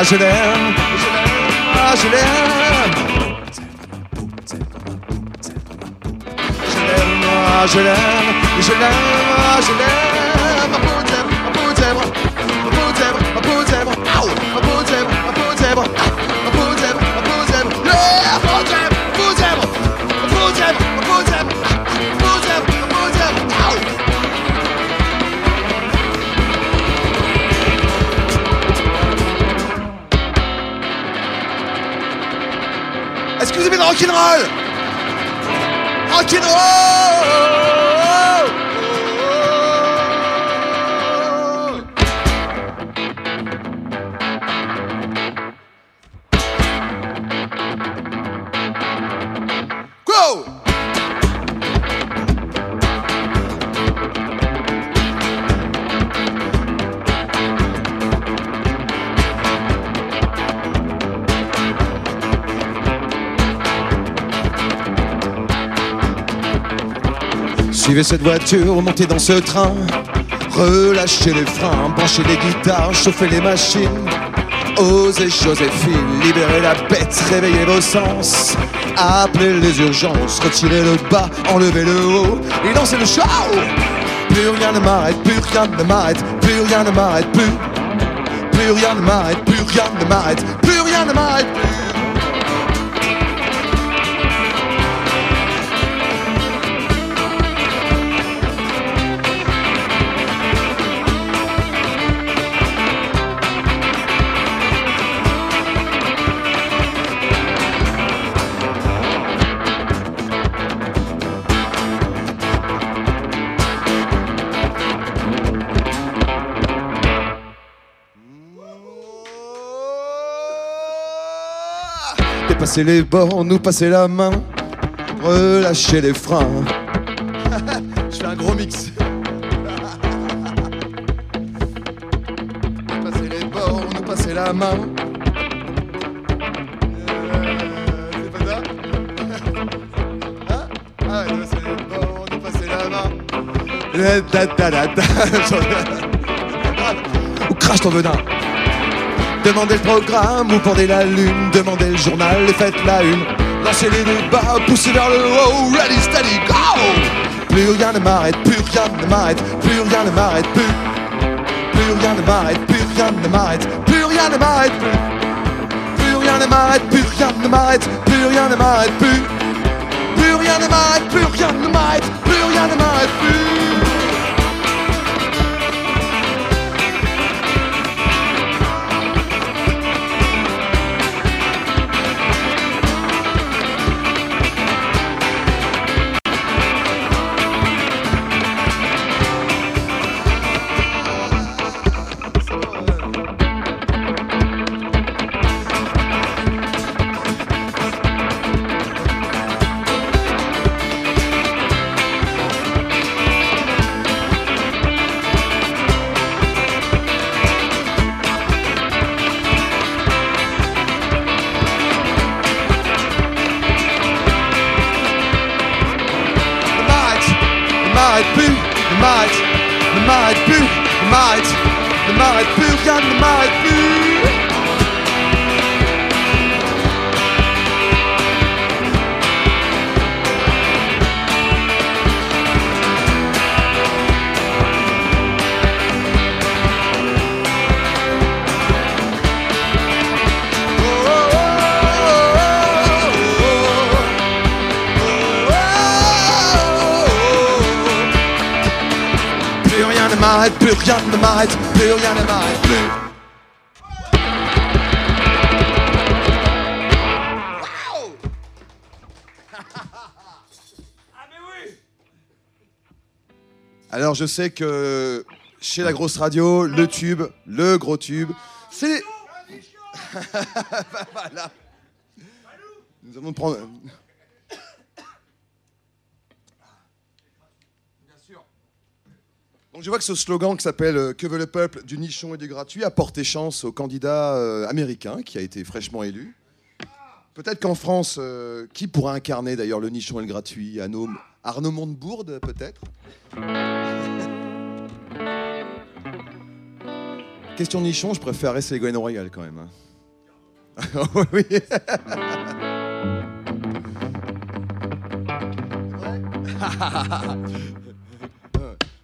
moi je l'aime, je l'aime, je l'aime. Rock'n'roll! Rock'n'roll Suivez cette voiture, montez dans ce train, relâchez les freins, branchez les guitares, chauffez les machines. Osez Joséphine, libérez la bête, réveillez vos sens. Appelez les urgences, retirez le bas, enlevez le haut et lancez le show. Plus rien ne m'arrête, plus rien ne m'arrête, plus rien ne m'arrête, plus. Plus rien ne m'arrête, plus rien ne m'arrête, plus rien ne m'arrête, plus. Dépassez les bords, nous passer la main, relâchez les freins. Je fais un gros mix. Dépassez les bords, nous passer la main. C'est pas ça ouais, dépassez les bords, nous passer la main. Da, da, da, da, da. Ou crache ton venin. Demandez le programme ou pendez la lune, demandez le journal et faites la une. Lancez les débats, poussez vers le haut, ready, steady, go! Plus rien ne m'arrête, plus rien ne m'arrête, plus rien ne m'arrête, plus. Plus rien ne m'arrête, plus rien ne m'arrête, plus rien ne m'arrête, plus. Plus rien ne m'arrête, plus rien ne m'arrête, plus rien ne m'arrête, plus. Plus rien ne m'arrête, plus rien ne m'arrête, plus rien ne m'arrête, plus. Je sais que chez la grosse radio, le tube, le gros tube, c'est... voilà. Nous allons prendre... Donc je vois que ce slogan qui s'appelle euh, Que veut le peuple du nichon et du gratuit a porté chance au candidat euh, américain qui a été fraîchement élu. Peut-être qu'en France, euh, qui pourra incarner d'ailleurs le nichon et le gratuit Arnaud, Arnaud Montebourg, peut-être Question nichon, je préférerais Ségolène Royal quand même. hein. oui.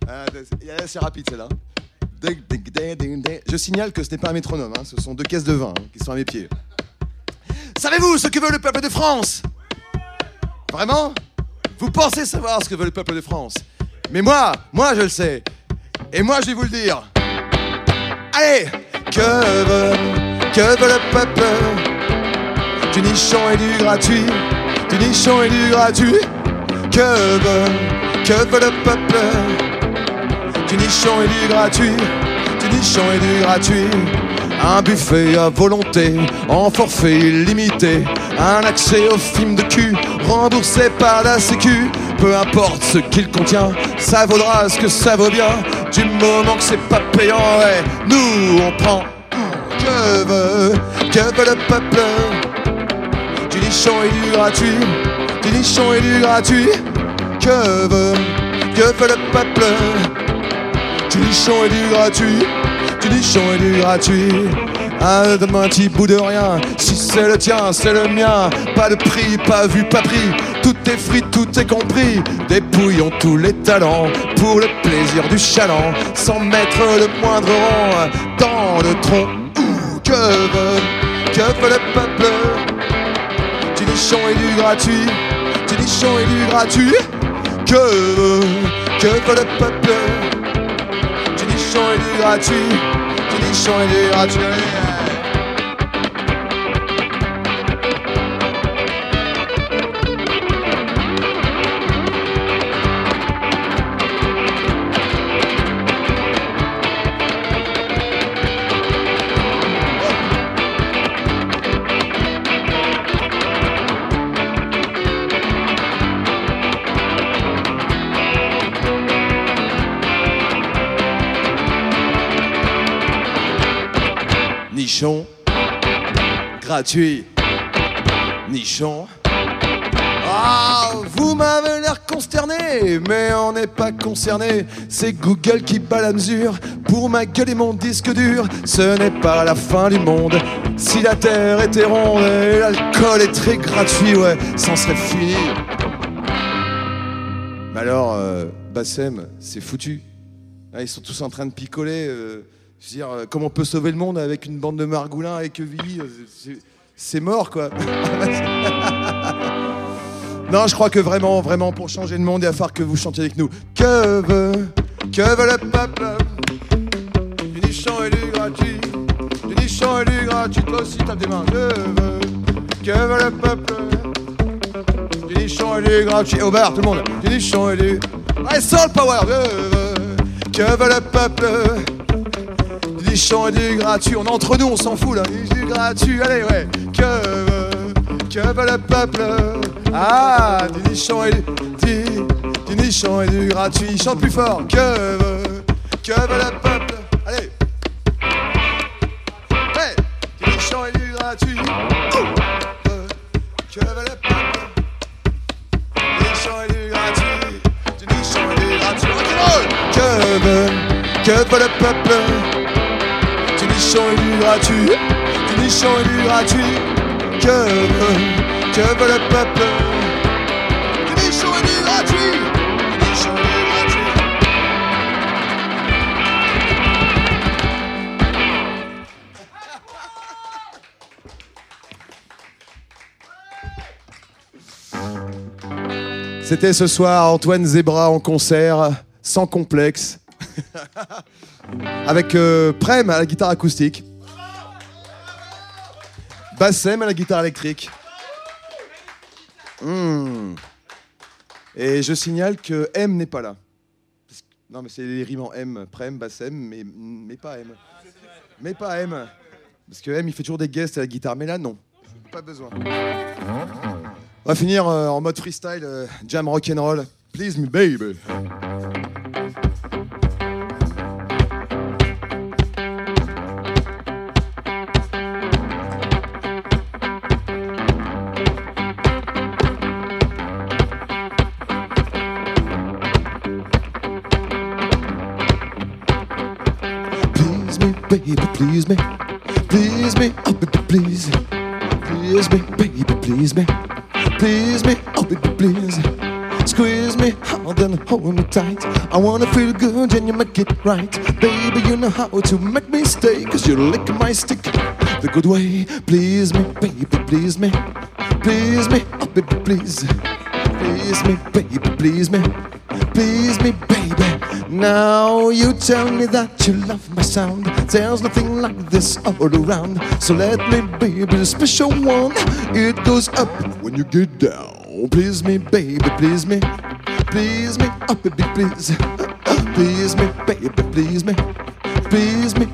Ah, c'est- rapide celle-là. Je signale que ce n'est pas un métronome, hein, ce sont deux caisses de vin hein, qui sont à mes pieds. Savez-vous ce que veut le peuple de France? Vraiment? Vous pensez savoir ce que veut le peuple de France Mais moi, moi je le sais. Et moi je vais vous le dire. Allez Que veut, que veut le peuple? Du nichon et du gratuit du nichon et du gratuit. Que veut, que veut le peuple? Du nichon et du gratuit, du nichon et du gratuit. Un buffet à volonté, en forfait illimité. Un accès au film de cul, remboursé par la sécu. Peu importe ce qu'il contient, ça vaudra ce que ça vaut bien. Du moment que c'est pas payant, ouais, nous on prend. Que veut, que veut le peuple? Du nichon et du gratuit, du nichon et du gratuit. Que veut, que veut le peuple? Du nichon et du gratuit, du nichon et du gratuit. Ah, donne-moi un petit bout de rien. Si c'est le tien, c'est le mien. Pas de prix, pas vu, pas pris. Tout est frit, tout est compris. Dépouillons tous les talents pour le plaisir du chaland. Sans mettre le moindre rang dans le tronc. Que veut, que veut le peuple? Du nichon et du gratuit. Du nichon et du gratuit. Que veut, que veut le peuple? Du nichon et du gratuit. Du nichon gratuit, nichon. Ah, vous m'avez l'air consterné, mais on n'est pas concerné. C'est Google qui bat la mesure pour ma gueule et mon disque dur. Ce n'est pas la fin du monde. Si la terre était ronde et l'alcool est très gratuit, ouais, ça serait fini. Mais alors, euh, Bassem, c'est foutu. Ah, ils sont tous en train de picoler. euh, je veux dire, euh, comment on peut sauver le monde avec une bande de margoulins et quevilles euh, c'est- C'est mort, quoi. non, je crois que vraiment, vraiment, pour changer le monde, il va falloir que vous chantiez avec nous. Que veut, que veut le peuple? Du nichon et du gratuit. Du nichon et du gratuit. Toi aussi, tape des mains. Que veut, que veut le peuple? Du nichon et du gratuit. Au bar, tout le monde. Du nichon et du. Allez, sans le power. Que veut, que veut le peuple? Du nichon et du gratuit, on entre nous, on s'en fout là. Du gratuit, allez, ouais. Que veut, que veut le peuple? Ah, du nichon et du, du, nichon et du gratuit. Chante plus fort. Que veut, que veut le peuple? Allez. Ouais, du et du gratuit. Que veut le peuple? Du nichon et du gratuit. Du nichon et du gratuit. Que veut, que veut le peuple? Du nichon et du gratuit, du nichon et du gratuit. Que veut, que veut le peuple? Du nichon et du gratuit, du nichon et du gratuit. C'était ce soir Antoine Zebra en concert, sans complexe, avec euh, Prem à la guitare acoustique, Bassem à la guitare électrique. Hmm. Et je signale que M n'est pas là. Non, mais c'est les rimes en M, Prem, Bassem, mais, mais pas M. Mais pas M. Parce que M, il fait toujours des guests à la guitare, mais là, non. Pas besoin. On va finir euh, en mode freestyle, euh, jam rock'n'roll. Please me, baby. Baby, please me. Please me, oh baby, please. Please me, baby, please me. Please me, oh baby, please. Squeeze me hard and hold me tight. I wanna feel good and you make it right. Baby, you know how to make me stay. Cause you lick my stick the good way. Please me, baby, please me. Please me, oh baby, please. Please me, baby, please me. Please me, baby. Now you tell me that you love my sound. There's nothing like this all around. So let me be the special one. It goes up when you get down. Please me, baby, please me. Please me, oh baby, please. Please me, baby, please me. Please me,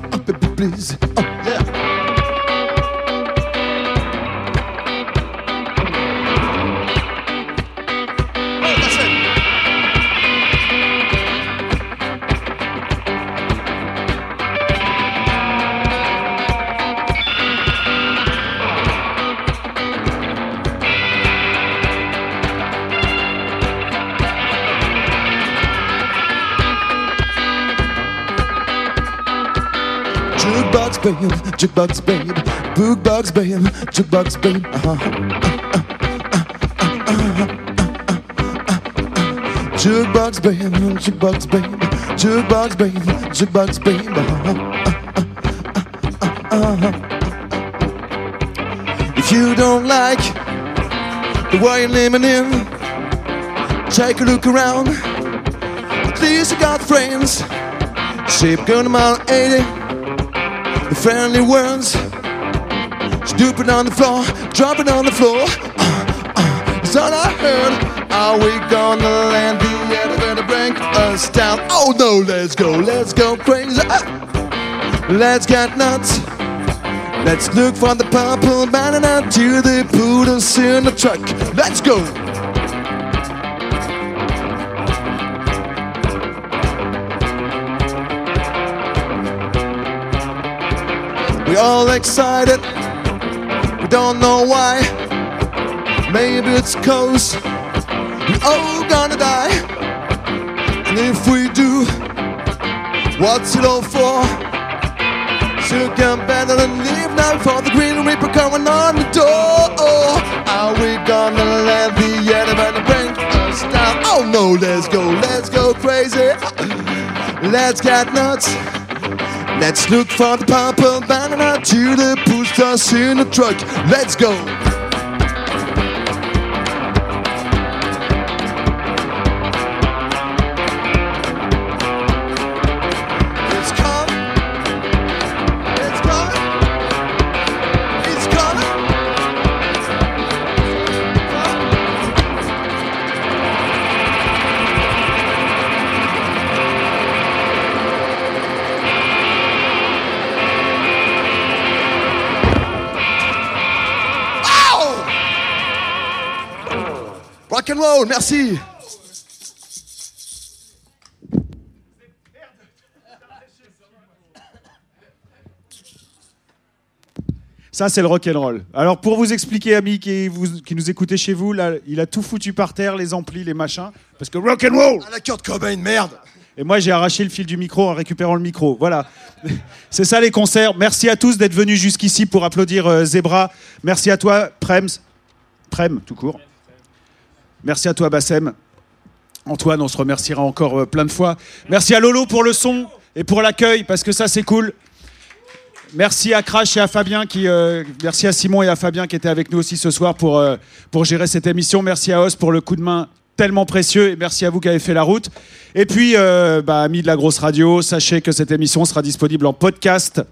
jukebox babe, bookbox babe, jukebox babe. Uh-huh. Jukebox babe, jukebox babe, jukebox babe, jukebox babe. Uh-huh. If you don't like the way you're living in, take a look around. At least you got friends. Shape gun mile 80 the friendly words. Stupid on the floor, dropping on the floor. Uh, uh, all I heard. Are we gonna land the elevator break us down? Oh no, let's go, let's go crazy. Let's get nuts. Let's look for the purple banana to the us in the truck. Let's go. We all excited. We don't know why. Maybe it's cause we all gonna die. And if we do, what's it all for? So come better than leave now for the green reaper coming on the door. Are we gonna let the elevator bring us down? Oh no, let's go, let's go crazy. Let's get nuts. Let's look for the purple banana to the push us in the truck. Let's go. Merci. Ça, c'est le rock and roll. Alors, pour vous expliquer, amis qui, vous- qui nous écoutez chez vous, là, il a tout foutu par terre, les amplis, les machins, parce que rock and roll. À la Kurt Cobain, merde. Et moi, j'ai arraché le fil du micro en récupérant le micro. Voilà. C'est ça les concerts. Merci à tous d'être venus jusqu'ici pour applaudir euh, Zebra. Merci à toi, Prems. Prem, tout court. Merci à toi, Bassem. Antoine, on se remerciera encore euh, plein de fois. Merci à Lolo pour le son et pour l'accueil, parce que ça, c'est cool. Merci à Crash et à Fabien qui, euh, merci à Simon et à Fabien qui étaient avec nous aussi ce soir pour, euh, pour gérer cette émission. Merci à Os pour le coup de main tellement précieux et merci à vous qui avez fait la route. Et puis, euh, bah, amis de la grosse radio, sachez que cette émission sera disponible en podcast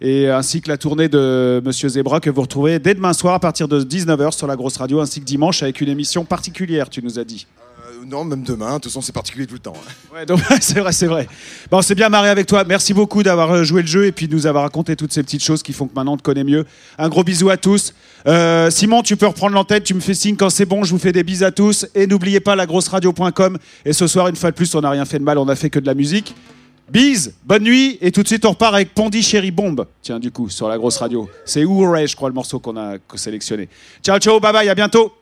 et ainsi que la tournée de Monsieur Zebra que vous retrouverez dès demain soir à partir de 19h sur la grosse radio ainsi que dimanche avec une émission particulière, tu nous as dit. Euh, non, même demain. De toute façon, c'est particulier tout le temps. hein. Ouais, donc, c'est vrai, c'est vrai. Bon, c'est bien marré avec toi. Merci beaucoup d'avoir euh, joué le jeu et puis de nous avoir raconté toutes ces petites choses qui font que maintenant on te connaît mieux. Un gros bisou à tous. Euh, Simon, tu peux reprendre l'entête. Tu me fais signe quand c'est bon. Je vous fais des bises à tous. Et n'oubliez pas lagrosseradio.com. Et ce soir, une fois de plus, on n'a rien fait de mal. On a fait que de la musique. Bise, bonne nuit. Et tout de suite, on repart avec Pondy Chéri Bombe. Tiens, du coup, sur la grosse radio. C'est Hooray, je crois, le morceau qu'on a sélectionné. Ciao, ciao, bye bye. À bientôt.